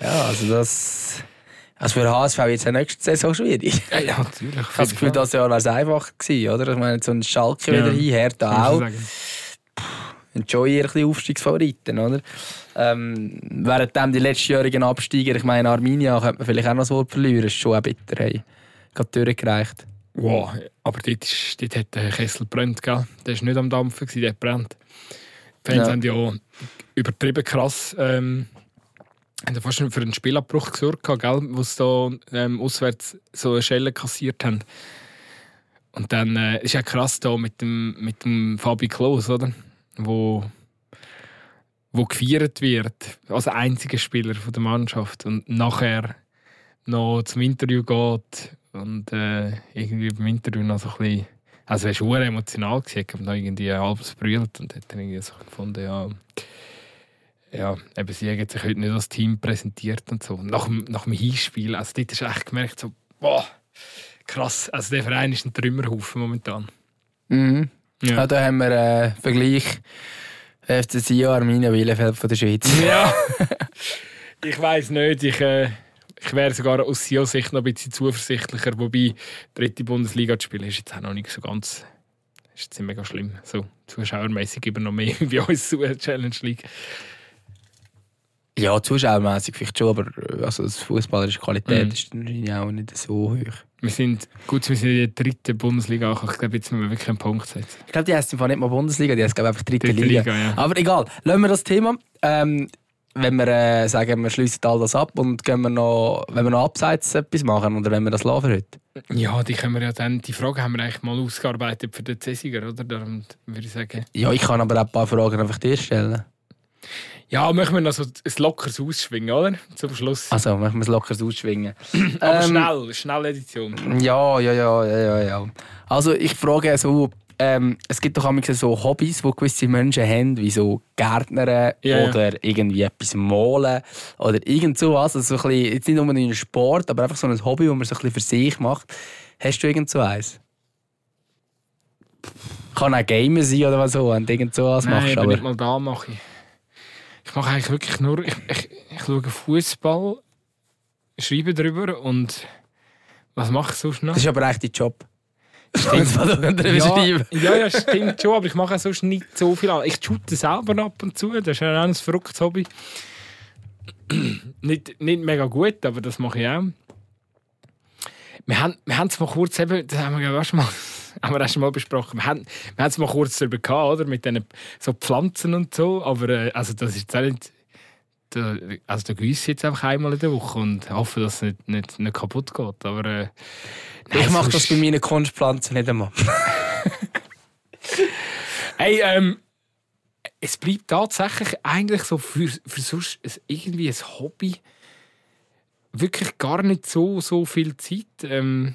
Ja, also das. Also für HSV es ja nächste Saison schwierig. Ja, ja, natürlich. Ich habe das Gefühl, das Jahr wäre es gewesen, oder? Ich meine, so ein Schalke Ja. wieder hin, Hertha auch. Schon eher ein bisschen Aufstiegsfavoriten, oder? Ähm, währenddem die letztjährigen Absteiger, ich meine, Arminia könnte man vielleicht auch noch das Wort verlieren, ist schon auch bitter. Hey. Gerade durchgereicht. Wow, aber dort, ist, dort hat der Kessel brennt, gell? Der war nicht am Dampfen, der brennt. Fans Ja. haben ja übertrieben krass ähm, haben fast schon für einen Spielabbruch gesorgt, gell? wo sie da ähm, auswärts so eine Schelle kassiert haben. Und dann äh, ist ja krass da mit dem, mit dem Fabi Klos, oder? Wo, wo gefeiert wird als einziger Spieler von der Mannschaft und nachher noch zum Interview geht und äh, irgendwie beim Interview noch so ein bisschen also er war emotional, gewesen, ich habe noch irgendwie halbes brüllt und hat dann irgendwie so gefunden, ja, ja, eben sie haben sich heute nicht als Team präsentiert und so. Nach dem, nach dem Hinspiel, also dort hast du echt gemerkt, so, boah, krass, also der Verein ist ein Trümmerhaufen momentan. Mhm. Ja. Ja. da haben wir einen Vergleich. FC Sion, Arminia Bielefeld von der Schweiz. ja. ich weiß nicht, ich, äh, ich wäre sogar aus Sion-Sicht noch ein bisschen zuversichtlicher, wobei dritte Bundesliga zu spielen ist jetzt auch noch nicht so ganz, ist jetzt mega schlimm, so zuschauermäßig über noch mehr wie uns zu der Challenge League. Ja, zuschauermäßig vielleicht schon, aber äh, also das fußballerische Qualität Mhm. ist wahrscheinlich auch nicht so hoch. Wir sind, gut, wir sind in der dritten Bundesliga angekommen. Ich glaube, jetzt müssen wir wirklich einen Punkt setzen. Ich glaube, die heißt im Fall nicht mal Bundesliga, die heißt glaube ich, einfach dritte, Dritte Liga. Liga, ja. Aber egal, lassen wir das Thema. Ähm, wenn wir äh, sagen, wir schließen all das ab und gehen wir noch, wenn wir noch abseits etwas machen oder wenn wir das lassen für heute. Ja, die können wir ja dann, die Frage haben wir eigentlich mal ausgearbeitet für den C-Sieger, oder? Darum würde ich sagen. Ja, ich kann aber auch ein paar Fragen einfach dir stellen. Ja, möchten wir noch so ein lockeres Ausschwingen, oder? Zum Schluss. Also, machen wir es locker ausschwingen. Aber ähm, schnell, schnell Edition. Ja, ja, ja, ja, ja, ja. Also ich frage so, ähm, es gibt doch manchmal so Hobbys, die gewisse Menschen haben, wie so Gärtnern ja. oder irgendwie etwas malen oder irgend sowas. Also so ein bisschen, jetzt nicht nur ein Sport, aber einfach so ein Hobby, das man so ein bisschen für sich macht. Hast du irgend so eins? Kann auch Gamer sein oder was so, wenn du irgend sowas Nein, machst. Aber nicht mal da mache ich. Ich mache eigentlich wirklich nur, ich, ich, ich schaue Fußball, schreibe darüber und was mache ich sonst noch? das ist aber echt dein Job. Stimmt. Was du darüber ja, ja, ja, stimmt schon, aber ich mache sonst nicht so viel an. Ich shoote selber ab und zu, das ist ja auch ein verrücktes Hobby. nicht, nicht mega gut, aber das mache ich auch. Wir haben, wir haben es mal kurz eben, das haben wir auch schon mal, haben wir schon mal besprochen, wir haben, wir haben es mal kurz darüber gehabt, oder? mit diesen so Pflanzen und so, aber äh, also das ist jetzt auch nicht, da, also da gieße ich jetzt einfach einmal in der Woche und hoffe, dass es nicht, nicht, nicht kaputt geht, aber äh, Ich mache das bei meinen Kunstpflanzen nicht einmal. Hey, ähm, es bleibt tatsächlich eigentlich so für, für sonst irgendwie ein Hobby wirklich gar nicht so, so viel Zeit. Ähm,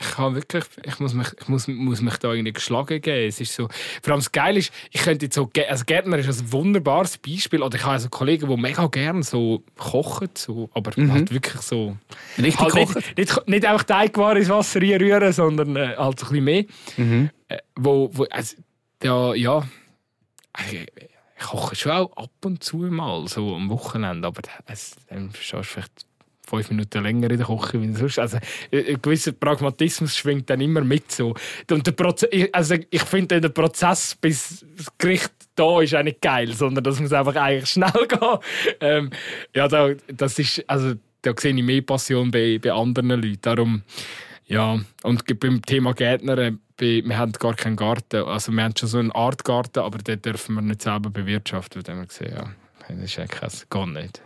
ich habe wirklich, ich muss mich, ich muss, muss mich da irgendwie geschlagen geben. Es ist so, vor allem das Geile ist, ich könnte jetzt so, also Gärtner ist ein wunderbares Beispiel, oder ich habe also Kollegen, die mega gerne so kochen, so, aber Mhm. halt wirklich so, Richtig halt kochen. nicht, nicht, nicht einfach Teigwaren ins Wasser rühren, sondern äh, halt so ein bisschen mehr. Mhm. Äh, wo, wo, also, ja, ja, ich, ich koche schon auch ab und zu mal, so am Wochenende, aber es, dann stehst du vielleicht fünf Minuten länger in der Küche wie sonst. Also, ein gewisser Pragmatismus schwingt dann immer mit. So. Und der also, ich finde, der Prozess, bis das Gericht da ist, auch nicht geil, sondern das muss einfach eigentlich schnell gehen. Ähm, ja, da, das ist, also, da sehe ich mehr Passion bei, bei anderen Leuten. Darum, ja, und beim Thema Gärtner, äh, wir haben gar keinen Garten. Also wir haben schon so einen Artgarten, aber den dürfen wir nicht selber bewirtschaften. Haben wir gesehen, ja, das ist eigentlich gar nicht.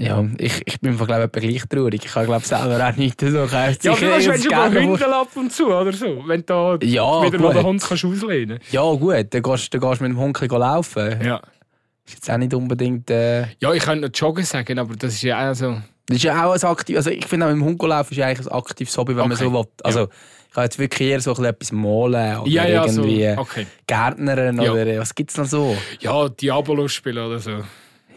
Ja, ich, ich bin glaube ich gleich traurig. Ich habe glaube selber auch nichts so gekauft. Ja, aber du hast schon Hündel ab und zu oder so, wenn du da Ja, wieder mal den gut. Hund kannst auslehnen Ja, gut, dann gehst, dann gehst du mit dem Hund laufen. Ja. Ist jetzt auch nicht unbedingt. Äh, ja, ich könnte noch joggen sagen, aber das ist ja auch so... das ist ja auch ein aktiv, also ich finde auch mit dem Hund laufen ist eigentlich ein aktives Hobby, wenn man Okay. so will. Also ich habe jetzt wirklich eher so etwas malen oder Ja, ja, so. irgendwie Okay. Gärtnern Ja. oder äh, was gibt es noch so? Ja, Diabolo spielen oder so.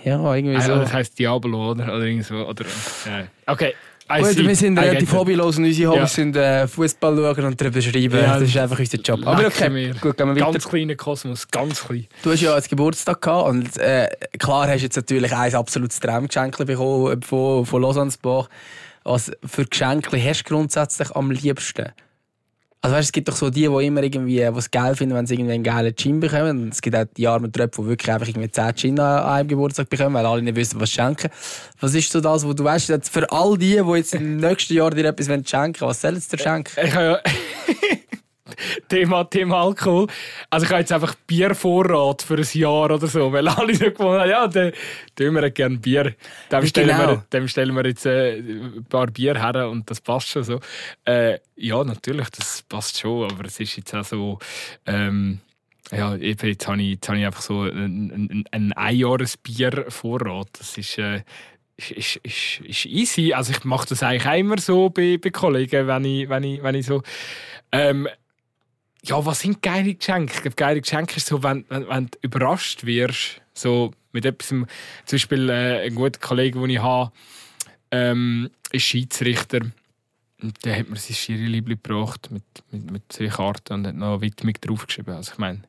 Ja, irgendwie Also, so. das heisst Diabolo, oder? Oder irgend so. Oder, ja. Okay. I Gut, see. wir sind relativ hobbylos und unsere Hobbys Ja. sind äh, Fußball schauen und darüber schreiben. Ja, das ist einfach unser Job. Aber okay, mir. gut, gehen wir weiter. Ganz kleiner Kosmos, ganz klein. Du hast ja einen Geburtstag gehabt und äh, klar hast du jetzt natürlich ein absolutes Traumgeschenk bekommen von, von Lausanne-Bach. Was für Geschenke hast du grundsätzlich am liebsten? Also weißt, es gibt doch so die, die immer irgendwie was geil finden, wenn sie irgendwie einen geilen Gin bekommen. Und es gibt auch die armen Tröpfe, die wirklich einfach irgendwie 10 Gin an einem Geburtstag bekommen, weil alle nicht wissen, was schenken. Was ist so das, wo du weißt, jetzt für all die, die jetzt im nächsten Jahr dir etwas schenken wollen, was sollen sie dir schenken? Ich habe ja Thema, Thema Alkohol. Also ich habe jetzt einfach Biervorrat für ein Jahr oder so, weil alle so gewonnen haben, ja, dann tun wir gerne Bier. Dem stellen, genau? wir, dem stellen wir jetzt äh, ein paar Bier her und das passt schon so. Äh, ja, natürlich, das passt schon, aber es ist jetzt auch so... Ähm, ja, eben, jetzt habe ich, jetzt habe ich einfach so ein, ein, ein Einjahresbiervorrat. Das ist... Äh, ist, ist, ist, ist easy. Also ich mache das eigentlich auch immer so bei, bei Kollegen, wenn ich, wenn ich, wenn ich so... Ähm, ja, was sind geile Geschenke? Ich glaube, geile Geschenke ist so, wenn, wenn, wenn du überrascht wirst, so mit etwas. Zum Beispiel äh, ein guter Kollege, den ich habe, ähm, ist Schiedsrichter. Und der hat mir sein Schiri-Liebli gebracht mit, mit, mit zwei Karten und hat noch eine Widmung draufgeschrieben. Also ich meine,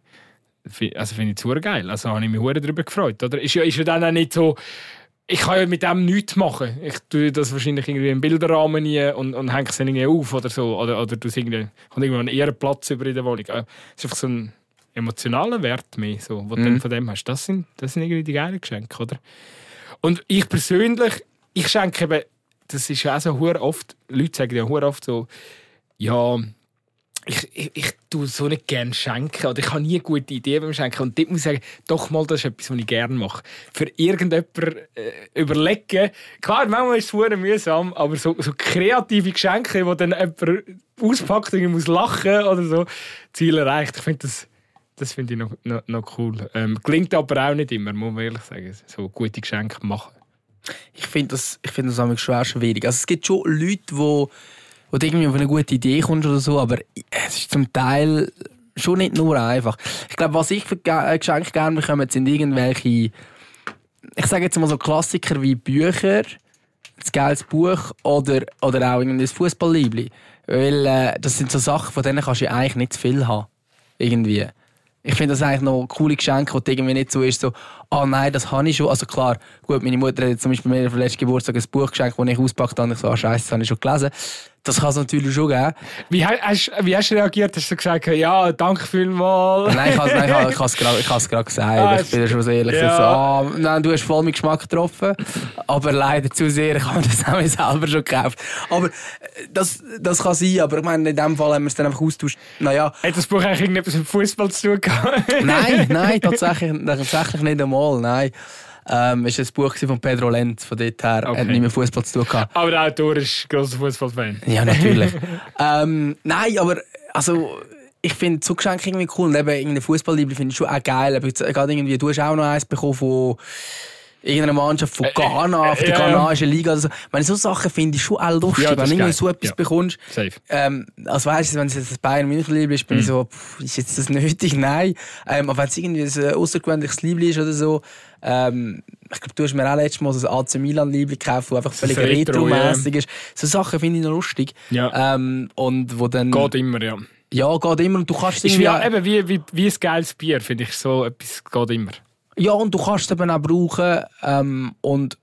also finde ich es geil. Also habe ich mich hure darüber gefreut. Oder? Ist, ja, ist ja dann auch nicht so, ich kann ja mit dem nichts machen. Ich tue das wahrscheinlich irgendwie im Bilderrahmen nie und, und hänge es irgendwie auf oder so. Oder, oder du irgendwie, kommt irgendwo einen Ehrenplatz über in der Wohnung. Äh, Es ist einfach so ein emotionaler Wert mehr, so, den du dann von dem hast. Das sind, das sind irgendwie die geilen Geschenke, oder? Und ich persönlich, ich schenke eben, das ist ja auch so oft, Leute sagen ja oft so, ja, ich, ich, ich tue so nicht gerne schenken oder ich habe nie gute Idee beim Schenken. Und dort muss ich sagen, doch mal, das ist etwas, was ich gerne mache. Für irgendjemanden äh, überlegen. Klar, manchmal ist es mühsam, aber so, so kreative Geschenke, wo dann jemand auspackt und ich muss lachen oder so, Ziel erreicht. Ich finde das, das finde ich noch, noch, noch cool. Ähm, klingt aber auch nicht immer, muss man ehrlich sagen. So gute Geschenke machen. Ich finde das, ich find das schwer schwierig. Also es gibt schon Leute, die wo, du irgendwie auf eine gute Idee kommst oder so, aber es ist zum Teil schon nicht nur einfach. Ich glaube, was ich für äh, Geschenke gerne bekomme, sind irgendwelche, ich sage jetzt mal so Klassiker wie Bücher, ein geiles Buch oder, oder auch ein Fußballliebli. Weil äh, das sind so Sachen, von denen kannst du eigentlich nicht zu viel haben. Irgendwie. Ich finde das eigentlich noch coole Geschenke, wo irgendwie nicht so ist, so, ah nein, das habe ich schon. Also klar, gut, meine Mutter hat zum Beispiel mir für letzten Geburtstag ein Buch geschenkt, das ich auspackt habe und ich so, ah scheiße, das habe ich schon gelesen. Das kann es natürlich schon geben. Wie ha- hast, wie hast du reagiert? Hast du gesagt, ja, danke vielmals? Nein, ich habe es gerade gesagt. Ah, ich bin schon so ehrlich. ja. So, ah, nein, du hast voll mit Geschmack getroffen. Aber leider zu sehr, ich habe das auch selber schon gekauft. Aber äh, das, das kann sein, aber ich meine, in dem Fall haben wir es dann einfach austauscht. Naja, Hat das Buch eigentlich irgendetwas mit Fußball zu tun gehabt? nein, nein, tatsächlich, tatsächlich nicht einmal. Nein. Ähm, es war ein Buch von Pedro Lenz, von dort her. Okay. Hat nicht mit Fußball zu tun gehabt. Aber der Autor ist ein grosser Fußballfan. Ja, natürlich. ähm, nein, aber also, ich finde Zugeschenke irgendwie cool und eben irgendeine Fußballliebe finde ich schon auch geil. Aber jetzt, gerade irgendwie, du hast auch noch eins bekommen von irgendeiner Mannschaft von Ghana, von der ja, ghanaischen Liga. Also, meine, so Sachen finde ich schon auch lustig, Ja, wenn du so etwas Ja. bekommst. Safe. Ähm, also weißt du, wenn es jetzt das Bayern München Liebling ist, bin ich Mhm. so, pff, ist jetzt das nötig? Nein. Ähm, aber wenn es irgendwie ein außergewöhnliches Liebling ist oder so, ähm, ich glaube, du hast mir auch letztes Mal so ein AC Milan Liebling gekauft, das einfach völlig Retro, retro-mässig ist. So Sachen finde ich noch lustig. Ja. Ähm, und wo dann... Geht immer, ja. Ja, geht immer und du kannst es irgendwie... eben wie, wie, wie ein geiles Bier, finde ich. So etwas geht immer. Ja, und du kannst es eben auch brauchen ähm, und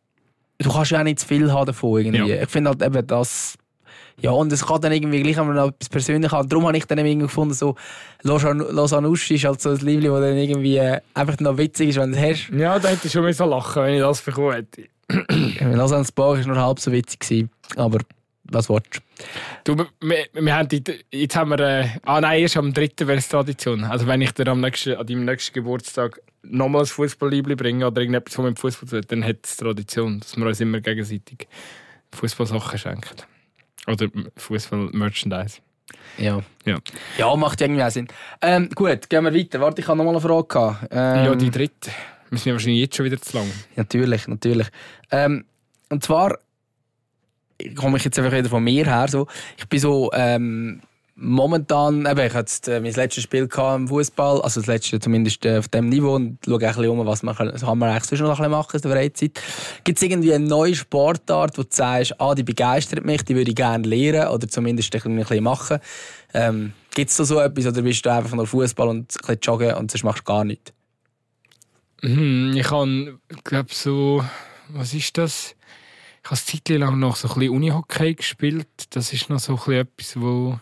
du kannst ja auch nicht zu viel haben davon irgendwie. Ja. Ich finde halt eben das... Ja, und es kann dann irgendwie gleich wenn man noch etwas persönlich haben. Darum habe ich dann irgendwie gefunden, so Losan- Losanuschi ist halt so ein Liebling, das dann irgendwie äh, einfach noch witzig ist, wenn du es hast. Ja, da hätte ich schon müssen lachen wenn ich das bekommen hätte. Lausanne Spa war nur halb so witzig, gewesen, aber was willst Du, wir, wir haben die, jetzt haben wir, äh, ah nein, erst am 3. wäre es Tradition. Also wenn ich dir am nächsten, an deinem nächsten Geburtstag nochmal ein Fußballliebli bringe oder irgendetwas, was mit dem Fußball zu tun dann hat es Tradition, dass wir uns immer gegenseitig Fußballsachen schenken. Oder Fußball-Merchandise. Ja. Ja. Ja, macht irgendwie auch Sinn. Ähm, gut, gehen wir weiter. Warte, ich habe noch mal eine Frage. Ähm, ja, die dritte. Wir sind ja wahrscheinlich jetzt schon wieder zu lang. Natürlich, natürlich. Ähm, und zwar komme ich jetzt einfach wieder von mir her. So. Ich bin so ähm, momentan, eben, ich hatte äh, mein letztes Spiel im Fußball, also das letzte zumindest äh, auf dem Niveau und schaue ein bisschen um, was man kann, kann man eigentlich sonst noch ein bisschen machen in der Freizeit. Gibt es irgendwie eine neue Sportart, wo du sagst, ah, die begeistert mich, die würde ich gerne lernen oder zumindest ein bisschen machen? Ähm, Gibt es da so etwas oder bist du einfach nur Fußball und ein bisschen joggen und sonst machst du gar nichts? Mhm, ich habe, glaube so, was ist das? Ich habe eine Zeit lang noch so ein bisschen Unihockey gespielt. Das ist noch so ein bisschen etwas, wo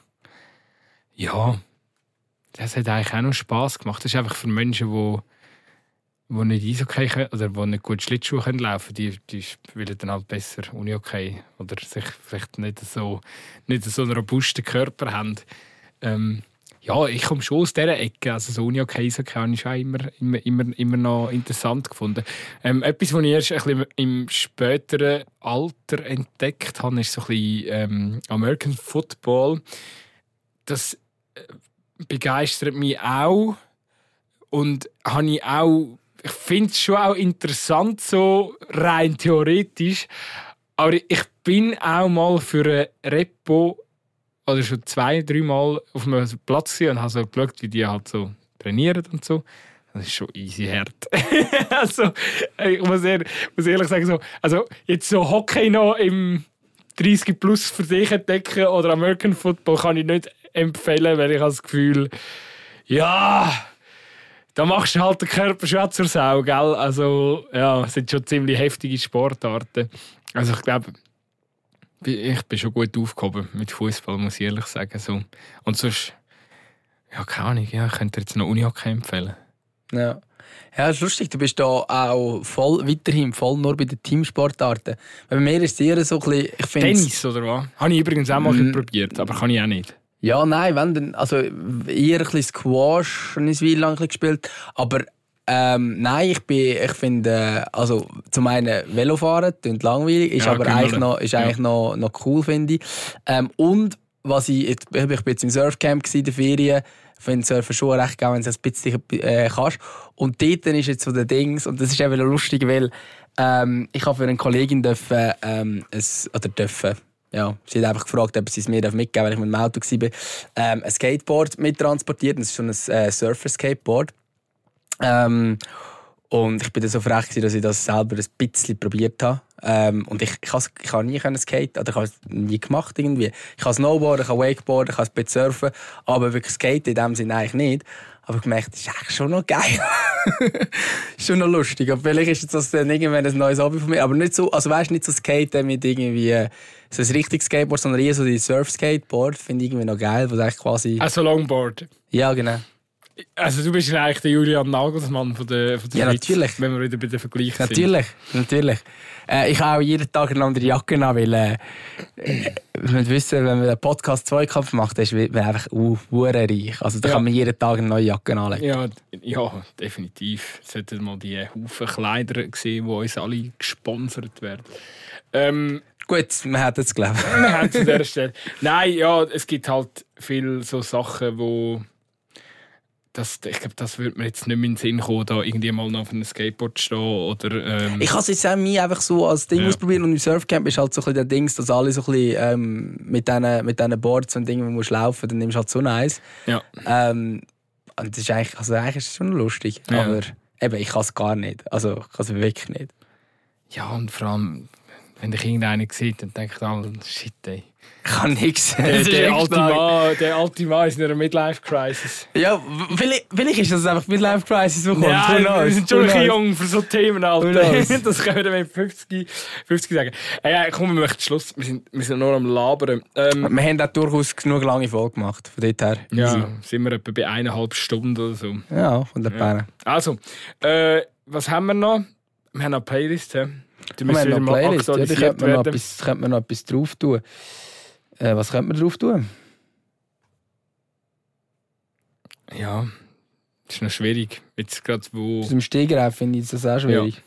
ja, das hat eigentlich auch noch Spass gemacht. Das ist einfach für Menschen, die wo nicht Eishockey können, oder die nicht gut Schlittschuhe können laufen die, die spielen dann halt besser Unihockey oder sich vielleicht nicht so, nicht so einen robusten Körper haben. Ähm, ja, ich komme schon aus dieser Ecke. Also so Unihockey, Eishockey habe ich schon immer, immer, immer, immer noch interessant gefunden. Ähm, etwas, was ich erst ein bisschen im späteren Alter entdeckt habe, ist so ein bisschen ähm, American Football. Das begeistert mich auch und habe ich auch ich finde es schon auch interessant, so rein theoretisch. Aber ich bin auch mal für ein Repo oder schon zwei, drei Mal auf einem Platz und habe so geschaut, wie die halt so trainieren und so. Das ist schon easy hart. also, ich muss, ehr, muss ehrlich sagen, so, also jetzt so Hockey noch im 30 plus für sich entdecken oder American Football kann ich nicht empfehlen, weil ich habe das Gefühl, ja, da machst du halt den Körper schon zur Sau, gell? Also, ja, es sind schon ziemlich heftige Sportarten. Also, ich glaube, ich bin schon gut aufgehoben mit Fußball, muss ich ehrlich sagen. So. Und sonst, ja, keine Ahnung, ja, ich könnte dir jetzt noch Unihockey empfehlen. Ja. Ja, das ist lustig. Du bist da auch voll, weiterhin voll nur bei den Teamsportarten. Bei mir ist es eher so ein bisschen, Tennis, oder was? Habe ich übrigens auch mal Mm. probiert, aber kann ich auch nicht. Ja, nein, wenn dann, also eher ein bisschen Squash, lang ein bisschen gespielt. Aber ähm, nein, ich bin, ich finde, äh, also zum einen Velofahren, klingt langweilig, ist Ja, aber eigentlich noch, ist Ja. eigentlich noch, noch cool, finde ich. Ähm, und was ich, jetzt, ich bin jetzt im Surfcamp in den Ferien, ich finde Surfen schon recht geil, wenn du es ein bisschen äh, kannst. Und dort ist jetzt so der Dings, und das ist eben lustig, weil ähm, ich habe für eine Kollegin dürfen, ähm, ein, oder dürfen, ja, sie hat einfach gefragt, ob sie es mir mitgeben darf, weil ich mit dem Auto war, ähm, ein Skateboard mittransportiert. Das ist so ein äh, Surfer-Skateboard. Ähm, und ich bin so frech, gewesen, dass ich das selber ein bisschen probiert habe. Ähm, und ich, ich, has- ich nie können skaten, oder ich habe es nie gemacht irgendwie. Ich kann Snowboarden, ich kann Wakeboarden, ich kann ein bisschen surfen, aber wirklich skaten in dem Sinne eigentlich nicht. Aber ich gemerkt, das ist eigentlich schon noch geil. ist schon noch lustig. Aber vielleicht ist das dann irgendwann ein neues Hobby von mir. Aber nicht so, also weißt nicht so Skaten mit irgendwie äh, so ein richtiges Skateboard, sondern eher so die Surf-Skateboard. Finde ich irgendwie noch geil, du eigentlich quasi. Also Longboard. Ja, genau. Also du bist ja eigentlich der Julian Nagelsmann von der, von der Ja, Schweiz, natürlich. Wenn wir wieder bei den Vergleichen sind. Natürlich, natürlich. Äh, ich habe auch jeden Tag eine andere Jacke an, weil äh, äh, wir wissen, wenn man einen Podcast Zweikampf macht, dann ist man einfach uh, reich. Also da Ja. kann man jeden Tag eine neue Jacke anlegen. Ja, ja, definitiv. Es sollten mal die Haufen Kleider sehen, die uns alle gesponsert werden. Ähm, Gut, wir hätten es glaubt. wir haben es an dieser Stelle. Nein, ja, es gibt halt viele so Sachen, wo das, ich glaube, das würde mir jetzt nicht mehr in den Sinn kommen, da irgendwie mal noch auf einem Skateboard zu stehen oder... Ähm, Ich habe es jetzt auch nie einfach so als Ding Ja. ausprobiert und im Surfcamp ist halt so ein bisschen der Dings, dass alle so ein bisschen ähm, mit diesen mit diesen Boards und Dingen, wo du musst laufen, dann nimmst du halt so eins. ja. Ähm, und das ist eigentlich, also eigentlich ist es schon lustig, Ja. aber eben, ich kann es gar nicht. Also ich kann es wirklich nicht. ja, und vor allem, wenn dich irgendeiner sieht, dann denkt er, shit, ey. Ich kann nichts. Der, der, alte Mann, der alte Mann ist in einer Midlife-Crisis. Ja, vielleicht, vielleicht ist das einfach mit Life Crisis so kommt. Ja, wir sind schon ein bisschen jung für so Themen, Alter. Das können wir mit 50, 50 sagen. Äh, ja, komm, wir möchten Schluss. Wir sind, wir sind nur am Labern. Ähm, Wir haben auch durchaus genug lange Folge gemacht, von dort her. ja, sind wir etwa bei eineinhalb Stunden oder so. ja von der Ja. Beine. Also, äh, was haben wir noch? Wir haben eine Playlist. hä? Die Wir müssen wieder noch Playlist, ja, da könnte man, noch etwas, könnte man noch etwas drauf tun. Äh, was könnte man drauf tun? Ja, das ist noch schwierig. Jetzt gerade wo. Aus dem Stegreif finde ich das auch schwierig.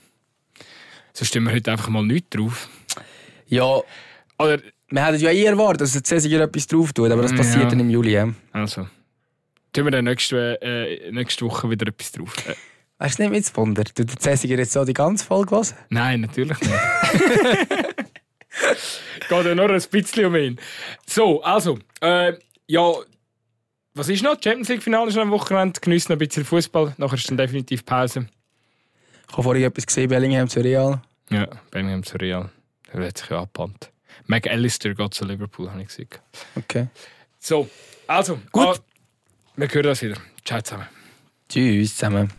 So stimmen wir heute einfach mal nichts drauf. Ja, Oder, wir hätten ja eh erwartet, dass der Cäsiger etwas drauf tut, aber das Ja. passiert dann im Juli. Ja. also. Tun wir dann nächste, äh, nächste Woche wieder etwas drauf. Äh, Weißt du nicht mit Wunder? Tut der Cäsiger jetzt so die ganze Folge hören? nein, natürlich nicht. Geht ja nur ein bisschen um ihn. So, also, äh, ja, was ist noch? Champions League-Finale ist noch am Wochenende. Geniessen noch ein bisschen Fußball. Nachher ist dann definitiv Pause. Ich habe vorhin etwas gesehen, Bellingham zu Real. Ja, Birmingham zu Real. Der hat sich ja abgebannt. McAllister geht zu Liverpool, habe ich gesehen. Okay. So, also, Gut. ah, wir hören das wieder. Ciao zusammen. Tschüss zusammen.